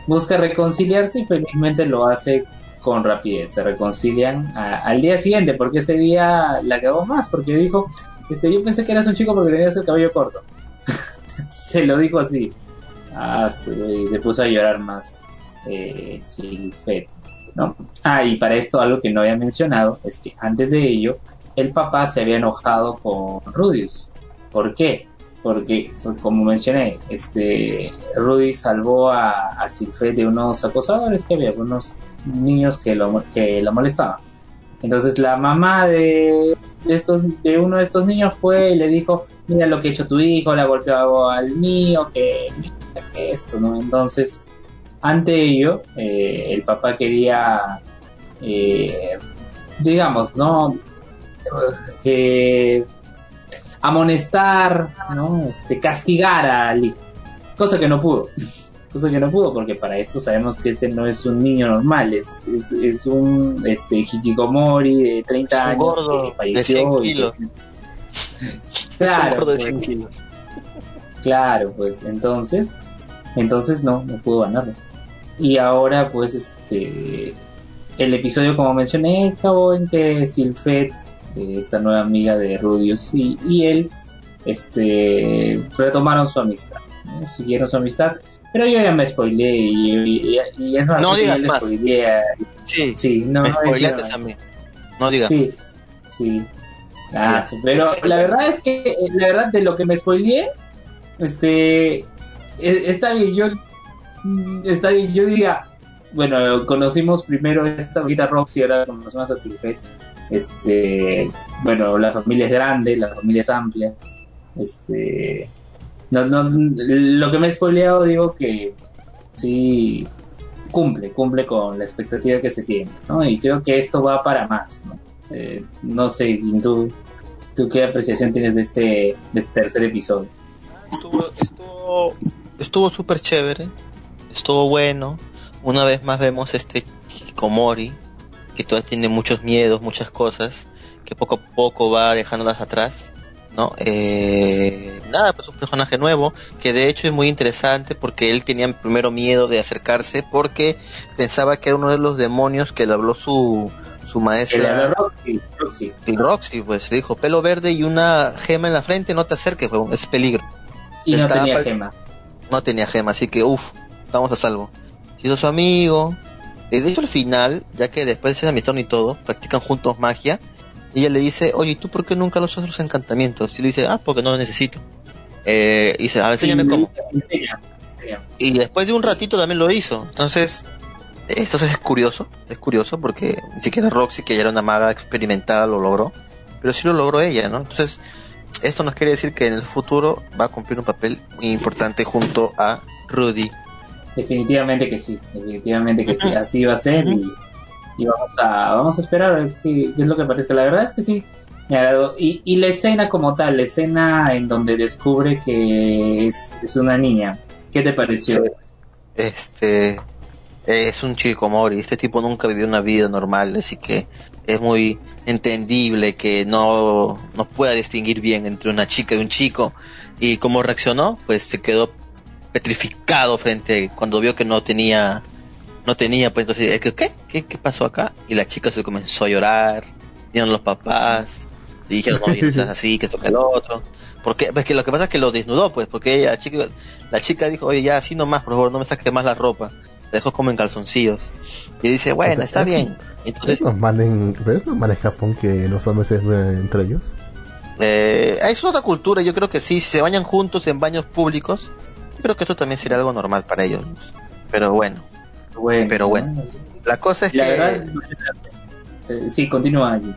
Speaker 3: Busca reconciliarse y felizmente lo hace con rapidez. Se reconcilian al día siguiente porque ese día la cagó más porque dijo, este, yo pensé que eras un chico porque tenías el cabello corto. se lo dijo así. Ah, se puso a llorar más. Eh, Silfet, ¿no? Ah, y para esto algo que no había mencionado es que antes de ello el papá se había enojado con Rudius. ¿Por qué? Porque, como mencioné, este Rudy salvó a, a Silfet de unos acosadores que había, unos niños que lo, que lo molestaban. Entonces la mamá de, estos, de uno de estos niños fue y le dijo, mira lo que ha hecho tu hijo, le ha golpeado al mío, que, que esto, ¿no? Entonces, ante ello, eh, el papá quería, eh, digamos, ¿no? Que amonestar, ¿no? Este, castigar al hijo. Cosa que no pudo. Cosa que no pudo, porque para esto sabemos que este no es un niño normal, es, es, es un este, hikikomori de 30
Speaker 2: Es un
Speaker 3: años
Speaker 2: gordo
Speaker 3: que
Speaker 2: de
Speaker 3: falleció.
Speaker 2: 100
Speaker 3: y que-
Speaker 2: kilos.
Speaker 3: Claro,
Speaker 2: es un gordo de
Speaker 3: pues.
Speaker 2: 100 kilos.
Speaker 3: Claro, pues entonces, entonces no, no pudo ganarlo. Y ahora, pues, este, el episodio, como mencioné, acabó en que Silfet, eh, esta nueva amiga de Rudius y, y él, este, retomaron su amistad, ¿no? siguieron su amistad. Pero yo ya me spoileé y, y- y es más,
Speaker 2: No digas más.
Speaker 3: spoileé
Speaker 2: Sí,
Speaker 3: Sí, no,
Speaker 2: me
Speaker 3: no
Speaker 2: spoileaste a mí. No digas.
Speaker 3: Sí, sí. Ah, sí, pero la verdad es que, eh, la verdad, de lo que me spoileé, este, e- está bien, yo, mm, está bien, yo diría, bueno, conocimos primero esta bonita Roxy, ahora conocemos a Silfet, este, bueno, la familia es grande, la familia es amplia, este, no, no, lo que me he spoileado digo que sí cumple, cumple con la expectativa que se tiene, ¿no? Y creo que esto va para más, ¿no? Eh, no sé, ¿tú, ¿tú qué apreciación tienes de este, de este tercer episodio?
Speaker 2: Estuvo, estuvo, estuvo súper chévere. Estuvo bueno. Una vez más vemos este Hikikomori, que todavía tiene muchos miedos, muchas cosas, que poco a poco va dejándolas atrás. ¿no? Eh, nada, pues un personaje nuevo, que de hecho es muy interesante porque él tenía primero miedo de acercarse porque pensaba que era uno de los demonios que le habló su, su
Speaker 3: El
Speaker 2: maestra.
Speaker 3: Roxy, Roxy.
Speaker 2: Y Roxy, pues le dijo, pelo verde y una gema en la frente, no te acerques, huevón, es peligro.
Speaker 3: Y no tenía gema.
Speaker 2: No tenía gema, así que uff, estamos a salvo. Hizo su amigo. Y de hecho al final, ya que después de esa amistad y todo, practican juntos magia. Y ella le dice, oye, ¿y tú por qué nunca los usas los encantamientos? Y le dice, ah, porque no los necesito. Eh, y dice, a ver, enséñame
Speaker 3: Sí,
Speaker 2: cómo.
Speaker 3: enseña, enseña.
Speaker 2: Y después de un ratito también lo hizo. Entonces, esto es curioso, es curioso porque ni siquiera Roxy, que ya era una maga experimentada, lo logró. Pero sí lo logró ella, ¿no? Entonces, esto nos quiere decir que en el futuro va a cumplir un papel muy importante junto a Rudy.
Speaker 3: Definitivamente que sí, definitivamente que sí, así va a ser y, y vamos a vamos a esperar a ver qué, qué es lo que parece. La verdad es que sí, me agradó. Y, y la escena como tal, la escena en donde descubre que es, es una niña, ¿qué te pareció?
Speaker 2: Este es un chico Mori, este tipo nunca vivió una vida normal, así que es muy entendible que no, no pueda distinguir bien entre una chica y un chico. Y cómo reaccionó, pues se quedó petrificado frente cuando vio que no tenía no tenía pues entonces ¿qué, qué qué qué pasó acá y la chica se comenzó a llorar vinieron los papás y dijeron no, no seas así que toca el otro porque pues que lo que pasa es que lo desnudó pues porque ella, la chica la chica dijo oye ya así nomás por favor no me saques más la ropa la dejó como en calzoncillos. Y dice bueno está
Speaker 1: Es-
Speaker 2: bien entonces
Speaker 1: Es normal en, es normal en Japón que los hombres se entre ellos.
Speaker 2: Eh, es otra cultura, yo creo que sí, se bañan juntos en baños públicos, creo que esto también sería algo normal para ellos. Pero bueno,
Speaker 3: Bueno,
Speaker 2: Pero bueno.
Speaker 3: ¿no?
Speaker 2: la cosa es
Speaker 3: La
Speaker 2: que,
Speaker 3: verdad, eh, sí, continúa allí.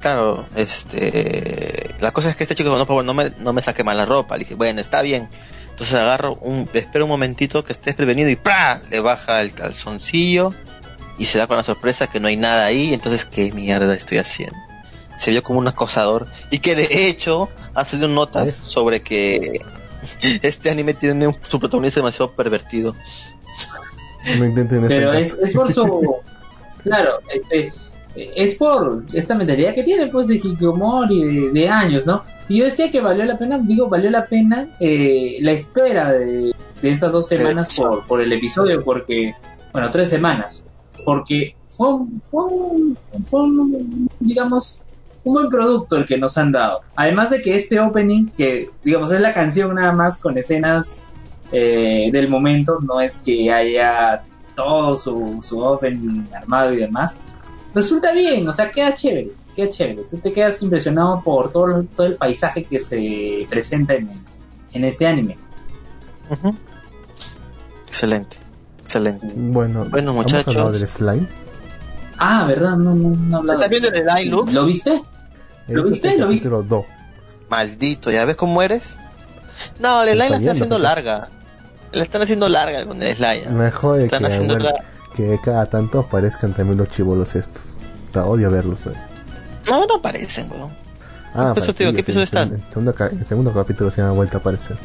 Speaker 2: claro, este, la cosa es que este chico dijo, no, por favor, no me, no me saque mal la ropa. Le dije, bueno, está bien. Entonces agarro un, espero un momentito que estés prevenido y ¡pra! le baja el calzoncillo y se da con la sorpresa que no hay nada ahí. Entonces, ¿qué mierda estoy haciendo? Se vio como un acosador y que de hecho ha salido notas
Speaker 1: ¿Ves?
Speaker 2: sobre que Este anime tiene un, su protagonista demasiado pervertido.
Speaker 1: No intenten este
Speaker 3: Pero es, es por su. claro, este, es por esta mentalidad que tiene, pues, de Hikikomori de, de años, ¿no? Y yo decía que valió la pena, digo, valió la pena eh, la espera de, de estas dos semanas por, por el episodio, porque. Bueno, tres semanas. Porque fue un, fue un, fue un, digamos, un buen producto el que nos han dado. Además de que este opening, que digamos es la canción nada más con escenas eh, del momento, no es que haya todo su, su opening armado y demás, resulta bien, o sea, queda chévere, queda chévere. Tú te quedas impresionado por todo, todo el paisaje que se presenta en, el- en este anime.
Speaker 2: Excelente, excelente.
Speaker 1: Bueno,
Speaker 2: Bueno,
Speaker 1: ¿hemos
Speaker 2: muchachos.
Speaker 1: hablado del slime?
Speaker 3: Ah, ¿verdad? No, no, no he hablado.
Speaker 2: ¿Estás viendo el Look?
Speaker 3: ¿Lo viste? ¿Lo
Speaker 1: Este
Speaker 3: viste?
Speaker 1: es el
Speaker 3: ¿Lo viste?
Speaker 1: dos.
Speaker 2: Maldito, ¿ya ves cómo eres? No, el slime la
Speaker 1: Está
Speaker 2: están haciendo larga. La están haciendo larga con el slime.
Speaker 1: Me jode que,
Speaker 2: Están haciendo
Speaker 1: bueno,
Speaker 2: la-
Speaker 1: que cada tanto aparezcan también los chivolos estos. Te odio verlos. eh.
Speaker 2: No, no aparecen, weón.
Speaker 1: Ah,
Speaker 2: episodio,
Speaker 1: sí,
Speaker 2: ¿qué
Speaker 1: sí,
Speaker 2: episodio
Speaker 1: en-
Speaker 2: están?
Speaker 1: En el, segundo, ca- en el segundo capítulo se han vuelto a aparecer.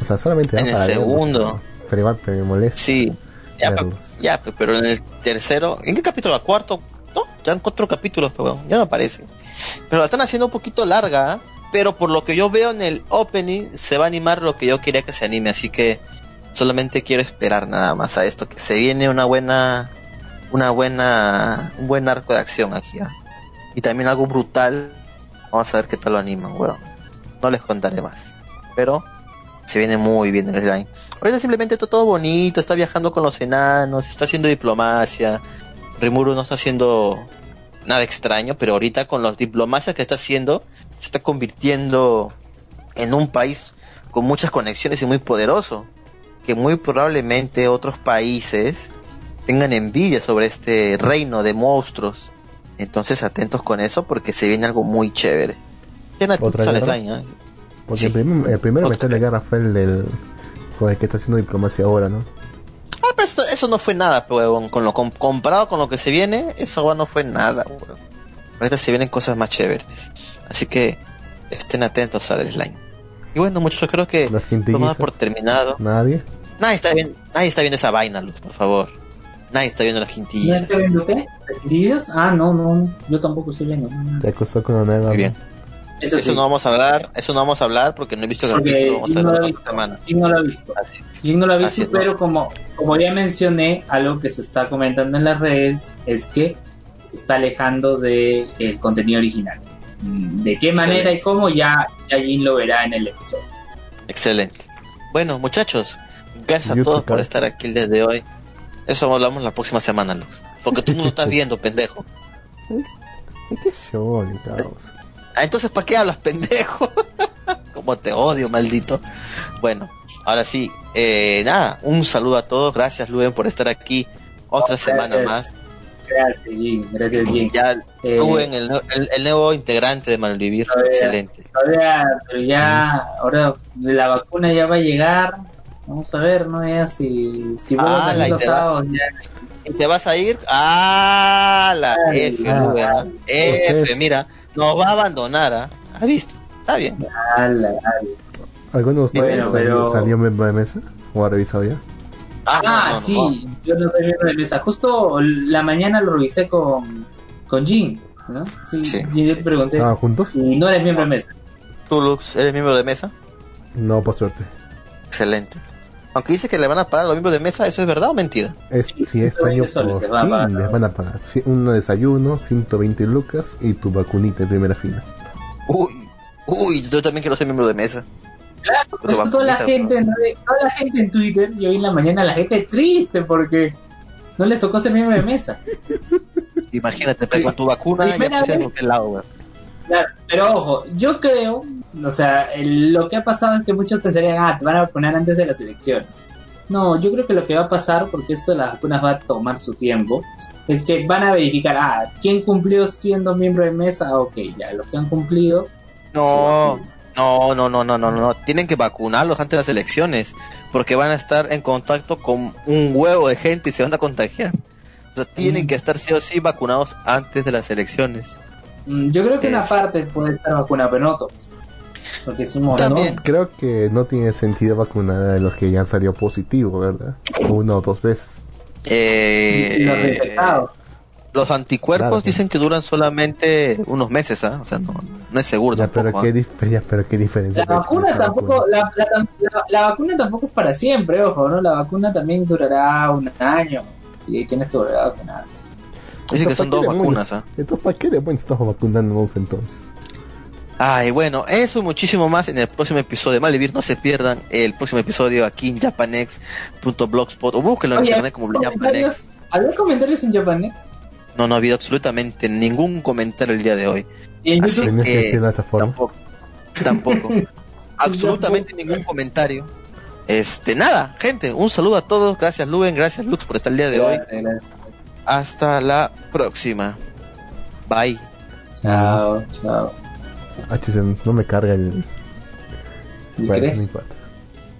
Speaker 1: O sea, solamente
Speaker 2: En el
Speaker 1: para
Speaker 2: segundo.
Speaker 1: pero- Pero igual me molesta.
Speaker 2: Sí. Ya,
Speaker 1: Verlos.
Speaker 2: ya, pe- pero en el tercero, ¿en qué capítulo? ¿A cuarto? Ya en cuatro capítulos, pero ya no aparecen. Pero la están haciendo un poquito larga, ¿ah? pero por lo que yo veo en el opening, se va a animar lo que yo quería que se anime, así que solamente quiero esperar nada más a esto, que se viene una buena, una buena, un buen arco de acción aquí, ¿ah? Y también algo brutal, vamos a ver qué tal lo animan, weón. No les contaré más, pero se viene muy bien el slime. Ahorita simplemente está todo bonito, está viajando con los enanos, está haciendo diplomacia. Rimuru no está haciendo nada extraño, pero ahorita con las diplomacias que está haciendo, se está convirtiendo en un país con muchas conexiones y muy poderoso. Que muy probablemente otros países tengan envidia sobre este reino de monstruos. Entonces atentos con eso porque se viene algo muy chévere. ¿eh?
Speaker 1: Porque
Speaker 2: Sí.
Speaker 1: el, primer, el primero
Speaker 2: Otra
Speaker 1: metal de guerra fue el del. con el que está haciendo diplomacia ahora, ¿no?
Speaker 2: Ah, pero esto- eso no fue nada, pe, huevón. Con lo, com- comparado con lo que se viene, eso no fue nada, huevón. Ahorita se vienen cosas más chéveres. Así que estén atentos al slime. Y bueno, muchachos, creo que
Speaker 1: Las
Speaker 2: por terminado.
Speaker 1: Nadie.
Speaker 2: Nadie está, bien, nadie está viendo esa vaina, Luz, por favor. Nadie está viendo las
Speaker 3: ¿No
Speaker 2: quintillas.
Speaker 3: está viendo qué? ¿Dices? Ah, no, no, yo tampoco estoy viendo.
Speaker 1: Te acostó con una nueva.
Speaker 2: Muy bien.
Speaker 3: Eso,
Speaker 2: Eso
Speaker 3: sí,
Speaker 2: no vamos a hablar, eso no vamos a hablar porque no he visto el
Speaker 3: porque
Speaker 2: capítulo. Vamos a
Speaker 3: no lo visto.
Speaker 2: semana.
Speaker 3: No lo ha visto.
Speaker 2: Así.
Speaker 3: Jin no lo ha visto, pero como, como ya mencioné, algo que se está comentando en las redes es que se está alejando del contenido original. Mm, ¿De qué manera y cómo? Ya, ya Jin lo verá en el episodio.
Speaker 2: Excelente. Bueno, muchachos, gracias a todos por estar aquí el día de hoy. Eso hablamos la próxima semana, Luz. Porque tú no lo estás viendo, pendejo.
Speaker 1: ¿Y qué show?
Speaker 2: Ah, entonces, ¿para qué hablas, pendejo? Como te odio, maldito. Bueno, ahora sí, eh, nada, un saludo a todos. Gracias, Luen, por estar aquí otra semana más.
Speaker 3: Gracias, Jin. Gracias, Jin.
Speaker 2: Ya,
Speaker 3: Eh,
Speaker 2: Luen, el, nue- el- el nuevo integrante de Malvivir.
Speaker 3: A ver.
Speaker 2: Excelente.
Speaker 3: todavía, pero ya, ahora la vacuna ya va a llegar. Vamos a ver, ¿no? Ya si, si
Speaker 2: Ah,
Speaker 3: a salir los sábados, ya.
Speaker 2: ¿Y te vas a ir? Ah, la
Speaker 3: Ay,
Speaker 2: F,
Speaker 1: ah,
Speaker 2: Luen. ¿ah? F,
Speaker 1: ustedes-
Speaker 2: mira, nos va a abandonar, ¿ah? ¿Has visto? Está bien.
Speaker 3: Ala, ala.
Speaker 1: ¿Alguno de ustedes
Speaker 3: Bueno,
Speaker 1: salió,
Speaker 3: pero-
Speaker 1: salió miembro de mesa? ¿O ha revisado ya?
Speaker 3: Ah,
Speaker 2: no, no, no.
Speaker 3: sí, yo no estoy viendo de mesa. Justo la mañana lo revisé con, con Jin, ¿no? Sí,
Speaker 2: Sí,
Speaker 3: Jin, yo te pregunté.
Speaker 1: ¿Estaban juntos?
Speaker 3: Y no eres miembro de mesa.
Speaker 2: ¿Tú, Lux, eres miembro de mesa?
Speaker 1: No, por suerte.
Speaker 2: Excelente. Aunque dice que le van a pagar a los miembros de mesa, ¿eso es verdad o mentira?
Speaker 1: Es, si este año
Speaker 3: 120 soles
Speaker 1: por
Speaker 3: les van a pagar.
Speaker 1: les van a pagar Sí, un desayuno, 120 lucas y tu vacunita en primera fila.
Speaker 2: Uy, uy, yo también quiero ser miembro de mesa.
Speaker 3: Claro, pues
Speaker 2: Pero
Speaker 3: toda la gente, toda la gente en Twitter, yo vi en la mañana la gente triste porque no les tocó ser miembro de mesa.
Speaker 2: Imagínate, pero con tu vacuna ya
Speaker 3: Primera
Speaker 2: pusieron
Speaker 3: vez.
Speaker 2: cualquier lado, güey.
Speaker 3: Claro, pero ojo, yo creo, o sea, el- lo que ha pasado es que muchos pensarían, ah, te van a vacunar antes de las elecciones. No, yo creo que lo que va a pasar, porque esto de las vacunas va a tomar su tiempo, es que van a verificar, ah, ¿quién cumplió siendo miembro de mesa? Ok, ya, los que han cumplido.
Speaker 2: No, no, no, no, no, no, no. Tienen que vacunarlos antes de las elecciones, porque van a estar en contacto con un huevo de gente y se van a contagiar. O sea, tienen
Speaker 3: Mm.
Speaker 2: que estar sí o sí vacunados antes de las elecciones.
Speaker 3: Mm, Yo creo que una parte puede estar vacunada, pero no todos. Porque es un
Speaker 1: O
Speaker 3: montón.
Speaker 1: sea, no,
Speaker 2: También.
Speaker 1: creo que no tiene sentido vacunar a los que ya han salido positivo, ¿verdad? Una o dos veces.
Speaker 2: Eh,
Speaker 3: Y los
Speaker 2: anticuerpos
Speaker 1: Claro.
Speaker 2: dicen que duran solamente unos meses, ¿ah? O sea, no, no es seguro
Speaker 1: Ya, pero, qué
Speaker 2: ¿ah?
Speaker 1: dif- ya, pero qué diferencia.
Speaker 3: La vacuna tampoco,
Speaker 1: vacuna.
Speaker 3: la, la, la- la vacuna tampoco es para siempre, ojo, ¿no? La vacuna también durará un año y ahí tienes que volver a vacunarte.
Speaker 2: Dicen que son
Speaker 1: ¿para
Speaker 2: dos vacunas, ¿ah?
Speaker 1: Entonces, ¿para qué demonios estamos vacunándonos entonces?
Speaker 2: Ay, bueno, eso y muchísimo más en el próximo episodio de Malvivir. No se pierdan el próximo episodio aquí en japanex.blogspot o búsquenlo en internet como Japanex.
Speaker 3: ¿Había comentarios en japonés?
Speaker 2: No, no ha habido absolutamente ningún comentario el día de hoy.
Speaker 3: Y en
Speaker 2: Así
Speaker 1: que
Speaker 2: que
Speaker 1: decirlo de esa forma.
Speaker 2: tampoco. Tampoco. absolutamente ningún comentario. Este, nada, gente, un saludo a todos. Gracias, Luben. Gracias, Lux, por estar el día de hoy. Hasta la próxima. Bye.
Speaker 3: Chao, chao.
Speaker 1: Ah, no me carga el.
Speaker 3: ¿Y
Speaker 1: Bueno,
Speaker 3: crees?